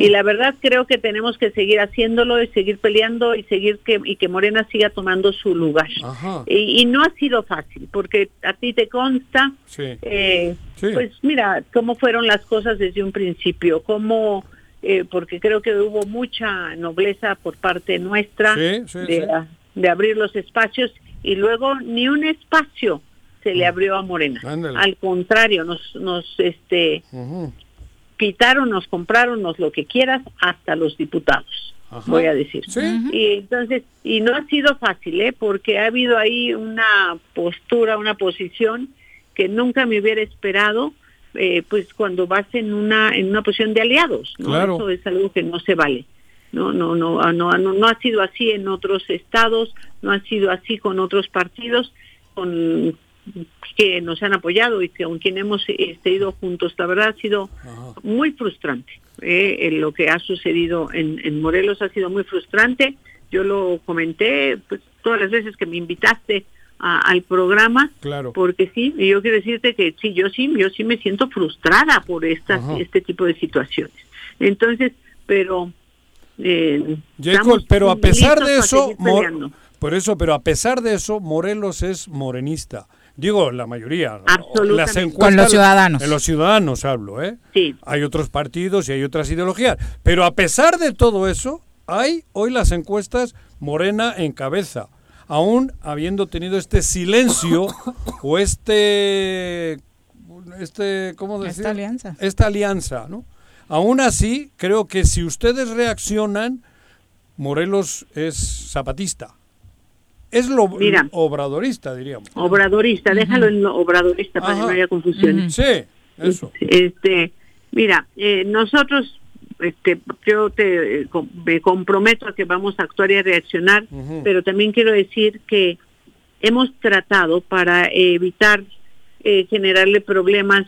V: la verdad creo que tenemos que seguir haciéndolo y seguir peleando y seguir que y que Morena siga tomando su lugar.
C: Ajá.
V: Y, y no ha sido fácil porque a ti te consta,
C: Sí.
V: eh,
C: Sí.
V: pues mira cómo fueron las cosas desde un principio, cómo eh, porque creo que hubo mucha nobleza por parte nuestra
C: Sí, sí,
V: de,
C: sí.
V: a- de abrir los espacios y luego ni un espacio se le abrió a Morena.
C: Mm. Ándale.
V: Al contrario, nos nos este quitaron, nos compraron, nos lo que quieras, hasta los diputados,
C: Ajá.
V: voy a decir.
C: Sí.
V: Y entonces, y no ha sido fácil, ¿eh? porque ha habido ahí una postura, una posición que nunca me hubiera esperado, eh, pues cuando vas en una en una posición de aliados, ¿no?
C: Claro.
V: Eso es algo que no se vale. No, no, no, ah, no, no, no ha sido así en otros estados, no ha sido así con otros partidos, con que nos han apoyado y que con quien hemos este, ido juntos. La verdad ha sido muy frustrante. eh, en lo que ha sucedido en, en Morelos ha sido muy frustrante. Yo lo comenté pues, todas las veces que me invitaste a- al programa,
C: Claro.
V: porque sí, y yo quiero decirte que sí, yo sí, yo sí me siento frustrada por estas,
C: Ajá.
V: este tipo de situaciones. Entonces, pero eh,
C: Jacob, pero a pesar de eso, por eso, pero a pesar de eso, Morelos es morenista. Digo, la mayoría. ¿no?
V: Absolutamente.
C: Las
V: Con
B: los ciudadanos.
C: En los ciudadanos hablo, ¿eh?
V: Sí.
C: Hay otros partidos y hay otras ideologías. Pero a pesar de todo eso, hay hoy las encuestas Morena en cabeza. Aún habiendo tenido este silencio o este. este ¿Cómo decir?
B: Esta alianza.
C: esta alianza, ¿no? Aún así, creo que si ustedes reaccionan, Morelos es zapatista. Es lo
V: Mira.
C: obradorista, diríamos.
V: Obradorista, déjalo en lo obradorista para que no haya confusiones.
C: Sí, eso.
V: Este, mira, eh, nosotros, este, yo te eh, me comprometo a que vamos a actuar y a reaccionar, pero también quiero decir que hemos tratado para evitar eh, generarle problemas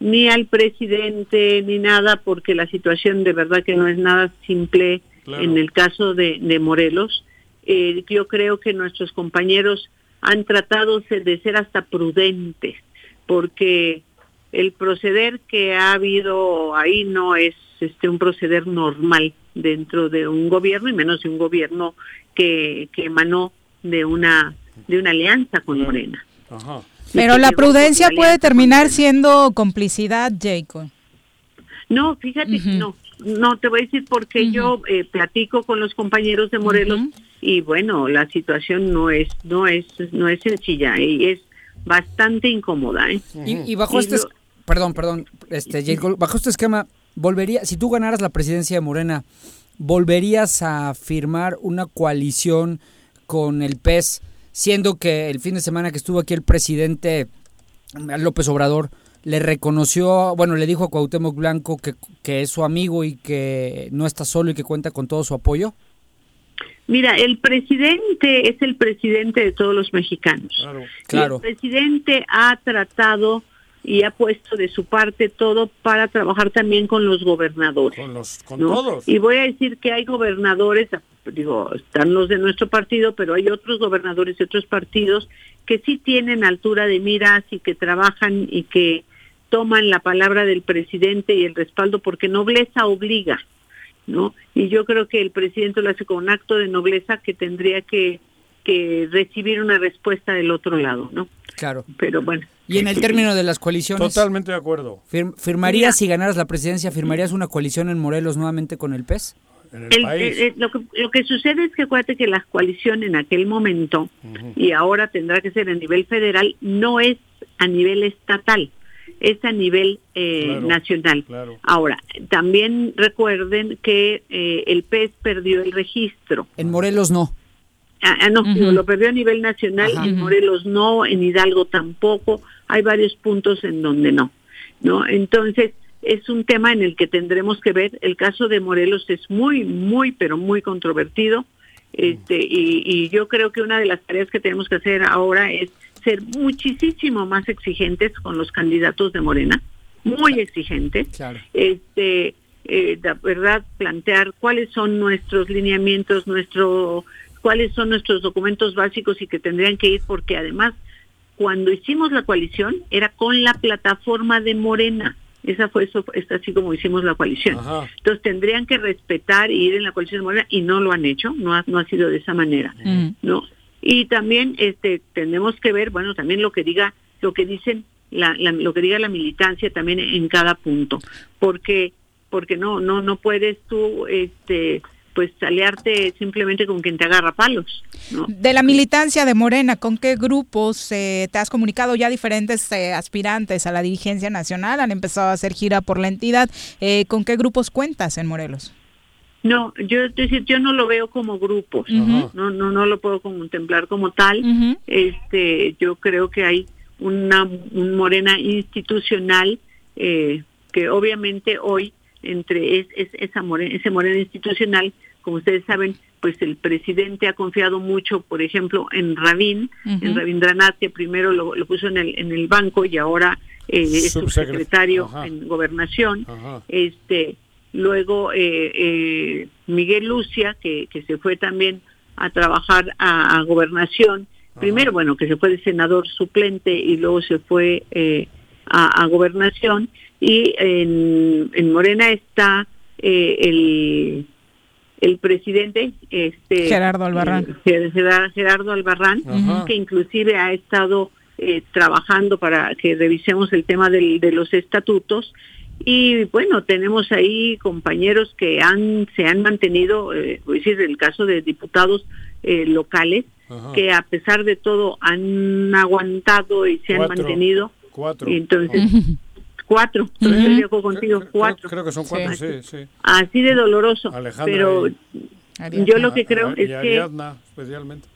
V: ni al presidente ni nada, porque la situación de verdad que no es nada simple
W: Claro.
V: en el caso de, de Morelos. Eh, yo creo que nuestros compañeros han tratado de ser hasta prudentes, porque el proceder que ha habido ahí no es este un proceder normal dentro de un gobierno y menos de un gobierno que, que emanó de una de una alianza con Morena.
C: Ajá.
B: Pero la prudencia puede terminar siendo complicidad, Jacob.
V: No, fíjate, no, no te voy a decir porque yo eh, platico con los compañeros de Morelos y bueno, la situación no es no es no es sencilla y es bastante incómoda. ¿eh?
F: Y, y bajo
V: Y
F: este...
V: lo-
F: Perdón, perdón, este, Jacob, bajo este esquema, volvería, si tú ganaras la presidencia de Morena, ¿volverías a firmar una coalición con el PES, siendo que el fin de semana que estuvo aquí el presidente López Obrador le reconoció, bueno, le dijo a Cuauhtémoc Blanco que, que es su amigo y que no está solo y que cuenta con todo su apoyo?
V: Mira, el presidente es el presidente de todos los mexicanos.
F: Claro.
V: Y el presidente ha tratado y ha puesto de su parte todo para trabajar también con los gobernadores.
C: Con los, con
V: ¿no?
C: todos.
V: Y voy a decir que hay gobernadores, digo, están los de nuestro partido, pero hay otros gobernadores de otros partidos que sí tienen altura de miras y que trabajan y que toman la palabra del presidente y el respaldo porque nobleza obliga, ¿no? Y yo creo que el presidente lo hace con un acto de nobleza que tendría que, que recibir una respuesta del otro lado, ¿no?
F: Claro.
V: Pero bueno.
F: Y en el término de las coaliciones...
C: Totalmente de acuerdo.
F: fir- ¿Firmarías, si ganaras la presidencia, firmarías una coalición en Morelos nuevamente con el PES?
C: En
V: El- el- el- lo, que, lo que sucede es que acuérdate que la coalición en aquel momento, y ahora tendrá que ser a nivel federal, no es a nivel estatal, es a nivel eh,
W: Claro,
V: nacional.
W: claro.
V: Ahora, también recuerden que eh, el PES perdió el registro.
F: En Morelos no.
V: Ah, ah, no, lo perdió a nivel nacional,
F: Ajá.
V: en Morelos no, en Hidalgo tampoco, hay varios puntos en donde no, ¿no? Entonces, es un tema en el que tendremos que ver, el caso de Morelos es muy, muy, pero muy controvertido, este, y, y yo creo que una de las tareas que tenemos que hacer ahora es ser muchísimo más exigentes con los candidatos de Morena, muy exigentes, este, eh, de verdad plantear cuáles son nuestros lineamientos, nuestro, cuáles son nuestros documentos básicos y que tendrían que ir porque además cuando hicimos la coalición era con la plataforma de Morena. Esa fue eso, es así como hicimos la coalición. Entonces tendrían que respetar y ir en la coalición de Morena y no lo han hecho, no ha, no ha sido de esa manera, ¿no? Y también este tenemos que ver, bueno, también lo que diga, lo que dicen la, la- lo que diga la militancia también en cada punto, porque porque no no no puedes tú este pues aliarte simplemente con quien te agarra palos, ¿no?
B: De la militancia de Morena, ¿con qué grupos eh, te has comunicado? Ya diferentes eh, aspirantes a la dirigencia nacional han empezado a hacer gira por la entidad. Eh, ¿Con qué grupos cuentas en Morelos?
V: No, yo es decir, yo no lo veo como grupos, no, no, no lo puedo contemplar como tal. Este, yo creo que hay una un Morena institucional eh, que obviamente hoy entre es, es- esa morena, ese Morena institucional, como ustedes saben, pues el presidente ha confiado mucho, por ejemplo, en Rabín, en
W: Ujú.
V: Rabindranath, que primero lo, lo puso en el en el banco y ahora eh, es
W: Subsecre-
V: subsecretario
W: Ajá.
V: en gobernación
W: Ajá.
V: este luego eh, eh, Miguel Lucia que, que se fue también a trabajar a, a gobernación primero bueno que se fue de senador suplente y luego se fue eh, a, a gobernación y en, en Morena está eh, el el presidente este
B: Gerardo Albarrán.
V: eh, Gerardo, Gerardo Albarrán que inclusive ha estado eh, trabajando para que revisemos el tema del- de los estatutos y bueno tenemos ahí compañeros que han se han mantenido eh, voy a decir el caso de diputados eh, locales
C: Ajá.
V: que a pesar de todo han aguantado y se han mantenido
C: Cuatro.
V: entonces cuatro. Contigo
C: Creo que son cuatro, sí, sí.
V: así de doloroso
C: Alejandra
V: pero
C: y-
V: yo lo que creo es que
C: Ariadna, especialmente.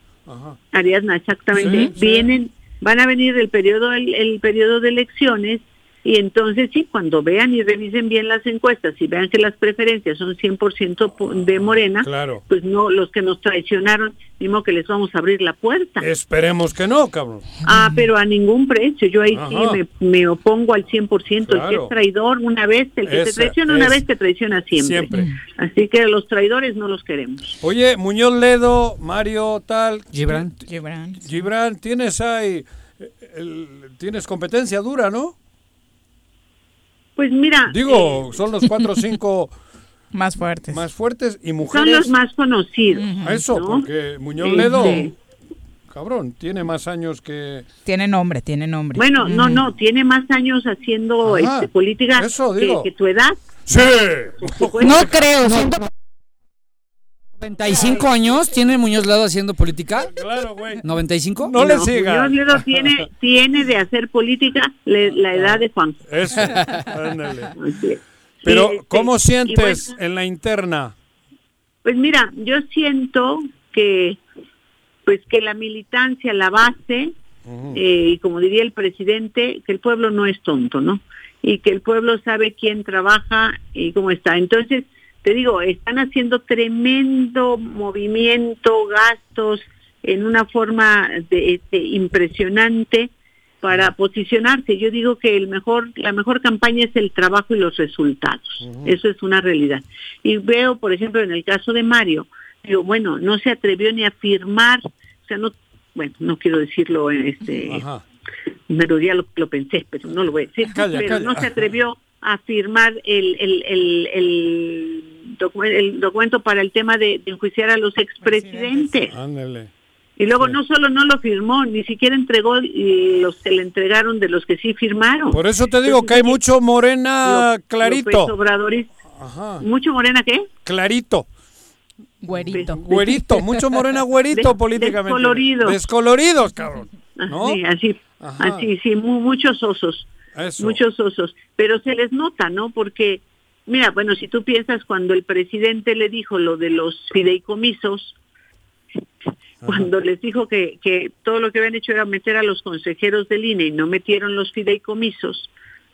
V: Ariadna, exactamente. Vienen, van a venir el periodo, el, el periodo de elecciones y entonces sí, cuando vean y revisen bien las encuestas y vean que las preferencias son 100% po- de Morena,
C: Claro.
V: pues no, los que nos traicionaron, mismo que les vamos a abrir la puerta.
C: Esperemos que no, cabrón.
V: Ah, pero a ningún precio. Yo ahí sí
C: Ajá.
V: me, me opongo al 100%. El que
C: Claro.
V: es traidor una vez, el que te
C: Esa
V: traiciona una vez, te traiciona siempre.
C: Siempre.
V: Así que los traidores no los queremos.
C: Oye, Muñoz Ledo, Mario, tal.
F: Gibran.
B: Gibran.
C: Gibran, tienes ahí. el- tienes competencia dura, ¿no?
V: Pues mira,
C: Digo, son los cuatro o cinco [laughs]
B: más fuertes.
C: más fuertes y
V: son
C: mujeres.
V: los más conocidos.
C: Eso,
V: ¿no?
C: porque Muñoz
V: Este,
C: Ledo, cabrón, tiene más años que.
B: Tiene nombre, tiene nombre.
V: Bueno, no, no, tiene más años haciendo
C: Ajá,
V: este, política
C: eso
V: que,
C: digo.
V: que tu edad.
C: ¡Sí!
B: No creo, siento
F: 95 años tiene Muñoz Ledo haciendo política.
C: Claro, güey.
F: 95.
C: No le siga.
V: Muñoz Ledo tiene, tiene de hacer política le- la edad de Juan.
C: Eso, ándale.
V: Es.
C: Pero,
V: Sí,
C: ¿cómo sientes
V: bueno,
C: en la interna?
V: Pues mira, yo siento que pues que la militancia, la base, eh, y como diría el presidente, que el pueblo no es tonto, ¿no? Y que el pueblo sabe quién trabaja y cómo está. Entonces, te digo, están haciendo tremendo movimiento, gastos en una forma de, de impresionante para posicionarse. Yo digo que el mejor, la mejor campaña es el trabajo y los resultados. Eso es una realidad. Y veo, por ejemplo, en el caso de Mario, digo, bueno, no se atrevió ni a firmar, o sea, no, bueno, no quiero decirlo, este,
C: Ajá.
V: pero ya lo, lo pensé, pero no lo voy a decir.
C: Calla,
V: pero
C: calla.
V: no se atrevió a firmar el, el, el, el, docu- el documento para el tema de, de enjuiciar a los expresidentes.
C: Ándale.
V: Y luego no solo no lo firmó, ni siquiera entregó y los que le entregaron de los que sí firmaron.
C: Por eso te digo que hay mucho morena
V: López
C: clarito. Ajá.
V: ¿Mucho morena qué?
C: Clarito.
B: Güerito.
C: Güerito, mucho morena güerito [laughs] políticamente.
V: descoloridos.
C: Descoloridos, cabrón. ¿No?
V: Sí, así,
C: Ajá.
V: así, sí, mu- muchos osos.
C: Eso.
V: Muchos osos. Pero se les nota, ¿no? Porque, mira, bueno, si tú piensas cuando el presidente le dijo lo de los fideicomisos, cuando les dijo que, que todo lo que habían hecho era meter a los consejeros del INE y no metieron los fideicomisos,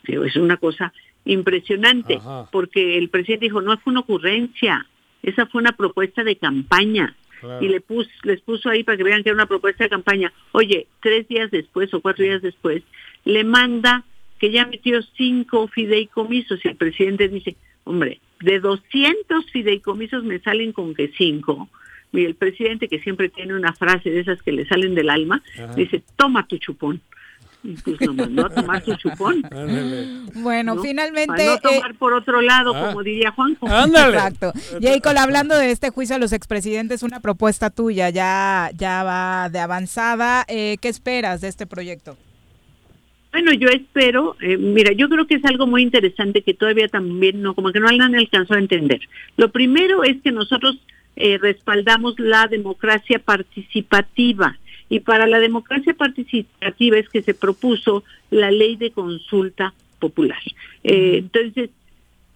V: digo, es una cosa impresionante,
W: Ajá.
V: porque el presidente dijo, no fue una ocurrencia, esa fue una propuesta de campaña.
W: Claro.
V: Y le pus, les puso ahí para que vean que era una propuesta de campaña. Oye, tres días después o cuatro días después, le manda que ya metió cinco fideicomisos y el presidente dice, hombre, de 200 fideicomisos me salen con que cinco. Y el presidente, que siempre tiene una frase de esas que le salen del alma,
B: Ajá.
V: dice, toma tu chupón. Y pues mandó a tomar su chupón. [laughs]
B: Bueno,
V: ¿no?
B: finalmente...
V: Para no tomar
B: eh,
V: por otro lado,
B: Ah.
V: como diría Juanjo.
B: Exacto. Jacob, hablando de este juicio a los expresidentes, una propuesta tuya ya, ya va de avanzada. Eh, ¿Qué esperas de este proyecto?
V: Bueno, yo espero, eh, mira, yo creo que es algo muy interesante que todavía también no, como que no han alcanzado a entender. Lo primero es que nosotros eh, respaldamos la democracia participativa y para la democracia participativa es que se propuso la ley de consulta popular. Eh, Entonces,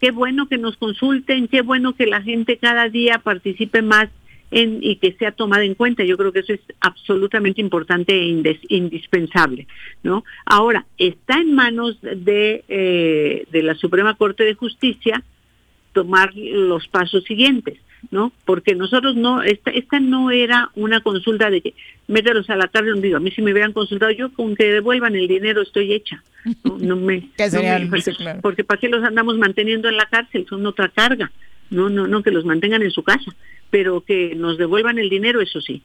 V: qué bueno que nos consulten, qué bueno que la gente cada día participe más en, y que sea tomada en cuenta. Yo creo que eso es absolutamente importante e indes- indispensable, ¿no? Ahora está en manos de eh, de la Suprema Corte de Justicia tomar los pasos siguientes, ¿no? Porque nosotros no, esta, esta no era una consulta de que mételos a la cárcel, digo, a mí si me hubieran consultado yo con que devuelvan el dinero estoy hecha. No, no me, [laughs] no [laughs]
B: claro.
V: porque para qué los andamos manteniendo en la cárcel, son otra carga. No, no, no que los mantengan en su casa, pero que nos devuelvan el dinero, eso sí.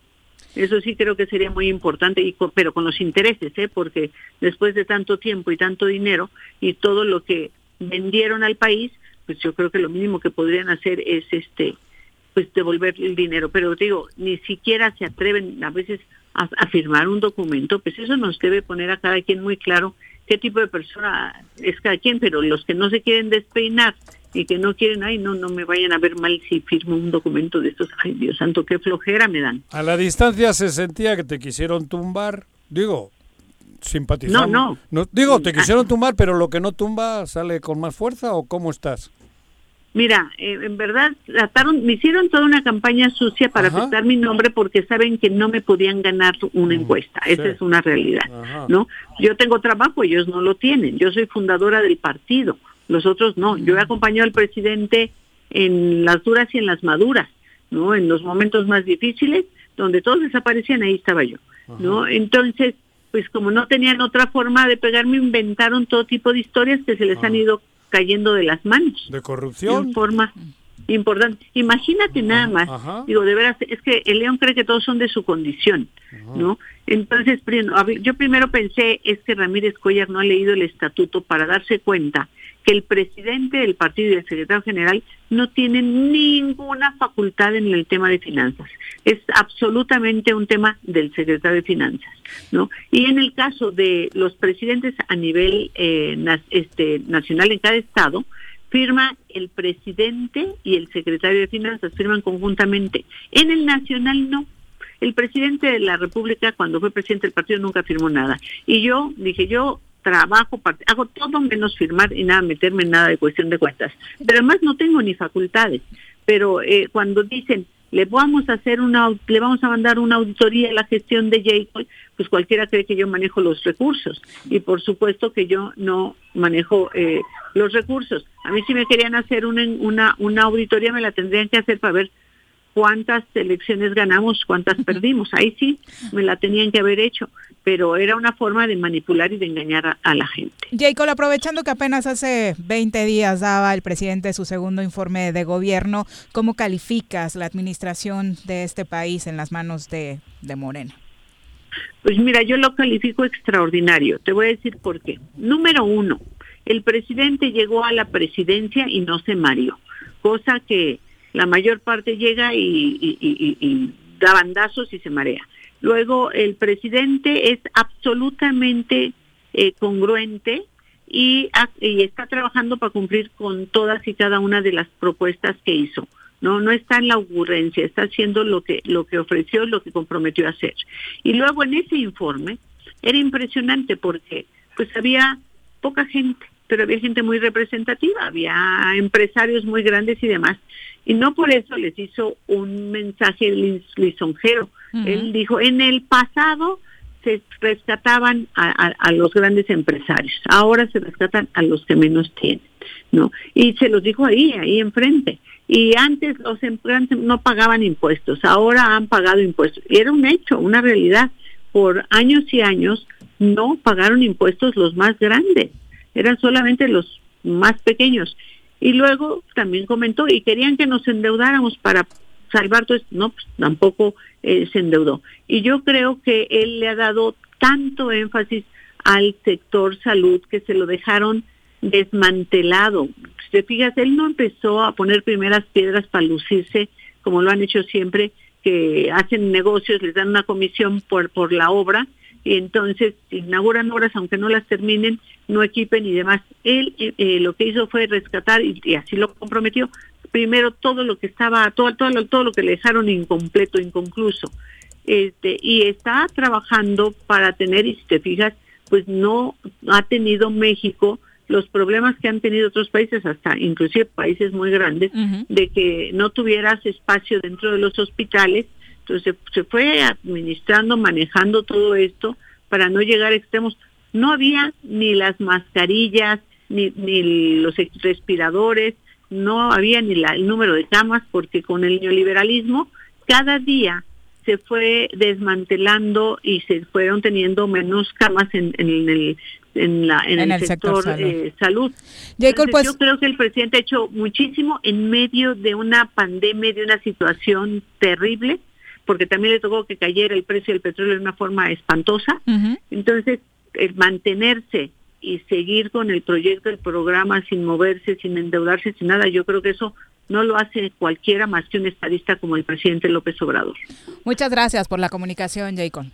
V: Eso sí creo que sería muy importante, y con- pero con los intereses, ¿eh? porque después de tanto tiempo y tanto dinero y todo lo que vendieron al país, pues yo creo que lo mínimo que podrían hacer es este pues devolver el dinero. Pero digo, ni siquiera se atreven a veces a, a firmar un documento, pues eso nos debe poner a cada quien muy claro qué tipo de persona es cada quien, pero los que no se quieren despeinar y que no quieren, ay, no, no me vayan a ver mal si firmo un documento de estos, ay, Dios santo, qué flojera me dan.
C: A la distancia se sentía que te quisieron tumbar. Digo, simpatizamos.
V: No, no.
C: Digo, te quisieron tumbar, pero lo que no tumba sale con más fuerza o cómo estás.
V: Mira, eh, en verdad trataron, me hicieron toda una campaña sucia para afectar mi nombre porque saben que no me podían ganar una encuesta. Esa es una realidad, ¿no? Yo tengo trabajo, ellos no lo tienen. Yo soy fundadora del partido, los otros no. Yo he acompañado al presidente en las duras y en las maduras, ¿no? En los momentos más difíciles, donde todos desaparecían, ahí estaba yo, ¿no? Entonces, pues como no tenían otra forma de pegarme, inventaron todo tipo de historias que se les han ido cayendo de las manos.
C: De corrupción.
V: En forma importante. Imagínate nada más. Digo, de veras, es que el león cree que todos son de su condición, ¿no? Entonces, yo primero pensé, es que Ramírez Cuellar no ha leído el estatuto para darse cuenta que el presidente del partido y el secretario general no tienen ninguna facultad en el tema de finanzas. Es absolutamente un tema del secretario de finanzas, ¿no? Y en el caso de los presidentes a nivel eh, este, nacional en cada estado, firma el presidente y el secretario de finanzas, firman conjuntamente. En el nacional no. El presidente de la República, cuando fue presidente del partido, nunca firmó nada. Y yo dije, yo trabajo, hago todo menos firmar y nada, meterme en nada de cuestión de cuentas. Pero además no tengo ni facultades. Pero eh, cuando dicen, le vamos a hacer una, le vamos a mandar una auditoría a la gestión de Jacob, pues cualquiera cree que yo manejo los recursos. Y por supuesto que yo no manejo eh, los recursos. A mí si me querían hacer una, una, una auditoría me la tendrían que hacer para ver cuántas elecciones ganamos, cuántas perdimos. Ahí sí me la tenían que haber hecho, pero era una forma de manipular y de engañar a, la gente.
B: Jacob, aprovechando que apenas hace 20 días daba el presidente su segundo informe de gobierno, ¿cómo calificas la administración de este país en las manos de, de Morena?
V: Pues mira, yo lo califico extraordinario. Te voy a decir por qué. Número uno, el presidente llegó a la presidencia y no se mareó, cosa que la mayor parte llega y, da bandazos y se marea. Luego, el presidente es absolutamente eh, congruente y, está trabajando para cumplir con todas y cada una de las propuestas que hizo. No, no está en la ocurrencia, está haciendo lo que, lo que ofreció, lo que comprometió a hacer. Y luego en ese informe era impresionante porque pues había poca gente, pero había gente muy representativa, había empresarios muy grandes y demás. Y no por eso les hizo un mensaje lisonjero. Él dijo, en el pasado se rescataban a, los grandes empresarios, ahora se rescatan a los que menos tienen, ¿no? Y se los dijo ahí, ahí enfrente. Y antes los empresarios no pagaban impuestos, ahora han pagado impuestos. Y era un hecho, una realidad. Por años y años no pagaron impuestos los más grandes, eran solamente los más pequeños. Y luego también comentó, y querían que nos endeudáramos para salvar todo esto. No, pues tampoco eh, se endeudó. Y yo creo que él le ha dado tanto énfasis al sector salud que se lo dejaron desmantelado. Si te fijas, él no empezó a poner primeras piedras para lucirse, como lo han hecho siempre, que hacen negocios, les dan una comisión por, por la obra, y entonces inauguran obras aunque no las terminen, no equipen y demás. Él eh, eh, lo que hizo fue rescatar y, así lo comprometió. Primero todo lo que estaba, todo, todo, lo, todo lo que le dejaron incompleto, inconcluso. Este, y está trabajando para tener, y si te fijas, pues no ha tenido México los problemas que han tenido otros países, hasta inclusive países muy grandes, de que no tuvieras espacio dentro de los hospitales, entonces se fue administrando, manejando todo esto para no llegar a extremos. No había ni las mascarillas, ni, ni los respiradores, no había ni la, el número de camas, porque con el neoliberalismo cada día se fue desmantelando y se fueron teniendo menos camas en, el en, la, en, el, sector, salud. Eh, pues yo creo que el presidente ha hecho muchísimo en medio de una pandemia, de una situación terrible, porque también le tocó que cayera el precio del petróleo de una forma espantosa. Entonces, el mantenerse y seguir con el proyecto, el programa sin moverse, sin endeudarse, sin nada, yo creo que eso no lo hace cualquiera más que un estadista como el presidente López Obrador.
B: Muchas gracias por la comunicación, Jacob.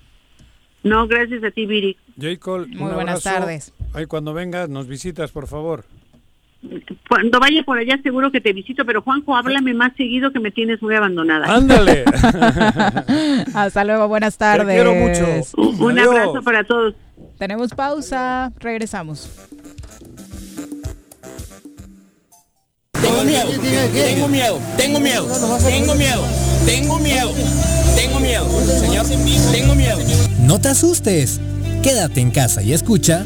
V: No, gracias a ti, Viri.
C: Jacob,
B: muy buenas tardes.
C: Ahí cuando vengas nos visitas, por favor.
V: Cuando vaya por allá seguro que te visito, pero Juanjo, háblame más seguido que me tienes muy abandonada.
C: Ándale. [laughs]
B: Hasta luego, buenas tardes. Te
C: quiero mucho.
V: Un abrazo para todos.
B: Tenemos pausa, regresamos.
X: Tengo miedo, tengo miedo, tengo miedo, tengo miedo, tengo miedo, tengo miedo, señor, tengo miedo.
J: No te asustes. Quédate en casa y escucha.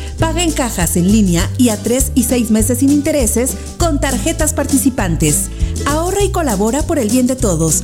P: Paga en cajas en línea y a 3 y 6 meses sin intereses con tarjetas participantes. Ahorra y colabora por el bien de todos,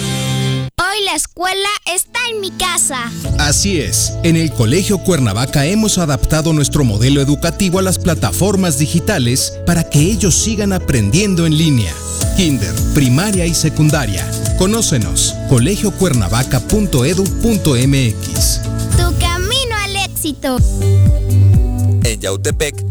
G: La escuela está en mi casa.
M: Así es, en el Colegio Cuernavaca hemos adaptado nuestro modelo educativo a las plataformas digitales para que ellos sigan aprendiendo en línea. Kinder, primaria y secundaria. Conócenos, colegiocuernavaca.edu.mx.
G: Tu camino al éxito.
Y: En Yautepec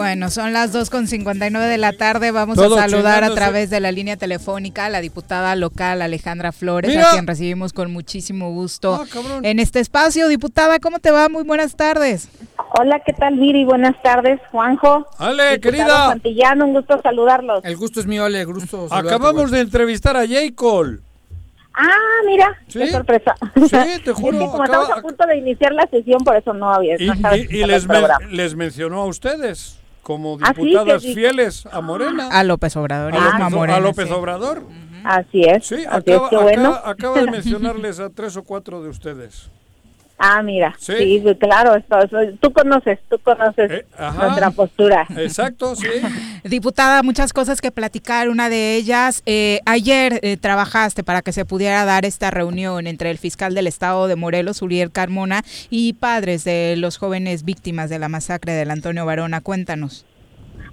B: Bueno, son las 2.59 de la tarde. Vamos
C: Todo
B: a saludar a través de la línea telefónica a la diputada local Alejandra Flores,
C: Mira.
B: a quien recibimos con muchísimo gusto
C: Ah,
B: en este espacio. Diputada, ¿cómo te va? Muy buenas tardes.
Z: Hola, ¿qué tal, Viri? Buenas tardes, Juanjo.
C: Ale,
Z: Diputado
C: querida.
Z: Santillán, un gusto saludarlos.
F: El gusto es mío, Ale, gusto.
C: Acabamos de entrevistar a J. Cole.
Z: Ah, mira,
C: Sí.
Z: qué sorpresa.
C: Sí, te [laughs] juro,
Z: Es que como
C: acaba-
Z: estamos a punto de iniciar la sesión, por eso no había
C: Y,
Z: no
C: y- men- les mencionó a ustedes como
Z: Ah,
C: diputadas
Z: que sí.
C: fieles a Morena.
B: A López Obrador y
C: a
B: Morena,
C: a López
B: sí.
C: Obrador.
Z: Así es.
C: Sí,
Z: así es,
C: acaba,
Z: qué bueno.
C: acaba- acaba de [laughs] mencionarles a tres o cuatro de ustedes.
Z: Ah, mira,
C: Sí.
Z: sí, claro, esto, eso- tú conoces, tú conoces
C: Eh,
Z: nuestra postura.
C: Exacto, sí. [laughs]
B: Diputada, muchas cosas que platicar. Una de ellas, eh, ayer eh, trabajaste para que se pudiera dar esta reunión entre el fiscal del estado de Morelos, Uriel Carmona, y padres de los jóvenes víctimas de la masacre del Antonio Varona. Cuéntanos.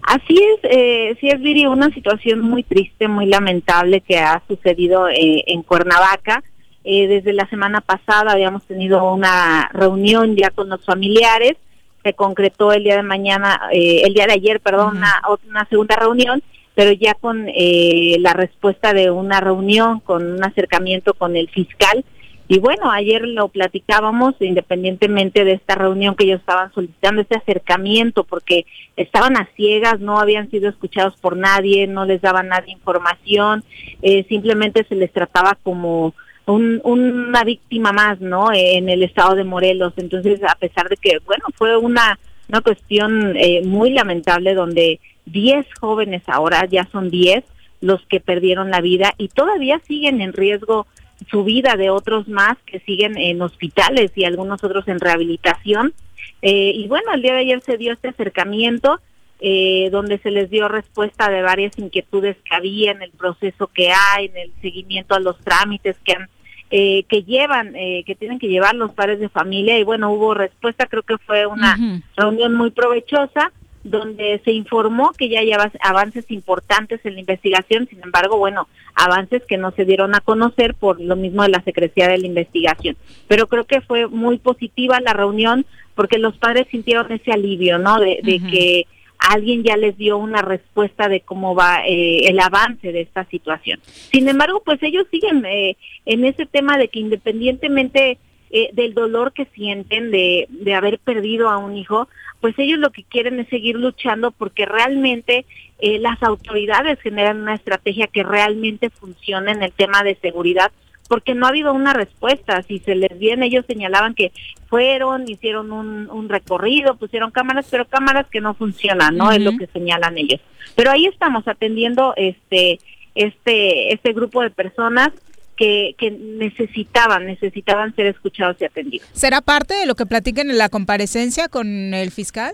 Z: Así es, eh, sí es, Viri, una situación muy triste, muy lamentable que ha sucedido eh, en Cuernavaca. Eh, desde la semana pasada habíamos tenido una reunión ya con los familiares, se concretó el día de mañana, eh, el día de ayer, perdón, una, una segunda reunión, pero ya con eh, la respuesta de una reunión, con un acercamiento con el fiscal. Y bueno, ayer lo platicábamos, independientemente de esta reunión que ellos estaban solicitando, este acercamiento, porque estaban a ciegas, no habían sido escuchados por nadie, no les daban nadie información, eh, simplemente se les trataba como un, una víctima más, ¿no? En el estado de Morelos. Entonces, a pesar de que, bueno, fue una, una cuestión eh, muy lamentable donde 10 jóvenes ahora, ya son 10 los que perdieron la vida y todavía siguen en riesgo su vida de otros más que siguen en hospitales y algunos otros en rehabilitación. Eh, y bueno, el día de ayer se dio este acercamiento eh, donde se les dio respuesta de varias inquietudes que había en el proceso que hay, en el seguimiento a los trámites que han eh, que llevan, eh, que tienen que llevar los padres de familia y bueno, hubo respuesta, creo que fue una reunión muy provechosa donde se informó que ya hay avances importantes en la investigación, sin embargo, bueno, avances que no se dieron a conocer por lo mismo de la secrecía de la investigación. Pero creo que fue muy positiva la reunión porque los padres sintieron ese alivio, ¿no? De, que alguien ya les dio una respuesta de cómo va eh, el avance de esta situación. Sin embargo, pues ellos siguen eh, en ese tema de que independientemente eh, del dolor que sienten de, de haber perdido a un hijo, pues ellos lo que quieren es seguir luchando porque realmente eh, las autoridades generan una estrategia que realmente funcione en el tema de seguridad porque no ha habido una respuesta. Si se les viene, ellos señalaban que fueron, hicieron un, un recorrido, pusieron cámaras, pero cámaras que no funcionan, ¿no? Es lo que señalan ellos. Pero ahí estamos atendiendo este este este grupo de personas que, que, necesitaban, necesitaban ser escuchados y atendidos.
B: ¿Será parte de lo que platiquen en la comparecencia con el fiscal?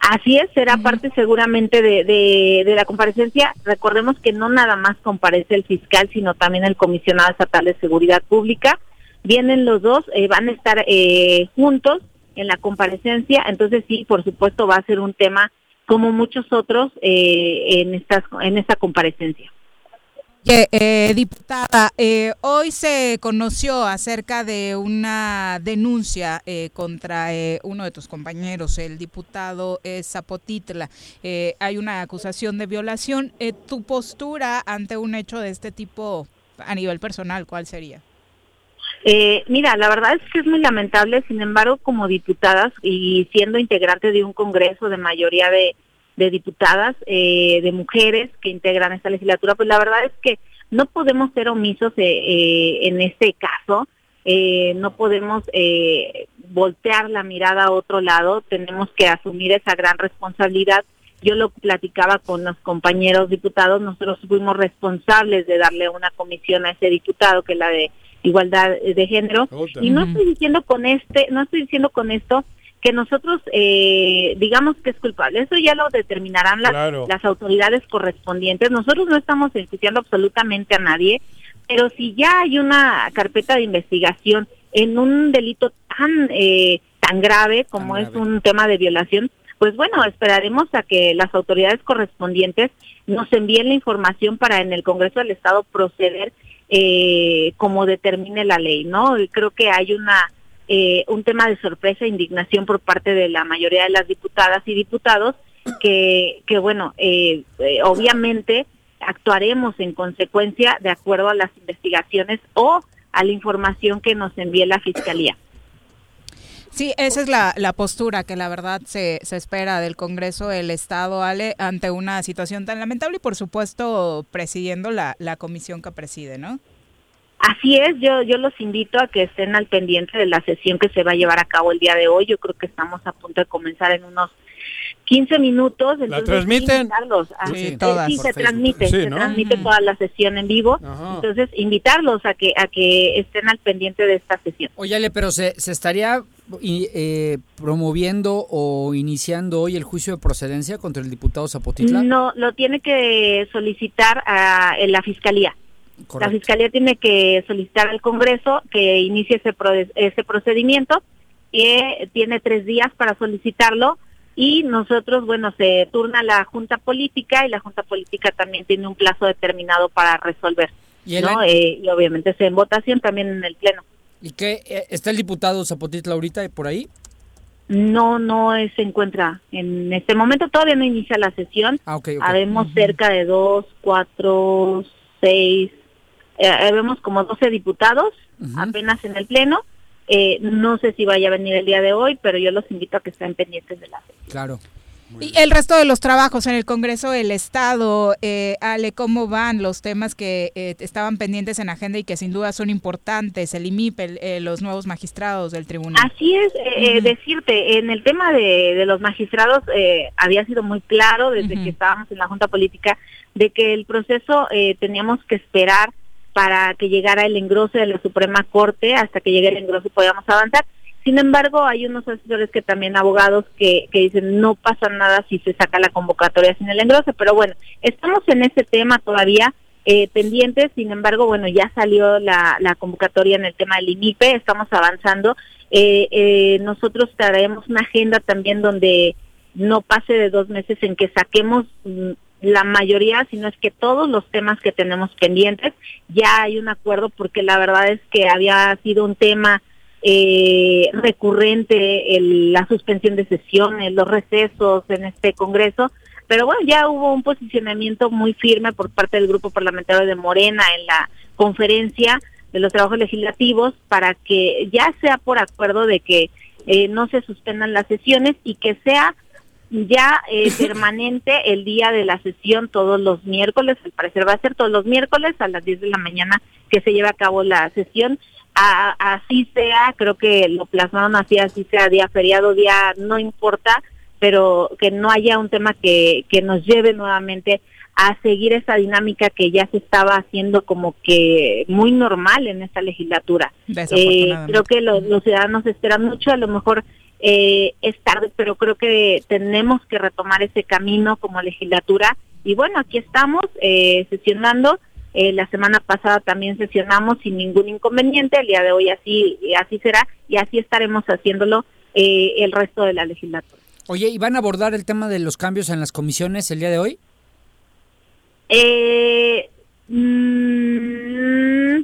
Z: Así es, será parte seguramente de, de, la comparecencia. Recordemos que no nada más comparece el fiscal, sino también el comisionado estatal de seguridad pública. Vienen los dos, eh, van a estar eh, juntos en la comparecencia, entonces sí, por supuesto, va a ser un tema como muchos otros eh, en, estas, en esta comparecencia.
B: Eh, diputada, eh, hoy se conoció acerca de una denuncia eh, contra eh, uno de tus compañeros, el diputado Zapotitla. hay una acusación de violación. ¿Tu postura ante un hecho de este tipo a nivel personal, cuál sería?
Z: mira, la verdad es que es muy lamentable, sin embargo, como diputadas y siendo integrante de un Congreso de mayoría de de diputadas, eh, de mujeres que integran esta legislatura, pues la verdad es que no podemos ser omisos eh, eh, en este caso, no podemos voltear la mirada a otro lado, tenemos que asumir esa gran responsabilidad. Yo lo platicaba con los compañeros diputados, nosotros fuimos responsables de darle una comisión a ese diputado, que es la de igualdad de género, y no estoy diciendo con este, no estoy diciendo con esto que nosotros eh, digamos que es culpable. Eso ya lo determinarán las, las autoridades correspondientes. Nosotros no estamos enjuiciando absolutamente a nadie, pero si ya hay una carpeta de investigación en un delito tan eh, tan grave como es un tema de violación, pues bueno, esperaremos a que las autoridades correspondientes nos envíen la información para en el Congreso del Estado proceder eh, como determine la ley, ¿no? Y creo que hay una eh, un tema de sorpresa e indignación por parte de la mayoría de las diputadas y diputados que, que bueno, eh, eh, obviamente actuaremos en consecuencia de acuerdo a las investigaciones o a la información que nos envíe la Fiscalía.
B: Sí, esa es la, la postura que la verdad se, se espera del Congreso del Estado, Ale, ante una situación tan lamentable y por supuesto presidiendo la, la comisión que preside, ¿no?
Z: Así es, yo, yo los invito a que estén al pendiente de la sesión que se va a llevar a cabo el día de hoy. Yo creo que estamos a punto de comenzar en unos 15 minutos.
C: ¿La transmiten?
Z: sí, sí, se transmite, se transmite toda la sesión en vivo. Entonces, invitarlos a que a que estén al pendiente de esta sesión.
F: Óyale, pero se, se estaría eh, promoviendo o iniciando hoy el juicio de procedencia contra el diputado Zapotitla.
Z: No, lo tiene que solicitar a, en la Fiscalía. La Fiscalía tiene que solicitar al Congreso que inicie ese, ese procedimiento y tiene tres días para solicitarlo y nosotros, bueno, se turna la Junta Política y la Junta Política también tiene un plazo determinado para resolver.
F: ¿Y,
Z: ¿no? Eh, y obviamente se en votación también en el Pleno.
F: ¿Y qué? Eh, ¿Está el diputado Zapotitla ahorita por ahí?
Z: No, no se encuentra en este momento, todavía no inicia la sesión.
F: Ah, ok, ok.
Z: Habemos cerca de dos, cuatro, seis, eh, vemos como 12 diputados apenas en el Pleno. Eh, no sé si vaya a venir el día de hoy, pero yo los invito a que estén pendientes de la sesión.
F: Claro.
B: Y el resto de los trabajos en el Congreso del Estado, eh, Ale, ¿cómo van los temas que eh, estaban pendientes en agenda y que sin duda son importantes? El IMIP, el, eh, los nuevos magistrados del tribunal.
Z: Así es, eh,
B: Ujú.
Z: decirte, en el tema de, de los magistrados eh, había sido muy claro desde que estábamos en la Junta Política de que el proceso eh, teníamos que esperar para que llegara el engrose de la Suprema Corte, hasta que llegue el engrose podíamos avanzar. Sin embargo, hay unos asesores que también abogados que, que dicen no pasa nada si se saca la convocatoria sin el engrose, pero bueno, estamos en ese tema todavía eh, pendientes, sin embargo, bueno, ya salió la, la convocatoria en el tema del INIPE, estamos avanzando. Eh, eh, nosotros traemos una agenda también donde no pase de dos meses en que saquemos mm, la mayoría, sino es que todos los temas que tenemos pendientes, ya hay un acuerdo porque la verdad es que había sido un tema eh, recurrente el- la suspensión de sesiones, los recesos en este Congreso, pero bueno, ya hubo un posicionamiento muy firme por parte del Grupo Parlamentario de Morena en la conferencia de los trabajos legislativos para que ya sea por acuerdo de que eh, no se suspendan las sesiones y que sea ya eh, [laughs] permanente el día de la sesión todos los miércoles, al parecer va a ser todos los miércoles a las 10 de la mañana que se lleve a cabo la sesión. A- así sea, creo que lo plasmaron así, así sea día feriado, día no importa, pero que no haya un tema que, que nos lleve nuevamente a seguir esa dinámica que ya se estaba haciendo como que muy normal en esta legislatura. Eh, creo que lo- los ciudadanos esperan mucho, a lo mejor eh, es tarde, pero creo que tenemos que retomar ese camino como legislatura. Y bueno, aquí estamos eh, sesionando. Eh, la semana pasada también sesionamos sin ningún inconveniente. El día de hoy así así será y así estaremos haciéndolo eh, el resto de la legislatura.
F: Oye, ¿y van a abordar el tema de los cambios en las comisiones el día de hoy?
Z: Eh, mm,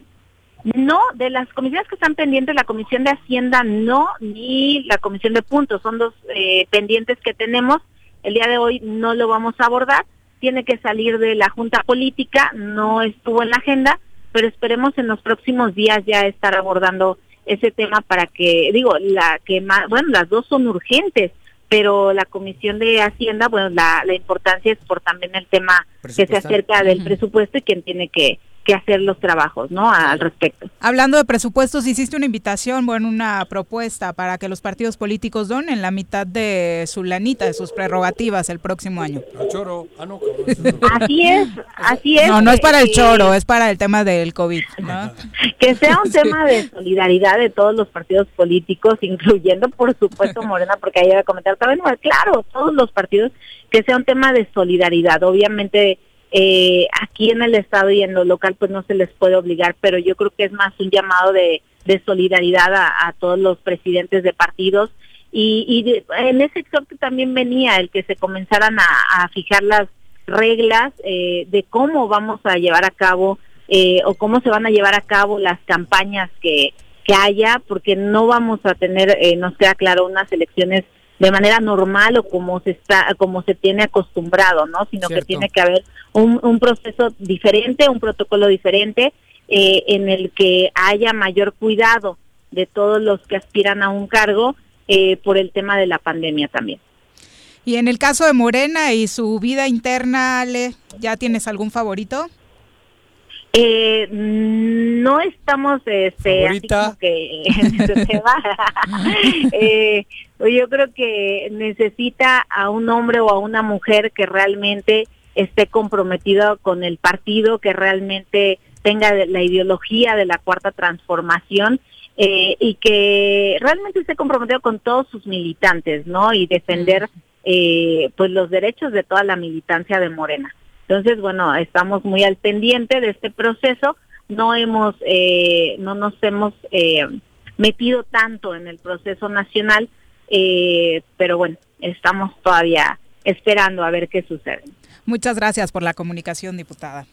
Z: no, de las comisiones que están pendientes, la Comisión de Hacienda no, ni la Comisión de Puntos, son dos eh, pendientes que tenemos. El día de hoy no lo vamos a abordar, tiene que salir de la Junta Política, no estuvo en la agenda, pero esperemos en los próximos días ya estar abordando ese tema para que, digo, la que más, bueno, las dos son urgentes, pero la Comisión de Hacienda, bueno, la, la importancia es por también el tema que se acerca del presupuesto y quien tiene que, que hacer los trabajos, ¿no? Al respecto.
B: Hablando de presupuestos, hiciste una invitación, bueno, una propuesta para que los partidos políticos donen la mitad de su lanita, de sus prerrogativas el próximo año.
C: A choro. Ah, no,
Z: Así es, así es.
B: No, no es para el
Z: eh,
B: choro, es para el tema del COVID, ¿no? [laughs]
Z: que sea un tema de solidaridad de todos los partidos políticos, incluyendo por supuesto Morena, porque ahí iba a comentar también, bueno, claro, todos los partidos, que sea un tema de solidaridad. Obviamente eh, aquí en el Estado y en lo local pues no se les puede obligar, pero yo creo que es más un llamado de, de solidaridad a, a todos los presidentes de partidos. Y, y de- en ese exhorto también venía el que se comenzaran a, a fijar las reglas eh, de cómo vamos a llevar a cabo eh, o cómo se van a llevar a cabo las campañas que, que haya, porque no vamos a tener, eh, nos queda claro, unas elecciones de manera normal o como se está, como se tiene acostumbrado, ¿no? Sino que tiene que haber un, un proceso diferente, un protocolo diferente, eh, en el que haya mayor cuidado de todos los que aspiran a un cargo eh, por el tema de la pandemia también.
B: Y en el caso de Morena y su vida interna, Ale, ¿ya tienes algún favorito?
Z: Eh, no estamos este, así como que. [laughs] [laughs] Eh, yo creo que necesita a un hombre o a una mujer que realmente esté comprometido con el partido, que realmente tenga la ideología de la cuarta transformación eh, y que realmente esté comprometido con todos sus militantes, ¿no? Y defender eh, pues los derechos de toda la militancia de Morena. Entonces, bueno, estamos muy al pendiente de este proceso. No hemos, eh, no nos hemos eh, metido tanto en el proceso nacional, eh, pero bueno, estamos todavía esperando a ver qué sucede.
B: Muchas gracias por la comunicación, diputada.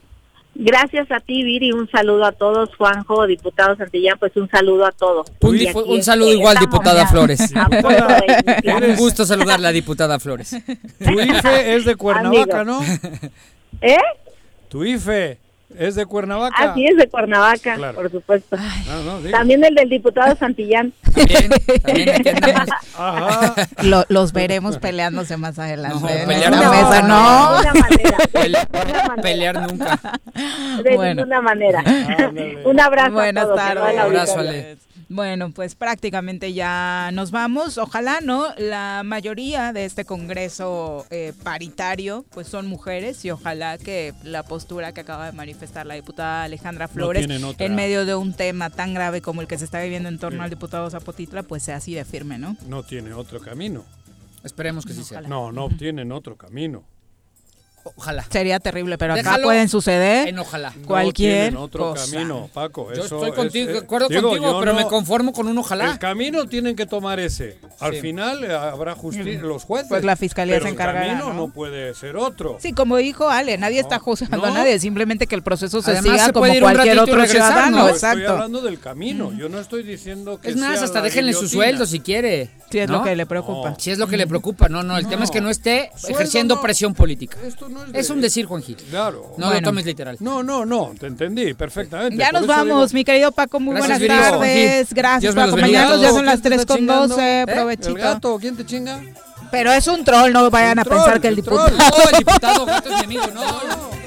Z: Gracias a ti, Viri, un saludo a todos, Juanjo, diputado Santillán, pues un saludo a todos.
F: Un, un saludo
Z: este,
F: igual, diputada Flores. [laughs] Un gusto saludarla, diputada Flores.
C: Tu IFE es de Cuernavaca, ¿no? [laughs]
Z: ¿Eh?
C: Tu IFE es de Cuernavaca.
Z: Así es de Cuernavaca,
C: Claro.
Z: por supuesto.
C: No, no, digo.
Z: También el del diputado Santillán. [laughs]
C: Ajá.
B: Lo- los veremos peleándose más adelante.
F: No, pelear
B: esta
F: no.
B: mesa, no.
Z: De ninguna manera.
F: Pelear, pelear nunca.
Z: De
B: Bueno.
Z: ninguna manera. Un abrazo
B: Buenas tardes.
Z: la
F: Abrazo. Ale.
B: Bueno, pues prácticamente ya nos vamos. Ojalá, ¿no? La mayoría de este Congreso eh, paritario, pues son mujeres y ojalá que la postura que acaba de manifestar la diputada Alejandra Flores en medio de un tema tan grave como el que se está viviendo en torno al diputado Zapotitla, pues sea así de firme, ¿no?
C: No tiene otro camino.
F: Esperemos que sí sea.
C: No, no tienen otro camino.
F: Ojalá.
B: Sería terrible, pero acá pueden suceder
F: en ojalá.
B: cualquier
C: no otro
B: cosa.
C: camino, Paco.
F: Yo
C: eso
F: estoy
C: es-
F: contigo,
C: eh,
F: de acuerdo
C: digo,
F: contigo,
C: yo
F: pero
C: no-
F: me conformo con un ojalá.
C: El camino tienen que tomar ese. Al
F: Sí.
C: final eh, habrá justicia, los jueces.
B: Pues la fiscalía
C: pero
B: se encargará,
C: El camino
B: ¿no?
C: no puede ser otro.
B: Sí, como dijo Ale, nadie está juzgando
C: no.
B: a nadie, simplemente que el proceso se
F: Además,
B: siga
F: se
B: como cualquier otro
F: regresar,
B: ciudadano,
F: ¿no?
C: Estoy
B: exacto.
C: hablando del camino. Yo no estoy diciendo que
F: Es más,
C: sea
F: hasta
C: la
F: déjenle su sueldo si quiere.
B: Sí, es lo que le preocupa.
F: Si es lo que le preocupa, no, no. El tema es que no esté ejerciendo presión política.
C: Esto no es, de-
F: Es un decir, Juan Gil.
C: Claro.
F: No lo tomes literal.
C: No, no, no, te entendí perfectamente.
B: Ya
C: Por
B: nos vamos,
C: digo-
B: mi querido Paco, muy
F: Gracias,
B: buenas
F: Viri.
B: tardes. Gracias por acompañarnos, ya
F: todos.
B: son las
C: ¿Quién te
B: 3
C: está
B: con
C: chingando?
B: 12,
C: ¿Eh?
B: provechito.
C: ¿El gato? ¿Quién te chinga?
B: Pero es un troll, no vayan a
C: troll,
B: pensar que
C: el
B: diputado...
F: No, el diputado gato es mi amigo, no.